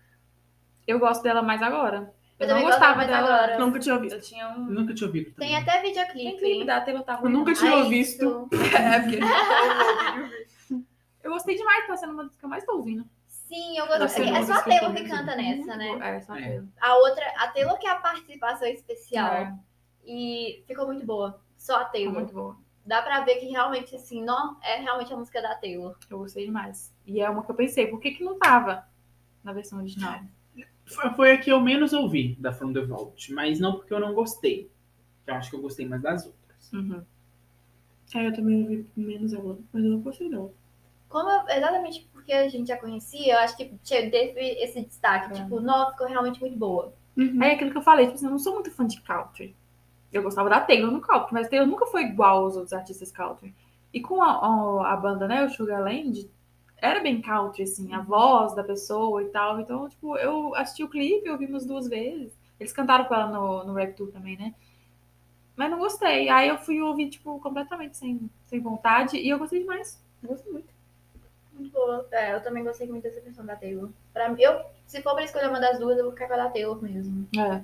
Eu gosto dela mais agora. Eu, Eu não gostava dela. agora. Nunca tinha ouvido. Eu tinha um. Nunca tinha ouvido também. Tem até Tem videoclipe. clipe da Taylor tá Eu nunca tinha Ah, visto. isso. É, porque eu gostei demais, tá sendo uma das que eu mais tô ouvindo. Sim, eu Tá gosto. sendo É uma só a que Taylor que canta nessa, né? É, só a É. Taylor. A outra, a Taylor que é a participação especial. É, E ficou muito boa. Só a Taylor. muito boa. Dá pra ver que realmente, assim, não é realmente a música da Taylor. Eu gostei demais. E é uma que eu pensei, por que que não tava na versão original? Foi- Foi a que eu menos ouvi da From the Vault, mas não porque eu não gostei. Eu acho que eu gostei mais das outras. Uhum. É, eu também ouvi menos agora, mas eu não gostei não. Como eu- exatamente porque a gente já conhecia, eu acho que teve esse destaque. É. Tipo, não, ficou realmente muito boa. Uhum. Aí é aquilo que eu falei, tipo assim, eu não sou muito fã de country. Eu gostava da Taylor no country, mas Taylor nunca foi igual aos outros artistas country. E com a, a, a banda, né, o Sugarland, era bem country, assim, a voz da pessoa e tal. Então, tipo, eu assisti o clipe, eu vi umas duas vezes. Eles cantaram com ela no, no Rap Tour também, né? Mas não gostei. Aí eu fui ouvir, tipo, completamente sem, sem vontade. E eu gostei demais. Eu Gostei muito. Muito boa. É, eu também gostei muito dessa versão da Taylor. Pra eu, se for pra escolher uma das duas, eu vou ficar com a da Taylor mesmo. É,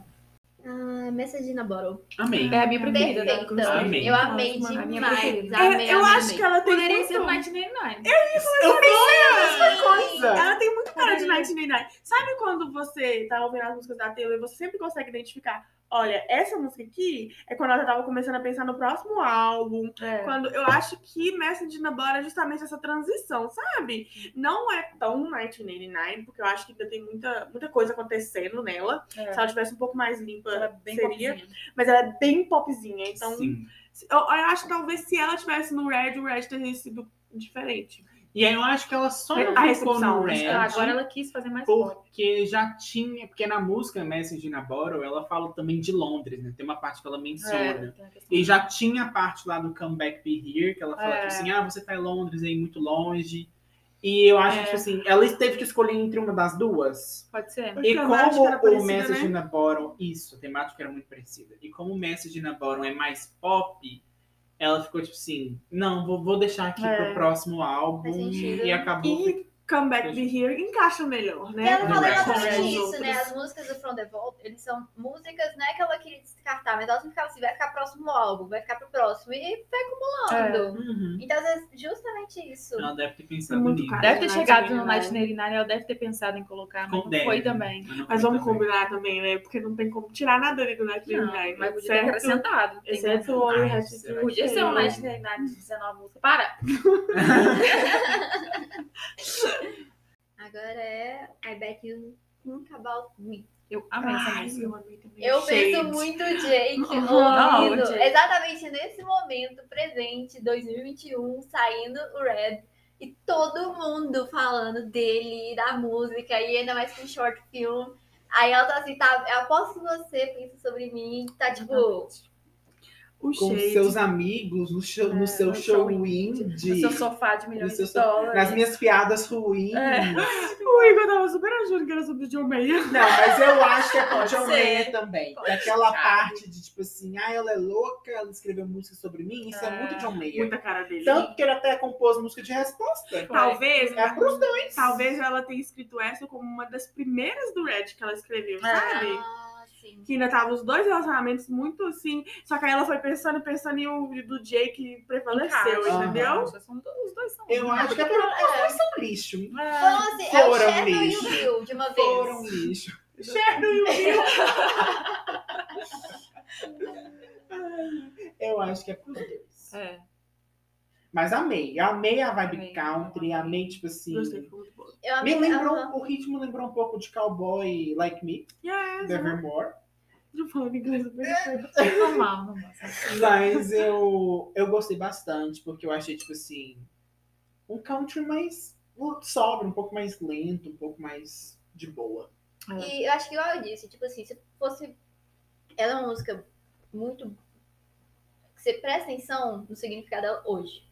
Ah, Message in a Bottle. Amei. é a minha preferida. né? Perfeita. Amei. Eu amei Nossa, a minha demais. preferida. Amei, eu amei, acho amei. que ela tem Poderia muito... ser 1999. Eu pensei a mesma coisa! Ela tem muito cara de Poderia. 1999. Sabe quando você tá ouvindo as músicas da Taylor e você sempre consegue identificar? Olha, essa música aqui é quando ela já tava começando a pensar no próximo álbum. É. Quando eu acho que Message na Bora é justamente essa transição, sabe? Não é tão 1989, porque eu acho que ainda tem muita, muita coisa acontecendo nela. É. Se ela tivesse um pouco mais limpa, Ela é bem seria. popzinha. Mas ela é bem popzinha. Então, Sim. eu, eu acho que talvez se ela tivesse no Red, o Red teria sido diferente. E aí eu acho que ela só não A ficou recepção, no né? Red. Ah, Agora ela quis fazer mais. Porque já tinha, porque na música Message in a Bottle, ela fala também de Londres, né? Tem uma parte que ela menciona. É, E já tinha a parte lá do Come Back Be Here, que ela fala, É. tipo assim, ah, você tá em Londres aí muito longe. E eu acho, É. tipo assim, ela teve que escolher entre uma das duas. Pode ser. A E como o parecida, Message né? in a Bottle, isso, a temática era muito parecida. E como o Message in a Bottle é mais pop, ela ficou tipo assim, não, vou, vou deixar aqui É. pro próximo álbum. E acabou. E Come Back Be Here encaixa melhor, né? E ela No fala Red. exatamente isso, né? As músicas do From the Vault, eles são músicas, não é que ela queria descartar, mas elas ficavam assim, vai ficar próximo álbum, vai ficar pro próximo, e vai acumulando. Uhum. Então, às vezes, justamente isso. Ela deve ter pensado Muito nisso. Deve ter Night chegado no Night. Nine Nine, ela deve ter pensado em colocar, mas Com não deve, foi também. não Mas foi vamos também. combinar também, né? Porque não tem como tirar nada ali do Night Não, Nine. mas podia ter certo? acrescentado. Tem Exceto o que- Podia ser um é- Night Nine de 19 músicas. Para! Agora é I Bet You Think About Me. Eu amei essa música. eu amei também. Eu penso muito Jake ouvindo exatamente nesse momento presente, 2021, saindo o Red. E todo mundo falando dele, da música, e ainda mais com short film. Aí ela tá assim, tá, eu aposto que você pensa sobre mim, tá tipo, O Com Shade. seus amigos, no, show, no É, seu no show show indie. No seu sofá de milhões No de dólares. Nas minhas piadas ruins. É. O Igor tava super achando que era sobre o John Mayer. Não, mas eu acho que é com Pode John. Mayer também. Pode Aquela ser. parte de tipo assim, ah, ela é louca, ela escreveu música sobre mim. Isso é, É, muito John Mayer. Muita cara dele. Tanto que ele até compôs música de resposta. Talvez, É pros dois. talvez ela tenha escrito essa como uma das primeiras do Red que ela escreveu, sabe? ah, sim. Que ainda tava os dois relacionamentos muito assim. Só que aí ela foi pensando, pensando e o do Jake prevaleceu, Encaixa. entendeu? São Os dois são. Eu acho que é por os dois são lixo. Foram assim, é o Foram Shadow e o lixo. Bill, de uma vez. Foram lixo. Shadow e o Bill. Eu acho que é pros dois. É. Mas amei. Amei a vibe Amei. country, amei, tipo assim. Eu Me amei- lembrou, aham. o ritmo lembrou um pouco de Cowboy Like Me, Yes, do Evermore. Eu falo inglês perfeito. Normal, normal. Mas eu, eu gostei bastante, porque eu achei, tipo assim, um country mais sóbrio, um pouco mais lento, um pouco mais de boa. E eu acho que, igual eu disse, tipo assim, se fosse. Ela é uma música muito. Você presta atenção no significado dela hoje.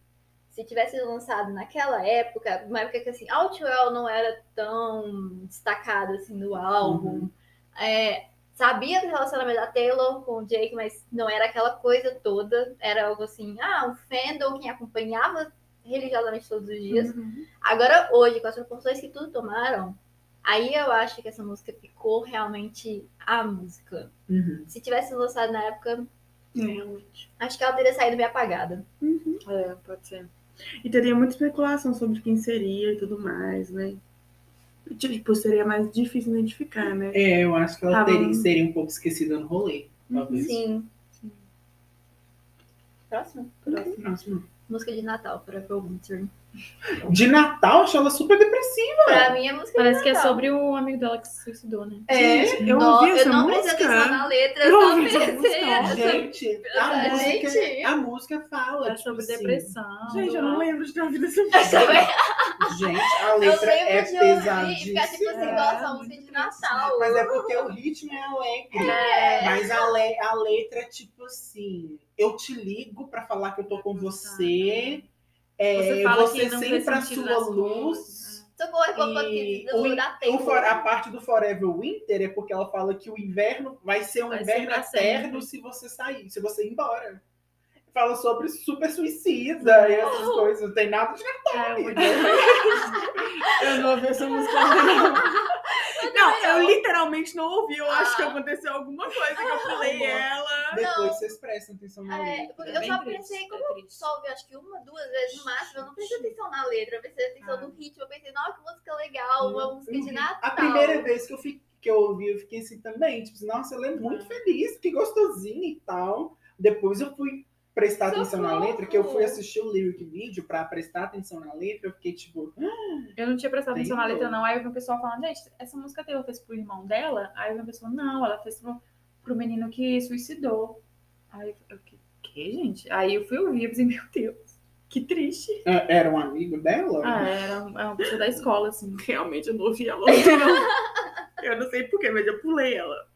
Se tivesse sido lançado naquela época, uma época que assim, Outwell não era tão destacado assim no álbum. É, sabia do relacionamento da Taylor com o Jake, mas não era aquela coisa toda. Era algo assim, ah, um fandom que acompanhava religiosamente todos os dias. Uhum. Agora, hoje, com as proporções que tudo tomaram, aí eu acho que essa música ficou realmente a música. Se tivesse lançado na época, Realmente. acho que ela teria saído meio apagada. É, pode ser. E teria muita especulação sobre quem seria e tudo mais, né? Tipo, seria mais difícil identificar, né? É, eu acho que ela Tá teria, seria um pouco esquecida no rolê. Talvez. Sim. Próximo. Próximo. Música de Natal, para Apple Winter. De Natal, achei ela super depressiva. Pra mim é música Parece de que é sobre o amigo dela que se suicidou, né? É, Eu Não, ouvi eu essa não música. prestei atenção na letra, Eu eu essa pensei. música. essa- Gente, a música, gente. a música fala. É tipo sobre assim, depressão. Gente, eu não lembro de ter ouvido essa Eu música. Gente, a Eu letra é lembro de ouvir e pesadíssima. ficar tipo assim, nossa, música de Natal. Mas é porque o ritmo é alegre. É. Mas a, le- a letra é tipo assim: eu te ligo pra falar que eu tô com você. É, Você fala você sempre a sua luz. é E o, o a parte do Forever Winter é porque ela fala que o inverno vai ser um Vai inverno eterno sempre. se você sair, se você ir embora. Fala sobre super suicida e essas coisas. Não tem nada de É, eu vou Eu não ouvi essa música. Não, não eu literalmente não ouvi. Eu acho que Ah. aconteceu alguma coisa que eu pulei ela. Depois Não. vocês prestam atenção na É, letra. É eu bem só triste, pensei, é como eu triste. só ouvi acho que uma, duas vezes no máximo, eu não prestei atenção na letra, eu prestei atenção Ah. no ritmo, eu pensei, nossa, que música legal, uma música de Natal. A primeira vez que eu, fi- que eu ouvi, eu fiquei assim também. Tipo, nossa, ela é muito feliz, que gostosinha e tal. Depois eu fui prestar atenção na Socorro! letra, que eu fui assistir o lyric video pra prestar atenção na letra. Eu fiquei tipo, Eu não tinha prestado atenção na letra, não. Aí eu vi um pessoal falando, gente, essa música a Taylor fez pro irmão dela? Aí eu vi uma pessoa, não, ela fez pro, pro menino que suicidou. Aí eu fiquei, que, gente? Aí eu fui ouvir e pensei, meu Deus, que triste. "Ah, era um amigo dela? Ah, era uma, uma pessoa da escola, assim. Realmente eu não ouvi ela. Eu não sei porquê, mas eu pulei ela.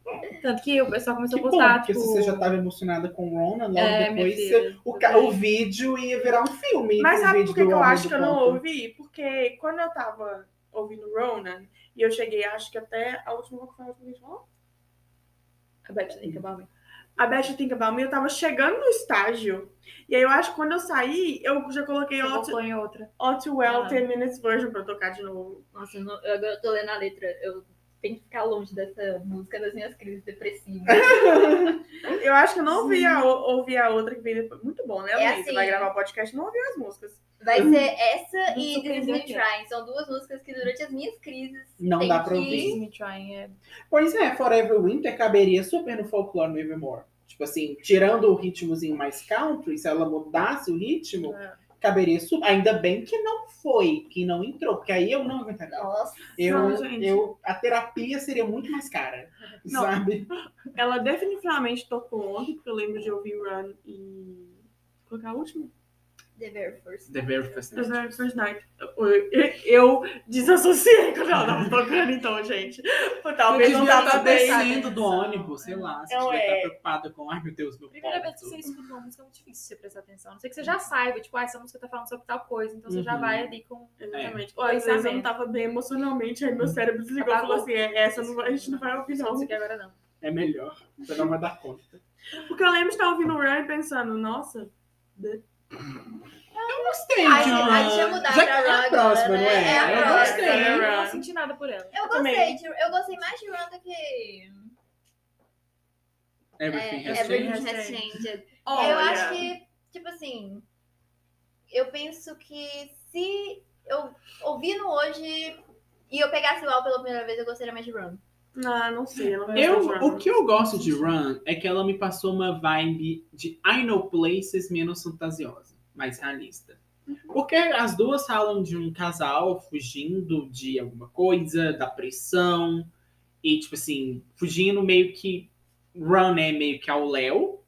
Tanto que o pessoal começou Que a bom, postar, porque tipo... se você já tava emocionada com Rona, logo é, depois filha, o, ca- o vídeo ia virar um filme. Mas o sabe por que, eu acho que eu não ouvi? Porque quando eu tava ouvindo Ronan, e eu cheguei, acho que até a última qual foi a última que a Beth que acabar bem. A Beth Think About Me, eu tava chegando no estágio. E aí eu acho que quando eu saí, eu já coloquei Você All em outra. All Too Well Ah. 10 Minutes Version pra tocar de novo. Nossa, eu, não- eu agora eu tô lendo a letra, eu tenho que ficar longe dessa música das minhas crises depressivas. Eu acho que eu não ouvi a, ouvi a outra que veio depois. Muito bom, né, É Luísa? assim. Vai gravar o podcast e não ouviu as músicas. Vai ser essa e This Is Me. Trying. São duas músicas que durante as minhas crises Não tem dá pra ouvir. Me Trying é... Pois é, Forever Winter caberia super no folclore no Evermore. Tipo assim, tirando o ritmozinho mais country, se ela mudasse o ritmo, É. caberia super. Ainda bem que não foi, que não entrou, porque aí eu não aguentaria. Nossa, Eu, Não, gente. eu, a terapia seria muito mais cara, Não. sabe? Ela definitivamente tocou ontem, porque eu lembro de ouvir Run e. Qual que é a última? The Very First. The very first The Very First Night. Eu, desassociei quando ela tava tocando, então, gente. Talvez não tava bem. descendo do atenção. ônibus, sei lá. Se Não tiver é. estar preocupada com, ai meu Deus, meu Primeira vez que ponto. você escuta uma música é muito difícil você prestar atenção. A não sei que você já saiba, tipo, ah, essa música tá falando sobre tal coisa, então você já Uhum. vai ali com. Exatamente. É. Ou às vezes eu não tava bem emocionalmente, aí meu cérebro desligou e falou assim: é, essa não vai- a gente não vai ouvir, Não não. sei que agora não. É melhor. Você não vai dar conta. Porque eu lembro de estar ouvindo Run e pensando, nossa, Eu gostei, A de gente- uma- a gente ia mudar Já pra que é Run a agora, próxima, né? não é? É a eu próxima. gostei. Eu não senti nada por ela. Eu também. gostei, de, eu gostei mais de Run do que Everything é, has Everything changed. Has Changed. olha, Eu acho que, tipo assim, eu penso que se eu ouvindo hoje e eu pegasse o álbum pela primeira vez, eu gostaria mais de Run. Ah, não sei. Eu, não Eu, o que eu gosto de Run é que ela me passou uma vibe de I Know Places menos fantasiosa, mais realista. Porque as duas falam de um casal fugindo de alguma coisa, da pressão, e, tipo assim, fugindo meio que Run é meio que ao Léo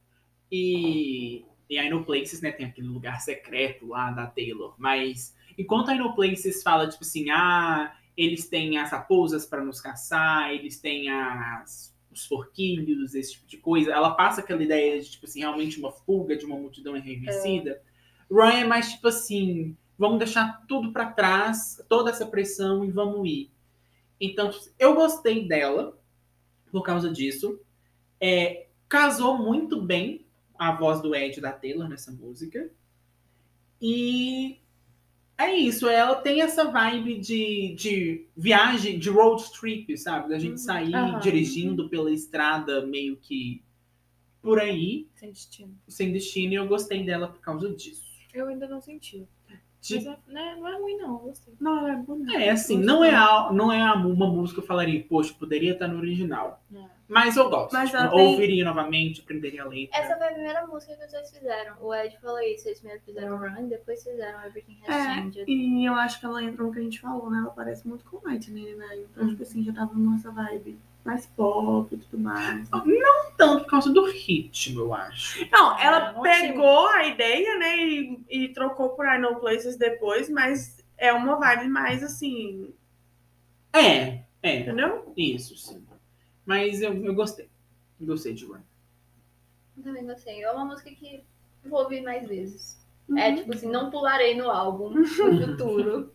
e, e a No Places, né, tem aquele lugar secreto lá da Taylor. Mas enquanto a No Places fala, tipo assim, ah, eles têm as raposas para nos caçar, eles têm as, os forquilhos, esse tipo de coisa, ela passa aquela ideia de, tipo assim, realmente uma fuga de uma multidão enraivecida. Run é mais tipo assim, vamos deixar tudo para trás, toda essa pressão e vamos ir. Então, eu gostei dela por causa disso. É, casou muito bem a voz do Ed da Taylor nessa música. E é isso, ela tem essa vibe de, de viagem, de road trip, sabe? Da gente sair Aham. dirigindo pela estrada meio que por aí, Sem destino. sem destino, e eu gostei dela por causa disso. Eu ainda não senti. De- Mas é, né, não é ruim, não. eu Gostei. Não, ela é bonita. É, assim, não é, a, não é uma música que eu falaria, poxa, poderia estar no original. É. Mas eu gosto. Mas tipo, tem- ouviria novamente, aprenderia a letra. Essa foi a primeira música que os dois fizeram. O Ed falou isso. Eles primeiro fizeram Run, depois fizeram Everything Has É, Changed. e eu acho que ela entra no que a gente falou, né? Ela parece muito com Lightning, né? Então, tipo assim, já tava nessa vibe mais pop e tudo mais. Tanto por causa do ritmo, eu acho. Não, ela não pegou a ideia, né? E, e trocou por I Know Places depois, mas é uma vibe mais assim, É, é, entendeu? isso, sim. Mas eu, eu gostei. Gostei de Run. Eu Também gostei. É uma música que vou ouvir mais vezes. É Uhum. tipo assim, não pularei no álbum no futuro.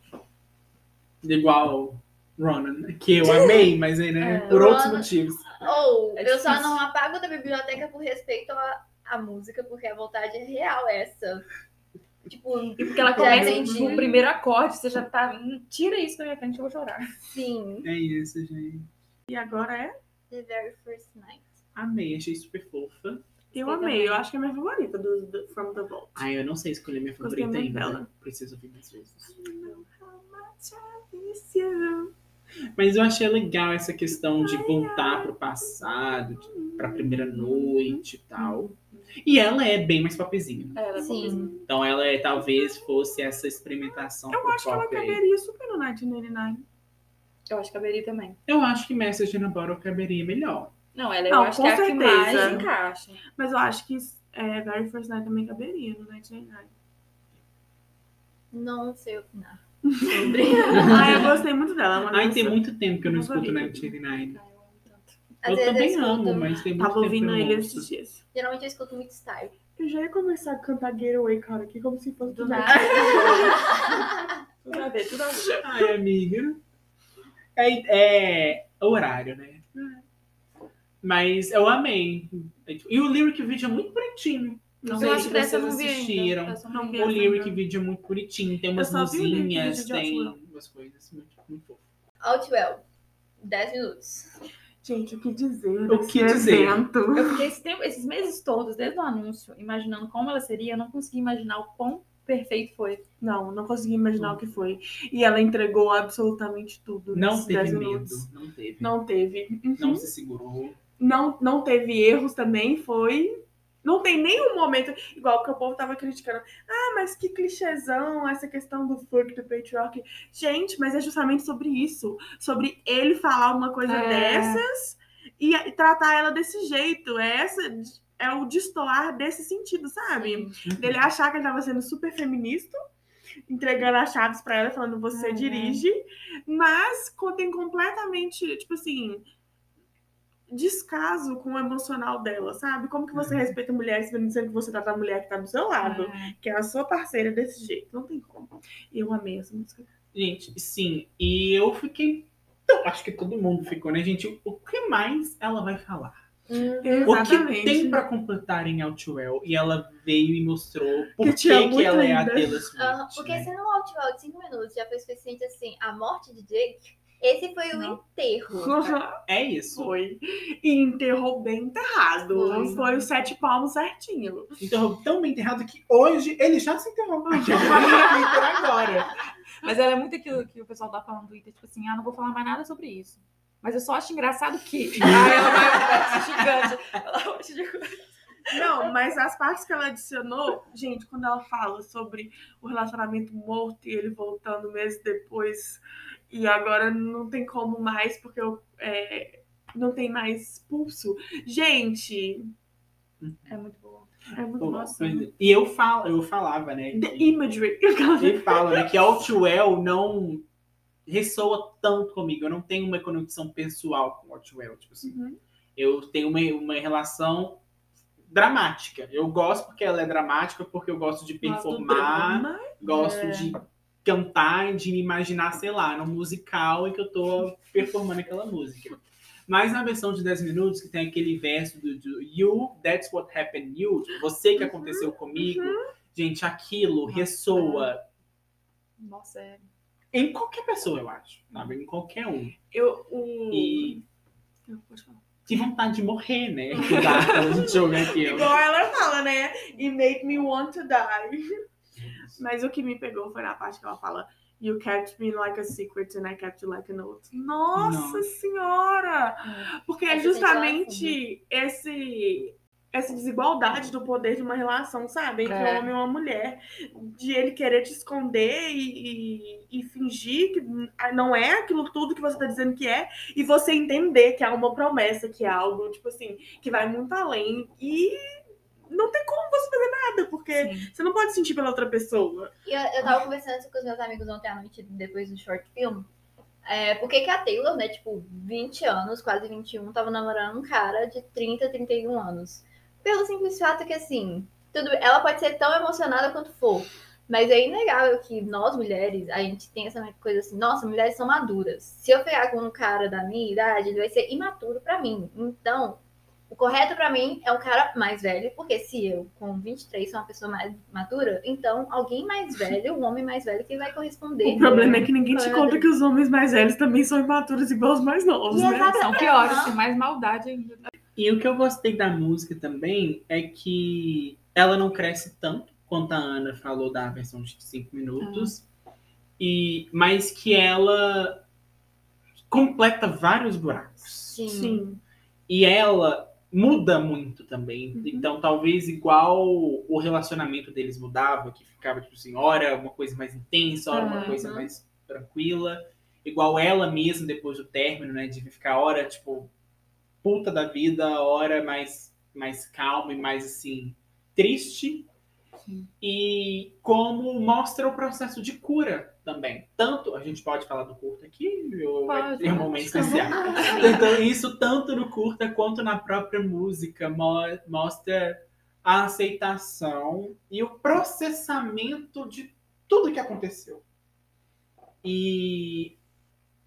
Igual Ronan, né? que eu amei, mas aí, né, É, por outros Ronan- motivos. Ou É eu só não apago da biblioteca por respeito à, à música, porque a vontade é real essa. Tipo, E porque ela começa entendi. no primeiro acorde, você já tá. "Hum, Tira isso da minha frente, eu vou chorar. sim, É isso, gente. E agora é. The Very First Night. Amei, achei super fofa. Eu amei, também. eu acho que é a minha favorita do, do From the Vault. Ai, eu não sei escolher minha Gostei favorita muito ainda. dela. Preciso ouvir mais vezes. Mas eu achei legal essa questão de voltar pro passado, de- pra primeira noite e tal. E ela é bem mais popzinha. né? É, ela Sim. Então ela é, talvez fosse essa experimentação Eu acho que ela aí. caberia super no 1999. Eu acho que caberia também. Eu acho que Message in a Bottle caberia melhor. Não, ela eu Não, acho com que é a que certeza. mais encaixa. Mas eu acho que é, Very First Night também caberia no 1999. Não sei opinar. Sobre. ah, eu gostei muito dela. é Ai, tem muito tempo que eu não escuto Favorita. 1989. Ai, eu amo tanto. Às Eu vezes também eu amo, mas tem muito Tava tempo que eu ouvindo não ele ouço. esses dias. Geralmente eu escuto muito style. Eu já ia começar a cantar Getaway, cara, aqui como se fosse Do nada. Tudo a ver, tudo a ver. Ai, amiga. É, é horário, né? Mas eu amei. E o lyric video é muito bonitinho. Não eu sei acho se vocês não assistiram. ainda. Não. O lyric não. video é muito bonitinho. Tem umas luzinhas, tem umas coisas muito, muito fofas. Outwell. 10 minutos. Gente, o que dizer? O que dizer? evento? Eu fiquei esse tempo- esses meses todos, desde o anúncio, imaginando como ela seria. Eu não consegui imaginar o quão perfeito foi. Não, não consegui imaginar o que foi. E ela entregou absolutamente tudo. Não teve 10 medo. minutos. Não teve. Não teve. Uhum. Não se segurou. não, não teve erros também, foi. Não tem nenhum momento, igual que o povo tava criticando. Ah, mas que clichêzão, essa questão do fuck do patriarchy. Gente, mas é justamente sobre isso. Sobre ele falar uma coisa É. dessas e, e tratar ela desse jeito. É, essa, é o destoar desse sentido, sabe? Dele achar que ele tava sendo super feminista, entregando as chaves pra ela, falando você Uhum. dirige, mas contém completamente, tipo assim, descaso com o emocional dela, sabe? Como que você Uhum. respeita mulheres sendo que você trata a mulher que tá do seu lado, É. que é a sua parceira desse jeito? Não tem como. Eu amei essa música. Gente, sim. E eu fiquei. Eu acho que todo mundo ficou, né, gente? O que mais ela vai falar? Hum, O que tem pra completar em Outwell? E ela veio e mostrou por Que que, que ela é a. Taylor Swift. aham, porque né? se no Outwell de 5 minutos já foi suficiente assim, a morte de Jake, esse foi o enterro. É isso. Foi. E enterrou bem enterrado. Foi. Foi o sete palmos certinho. Enterrou tão bem enterrado que hoje ele já se enterrou. Agora. Mas ela é muito aquilo que o pessoal tá falando no Twitter, tipo assim, ah, não vou falar mais nada sobre isso. Mas eu só acho engraçado que. Ah, ela vai, gigante. Ela vai Não, mas as partes que ela adicionou, gente, quando ela fala sobre o relacionamento morto e ele voltando meses depois, e agora não tem como mais, porque eu, é, não tem mais pulso. Gente, É muito boa. é muito pois é. E eu, falo, eu falava, né? The imagery. Ele fala né, que All Too Well não ressoa tanto comigo. Eu não tenho uma conexão pessoal com All Too Well. Tipo assim, Uhum. eu tenho uma, uma relação dramática. Eu gosto porque ela é dramática, porque eu gosto de performar, drama. gosto É. de cantar, de me imaginar, sei lá, num musical em que eu tô performando aquela música. Mas na versão de 10 minutos, que tem aquele verso do, do You, That's What Happened You, você que aconteceu comigo, gente, aquilo Nossa, ressoa Nossa, é. Em qualquer pessoa, eu acho. Sabe? Em qualquer um. Eu, o... E falar. que vontade de morrer, né? Que dá quando a gente ouve aquilo. Igual ela fala, né? It made me want to die. Mas o que me pegou foi na parte que ela fala You kept me like a secret and I kept you like a note. Nossa Nossa. senhora! Porque é lá justamente esse essa desigualdade do poder de uma relação, sabe? Entre É. um homem e uma mulher. De ele querer te esconder e, e, e fingir que não é aquilo tudo que você tá dizendo que é. E você entender que há uma promessa, que é algo, tipo assim, que vai muito além. E não tem como você fazer nada, porque Sim. você não pode sentir pela outra pessoa. E eu, eu tava conversando isso com os meus amigos ontem à noite, depois do short film. É, porque que a Taylor, né, tipo, 20 anos, quase 21, tava namorando um cara de 30, 31 anos. Pelo simples fato que, assim, tudo, ela pode ser tão emocionada quanto for. Mas é inegável que nós, mulheres, a gente tem essa coisa assim, nossa, mulheres são maduras. Se eu pegar com um cara da minha idade, ele vai ser imaturo pra mim. Então, o correto pra mim é um cara mais velho, porque se eu, com 23, sou uma pessoa mais madura, então alguém mais velho, um homem mais velho, que vai corresponder. O problema é que ninguém te Problema conta que os homens mais velhos também são imaturos igual os mais novos, E né? São piores, tem mais maldade ainda. E o que eu gostei da música também é que ela não cresce tanto quanto a Ana falou da versão de 5 minutos, e mas que ela completa vários buracos. Sim. Sim. E ela muda muito também. Uhum. Então, talvez igual o relacionamento deles mudava, que ficava, tipo assim, hora uma coisa mais intensa, hora uma Uhum. coisa mais tranquila. Igual ela mesma, depois do término, né? De ficar hora, tipo, puta da vida, hora mais, mais calma e mais, assim, triste. Sim. E como mostra o processo de cura também. Tanto, a gente pode falar do curto aqui, ou vai Pode, ter um momento especial. Então, isso tanto no curta quanto na própria música mo- mostra a aceitação e o processamento de tudo que aconteceu. E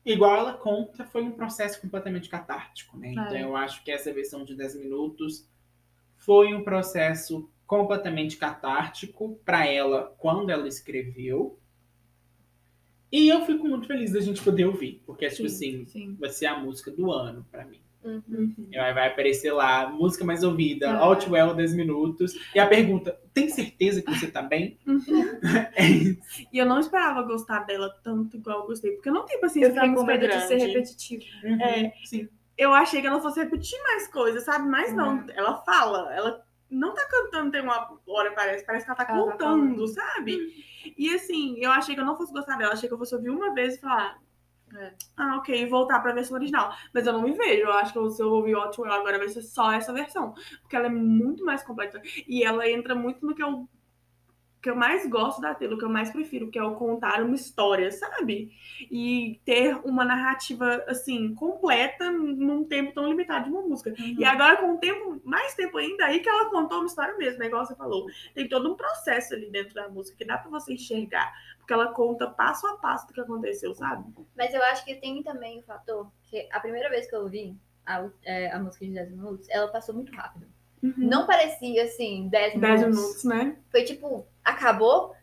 igual ela conta, foi um processo completamente catártico, né? Então É. eu acho que essa versão de 10 minutos foi um processo completamente catártico para ela quando ela escreveu. E eu fico muito feliz da gente poder ouvir, porque tipo assim, Sim. vai ser a música do ano pra mim. Uhum. Vai vai aparecer lá, música mais ouvida, Ah. All Too Well 10 minutos. E a pergunta, tem certeza que você tá bem? É isso. E eu não esperava gostar dela tanto igual eu gostei, porque eu não tenho Eu paciência pra fiquei com música medo de ser repetitivo. É. Sim. Eu achei que ela fosse repetir mais coisas, sabe? Mas não, Uhum. ela fala, ela não tá cantando tem uma hora, parece, parece que ela tá Ela tá contando, sabe? E assim, eu achei que eu não fosse gostar dela, achei que eu fosse ouvir uma vez e falar. É. Ah, ok, voltar pra versão original. Mas eu não me vejo. Eu acho que se eu ouvir Hot agora vai ser só essa versão. Porque ela é muito mais completa. E ela entra muito no que eu, que eu mais gosto da Taylor, que eu mais prefiro, que é o contar uma história, sabe? E ter uma narrativa, assim, completa num tempo tão limitado de uma música. E agora, com o tempo, mais tempo ainda, aí que ela contou uma história mesmo, né? Igual você falou. Tem todo um processo ali dentro da música que dá pra você enxergar. Porque ela conta passo a passo do que aconteceu, sabe? Mas eu acho que tem também o fator que a primeira vez que eu ouvi a, é, a música de 10 minutos, ela passou muito rápido. Não parecia assim, 10 minutos. 10 minutos, né? Foi tipo, acabou.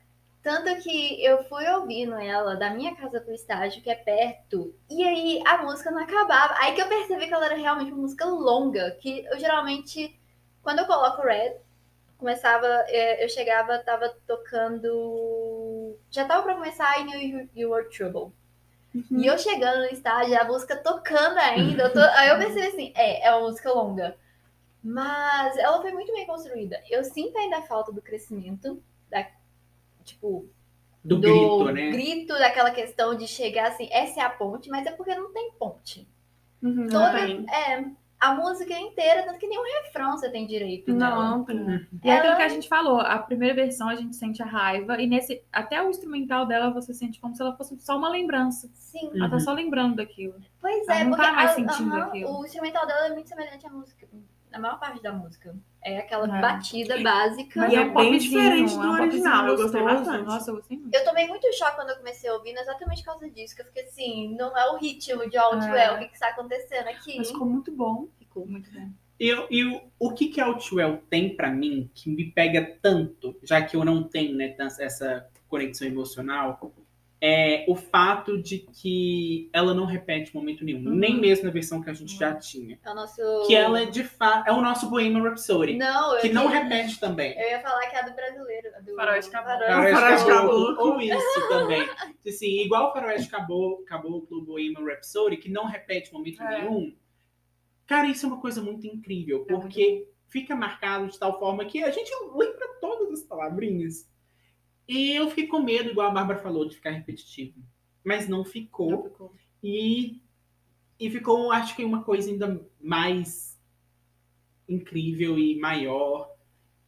Tanto que eu fui ouvindo ela da minha casa pro estágio, que é perto, e aí a música não acabava. Aí que eu percebi que ela era realmente uma música longa, que eu geralmente, quando eu coloco Red, começava, é, eu chegava, tava tocando. Já tava pra começar I Knew You, you Were Trouble. E eu chegando no estádio, a música tocando ainda. eu tô- Aí eu pensei assim, é, é uma música longa. Mas ela foi muito bem construída. Eu sinto ainda a falta do crescimento, tipo, Do, grito, né? grito, daquela questão de chegar assim, essa é a ponte, mas é porque não tem ponte. Uhum, não Toda, tem. é, a música inteira, tanto que nenhum refrão você tem direito. Não, dela. não tem. E é aquilo que a gente falou, a primeira versão a gente sente a raiva, e nesse até o instrumental dela você sente como se ela fosse só uma lembrança. Sim. Ela tá só lembrando daquilo. Pois Ela é, não porque tá mais a- sentindo aquilo. o instrumental dela é muito semelhante à música. Na maior parte da música. É aquela É. batida básica. Mas é um bem diferente do é um original, eu gostei bastante. Nossa, eu gostei muito. Eu tomei muito choque quando eu comecei a ouvir, exatamente por causa disso. Que eu fiquei assim, não é o ritmo de Outwell, É. o que, que está acontecendo aqui? Mas ficou muito bom. Ficou. Muito bom. E, e o, o que que a Outwell tem pra mim que me pega tanto, já que eu não tenho né, essa conexão emocional, é o fato de que ela não repete momento nenhum, Uhum. nem mesmo na versão que a gente já tinha. É o nosso. Que ela é de fato é o nosso Bohemian Rhapsody, Não, eu que não repete também. Eu ia falar que é a do brasileiro. a do Faroeste Caboclo. Faroeste Caboclo. Ou isso também. Assim, igual o Faroeste Caboclo, Caboclo Bohemian Rhapsody, que não repete momento É. nenhum. Cara, isso é uma coisa muito incrível, É muito porque fica marcado de tal forma que a gente lembra todas as palavrinhas. E eu fiquei com medo, igual a Bárbara falou, de ficar repetitivo. Mas não ficou. Não ficou. E, e ficou, acho que, uma coisa ainda mais incrível e maior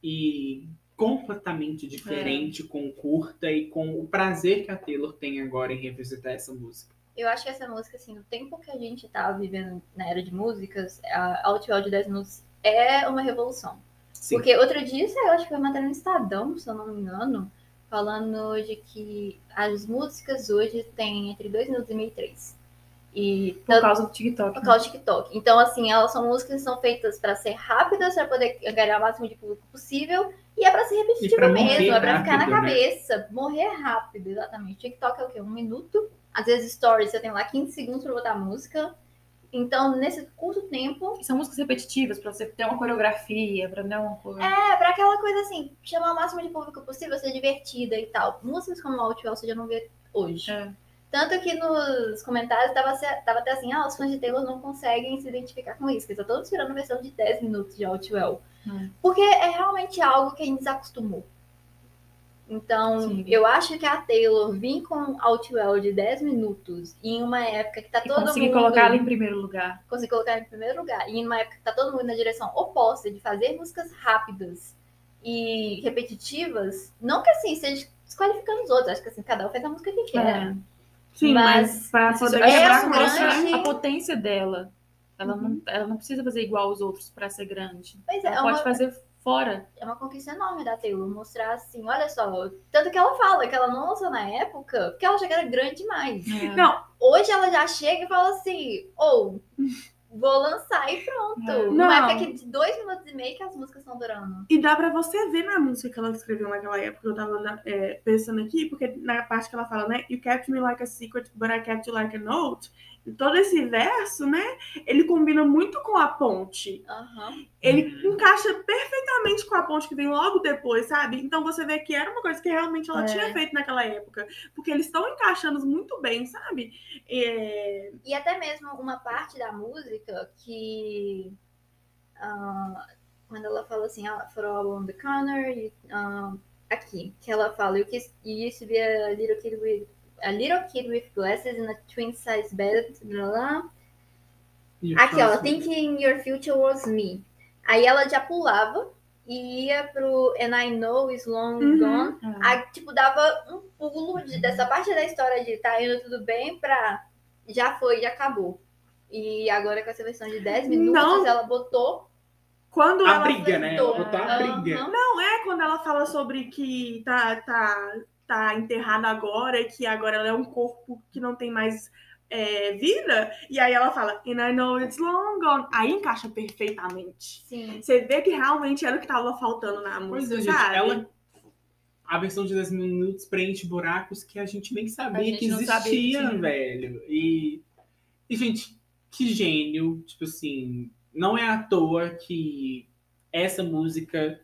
e completamente diferente com o curta e com o prazer que a Taylor tem agora em revisitar essa música. Eu acho que essa música, assim, no tempo que a gente tá vivendo na era de músicas, a Outwell de 10 minutos é uma revolução. Sim. Porque outro dia, lá, acho que foi matéria no Estadão, se eu não me engano, falando de que as músicas hoje têm entre 2 minutos e meio e 3. E Por causa do TikTok. por causa do TikTok. Então, assim, elas são músicas que são feitas pra ser rápidas, pra poder ganhar o máximo de público possível, e é pra ser morrer mesmo, é pra ficar na né? cabeça. Morrer rápido, exatamente. TikTok é o quê? Um minuto. Às vezes, stories, você tem lá 15 segundos pra botar a música. Então, nesse curto tempo, E São músicas repetitivas, pra você ter uma coreografia, uma coisa. é pra aquela coisa assim, chamar o máximo de público possível, ser divertida e tal. Músicas como Outwell você já não vê hoje. É. Tanto que nos comentários tava, tava até assim, ah, os fãs de Taylor não conseguem se identificar com isso, que estão todos esperando a versão de 10 minutos de Outwell. Hum. Porque é realmente algo que a gente desacostumou. Então, Sim. eu acho que a Taylor vir com Outwell de 10 minutos em uma época que tá E todo conseguir mundo... colocar ela em primeiro lugar. conseguir colocar em primeiro lugar. E numa época que tá todo mundo na direção oposta de fazer músicas rápidas e repetitivas, não que assim seja desqualificando os outros, acho que assim, cada um faz a música que quer. É. Sim, Mas mas, pra poder Ela quebrar é grande. a potência dela. Ela, Uhum. não, ela não precisa fazer igual aos outros pra ser grande. Pois é, Ela é pode uma, fazer fora. é uma conquista enorme da Taylor, mostrar assim, olha só, tanto que ela fala que ela não lançou na época, porque ela já era grande demais. É. Não, Hoje ela já chega e fala assim, ou vou lançar e pronto. É. Não. época que de dois minutos e meio que as músicas estão durando. E dá pra você ver na música que ela escreveu naquela época, eu tava é, pensando aqui, porque na parte que ela fala, né? You kept me like a secret, but I kept you like a note. E todo esse verso, né? Ele combina muito com a ponte. Aham. Ele Uhum. encaixa perfeitamente com a ponte que vem logo depois, sabe? Então você vê que era uma coisa que realmente ela É. tinha feito naquela época. Porque eles estão encaixando muito bem, sabe? É, E até mesmo uma parte da música que. ah, quando ela fala assim, ah, for all on the corner, e, ah, aqui, que ela fala, you, kiss, you used to be a little kid with a little kid with glasses in a twin size bed, blá, blá. Aqui, ó, thinking your future was me. Aí ela já pulava e ia pro And I Know Is Long Uhum. Gone. É. Aí, tipo, dava um pulo de- dessa parte da história de tá indo tudo bem pra já foi, já acabou. E agora com essa versão de 10 minutos, Não. ela botou. quando A ela briga, né? Botar a briga. Não é quando ela fala sobre que tá, tá, tá enterrada agora e que agora ela é um corpo que não tem mais é, vida. E aí ela fala, and I know it's long gone. Aí encaixa perfeitamente. Sim. Você vê que realmente era o que tava faltando na Pois música, é, gente, sabe? ela. A versão de 10 minutos preenche buracos que a gente nem sabia gente que sabia existiam, tinha. velho. E, e, gente, que gênio. Tipo assim, não é à toa que essa música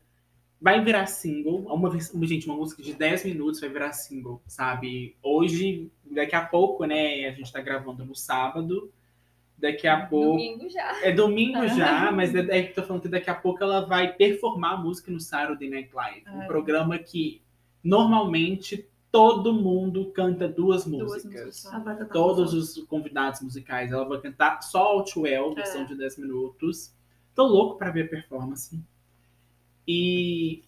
vai virar single. Uma, gente, uma música de 10 minutos vai virar single, sabe? Hoje, daqui a pouco, né? A gente tá gravando no sábado. Daqui a pouco. Domingo já. É domingo Ah. já, mas é, é que tô falando que daqui a pouco ela vai performar a música no Saturday Night Live. Um É. programa que normalmente todo mundo canta duas Duas músicas. músicas cantar Todos os convidados musicais. Ela vai cantar só Outwell, versão É. de 10 minutos. Tô louco pra ver a performance. E,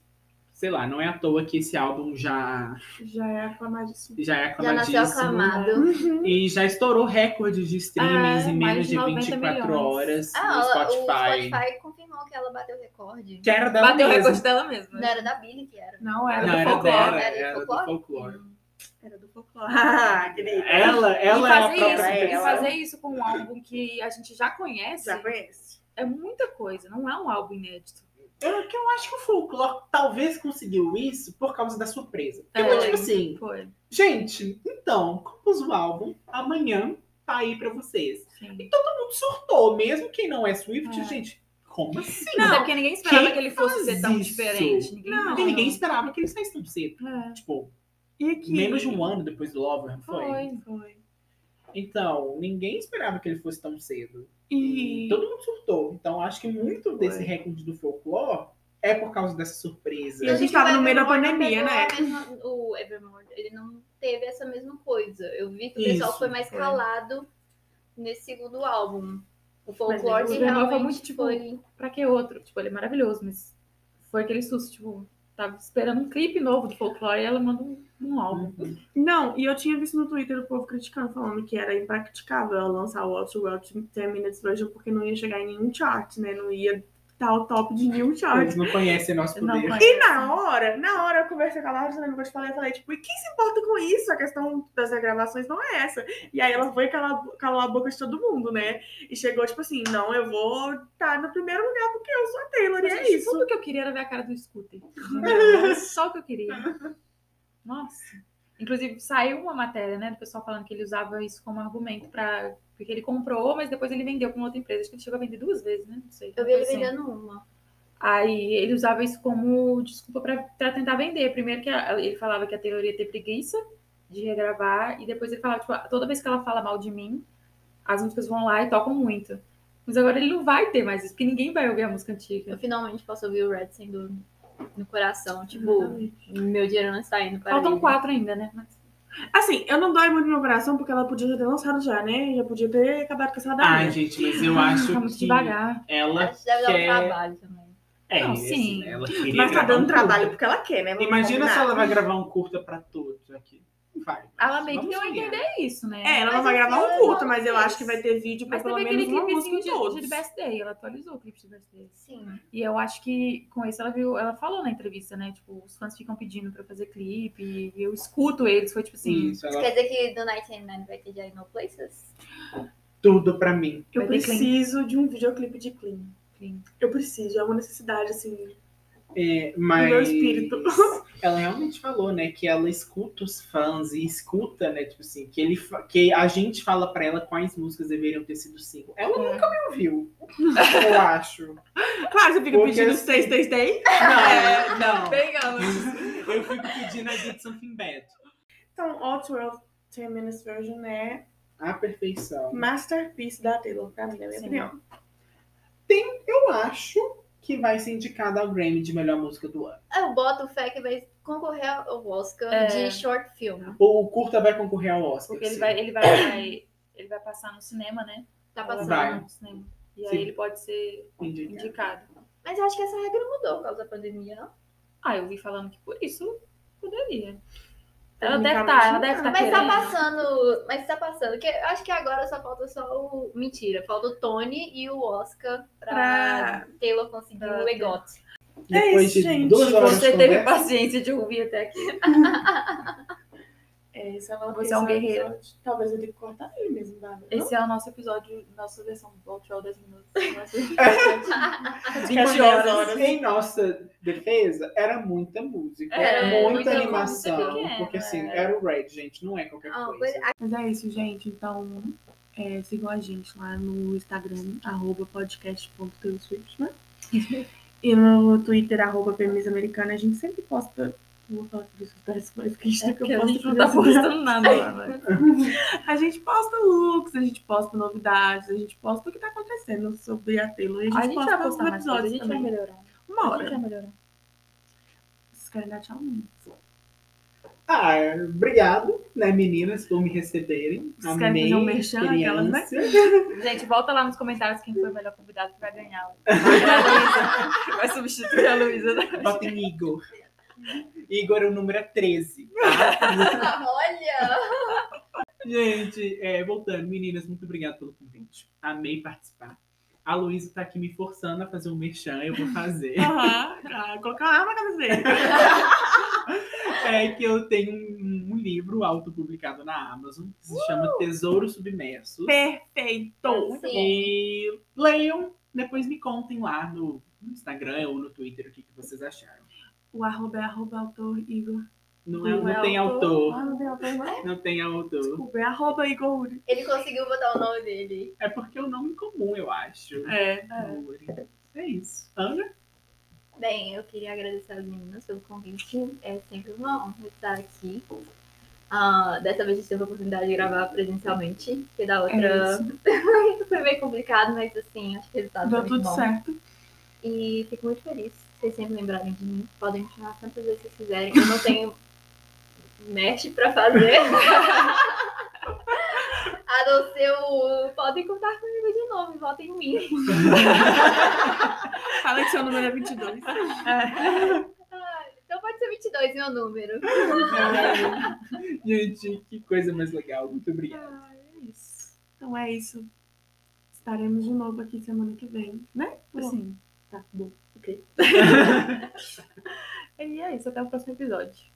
sei lá, não é à toa que esse álbum já, Já é aclamadíssimo. já é Já nasceu aclamadíssimo. aclamado. E já estourou recordes de streamings É, em menos de de 90 24 milhões. horas Ah, no ela- Spotify. o Spotify confirmou que ela bateu recorde. Que era dela Bateu recorde dela mesma. Não era da Billy que era. Não, era Não, do era folclore. dela, Era do era do folclore? folclore. Era do folclore. Ah, querida. Ela, E ela é a fazer, própria isso, e ela. fazer isso com um álbum que a gente já conhece Já conhece. é muita coisa, não é um álbum inédito. Eu, que eu acho que o folclore talvez conseguiu isso por causa da surpresa. Porque, É. tipo assim, Foi. gente, então, compus o álbum, amanhã tá aí pra vocês. Sim. Todo mundo surtou, mesmo quem não é Swift, É. gente, como assim? Até porque ninguém esperava quem que ele fosse ser tão isso? diferente. Ninguém Não, Porque imaginou. ninguém esperava que ele saísse tão cedo. É, Tipo, E aqui. menos de um ano depois do Lover, não foi? foi. Foi. Então, ninguém esperava que ele fosse tão cedo. E. Todo mundo surtou. Então, acho que muito desse recorde do folclore é por causa dessa surpresa. E a gente Acho que tava o no meio da pandemia, né? mesma- o Evermore, ele não teve essa mesma coisa. Eu vi que o Isso, pessoal foi mais calado nesse segundo álbum. O Mas folclore que Evermore foi realmente muito, tipo, foi... Pra que outro? Tipo, ele é maravilhoso, mas foi aquele susto, tipo, tava esperando um clipe novo do folclore e ela manda um, um álbum. Não, e eu tinha visto no Twitter o povo criticando, falando que era impraticável ela lançar o Out to Out 10 Minutes Version porque não ia chegar em nenhum chart, né? Não ia estar ao top de nenhum chart. Eles não conhecem nosso Não poder. conhece. E na hora, na hora eu conversei com a Laura, lembra que eu te falei? Eu falei, tipo, e quem se importa com isso? A questão das regravações não é essa. E aí ela foi e calou, calou a boca de todo mundo, né? E chegou, tipo assim, não, eu vou estar no primeiro lugar porque eu sou a Taylor, e é Gente, isso. Tudo que eu queria era ver a cara do Scooter. Só o que eu queria. Nossa. Inclusive, saiu uma matéria, né, do pessoal falando que ele usava isso como argumento para Porque ele comprou, mas depois ele vendeu para uma outra empresa. Acho que ele chegou a vender duas vezes, né? Não sei. Eu vi ele assim. vendendo uma. Aí ele usava isso como desculpa para tentar vender. Primeiro que a- ele falava que a Taylor ia ter preguiça de regravar, e depois ele falava, tipo, toda vez que ela fala mal de mim, as músicas vão lá e tocam muito. Mas agora ele não vai ter mais isso, porque ninguém vai ouvir a música antiga. Eu finalmente posso ouvir o Red sem dor no coração. Tipo, meu dinheiro não está indo para Faltam ele. quatro ainda, né? Mas- Assim, eu não dói muito no meu coração porque ela podia já ter lançado já, né? Já podia ter acabado com essa daí. Ai, gente, mas eu acho Tá muito que devagar. ela Acho que deve dar um quer... trabalho também. É, Não, assim, sim. ela queria Mas tá dando um trabalho curta. porque ela quer, né? Vamos Imagina se combinar. ela vai gravar um curta pra todos aqui. Vai. Ela meio que deu a entender isso, né? É, ela não Mas vai eu gravar um curto, não, mas eu acho que vai ter vídeo pra Mas pelo menos aquele uma música de, todos. de Best Day, ela atualizou o clipe de Best Day. Sim. E eu acho que com isso ela viu, ela falou na entrevista, né? Tipo, os fãs ficam pedindo pra eu fazer clipe, e eu escuto eles, foi tipo assim. Isso, Isso ela... quer dizer que do 99 vai ter já No Places? Tudo pra mim. Eu Vai preciso de um videoclipe de Clean. Clean. Eu preciso, é uma necessidade, assim, É, mas meu espírito. ela realmente falou, né, que ela escuta os fãs e escuta, né, tipo assim, que, ele, que a gente fala pra ela quais músicas deveriam ter sido single. Ela É. nunca me ouviu, eu acho. Claro, você fica Porque pedindo assim- Stay, Stay, Stay. Não, não. Pegamos. Eu fico pedindo a Did Something Bad. Então, All 12 10 Minutes Version é A perfeição. masterpiece da Taylor, pra mim, na minha Sim. opinião. Eu acho que vai ser indicada ao Grammy de melhor música do ano. Eu boto fé que vai concorrer ao Oscar É. de short film. O curta vai concorrer ao Oscar. Porque ele sim. vai, ele vai, ele vai passar no cinema, né? Tá passando. Vai. no cinema. E Sim. aí ele pode ser Indicado. indicado. Mas eu acho que essa regra mudou por causa da pandemia, não? Ah, eu vi falando que por isso poderia. Ela deve estar, ela deve estar Mas tá querendo. passando. Mas tá passando. Que eu acho que agora só falta só o. Mentira, falta o Tony e o Oscar pra, Pra- Taylor conseguir Pra o EGOT. Depois É isso, de gente. duas horas Você de teve conversa, paciência de ouvir até aqui. É, esse é o Você é um guerreiro. episódio. Talvez eu tenha que cortar ele mesmo, Bárbara. Esse é o nosso episódio, nossa versão do Outro 10 minutos. Nossa- Podcast 20 de 10 horas. horas. Em nossa defesa, era muita música, Era muita muita animação. música pequena, porque assim, é. era o Red, gente, não é qualquer Ah, coisa. Mas é isso, gente. Então, é, sigam a gente lá no Instagram, arroba podcast.taylorSwift, né? E no Twitter, arroba Americana. A gente sempre posta... Vou falar por isso das coisas que a gente É tem porque que a gente não tá postando nada lá, né? A gente posta looks, a gente posta novidades, a gente posta o que tá acontecendo sobre a Taylor. E a gente, A gente posta vai postar os mais coisa, a episódios gente vai também. melhorar. Uma A gente hora. vai melhorar. Vocês querem dar tchau? Não. Ah, obrigado, né, meninas, por me receberem. Vocês querem Amei fazer um a merchan, aquelas, né? Gente, volta lá nos comentários quem foi o melhor convidado que vai ganhar. Vai. Vai substituir a Luísa. né? Bota em Igor. Igor é o número 13. Tá? Olha! Gente, é, voltando, meninas, muito obrigado pelo convite. Amei participar. A Luísa tá aqui me forçando a fazer um merchan, eu vou fazer. Aham, ah, colocar uma arma na cabeça. É que eu tenho um, um livro autopublicado na Amazon que se chama Tesouros Submersos. Perfeito. Sim. E leiam, depois me contem lá no no Instagram ou no Twitter o que, que vocês acharam. O arroba é arroba autor Igor. Não, é, Não não é tem Ah, autor. não tem autor, não? Não tem autor. Desculpa, é arroba Igor Uri. Ele conseguiu botar o nome dele. É porque é um nome comum, eu acho. É. É isso. Ana? Bem, eu queria agradecer às meninas pelo convite. É sempre uma honra estar aqui. Ah, dessa vez a gente teve a oportunidade de gravar presencialmente, porque da outra foi meio complicado, mas assim, acho que o resultado Deu foi muito tudo bom. certo. E fico muito feliz. Vocês sempre lembrarem de mim. Podem me chamar quantas vezes vocês quiserem. Eu não tenho mesh pra fazer. A não ser o. Podem contar comigo de novo, votem em mim. Fala que seu número é 22. Ah, Então pode ser 22, meu número. Gente, que coisa mais legal. Muito obrigado. Ah, é isso. Então é isso. Estaremos de novo aqui semana que vem, né? Sim. Tá bom. Ok. e é isso. Até o próximo episódio.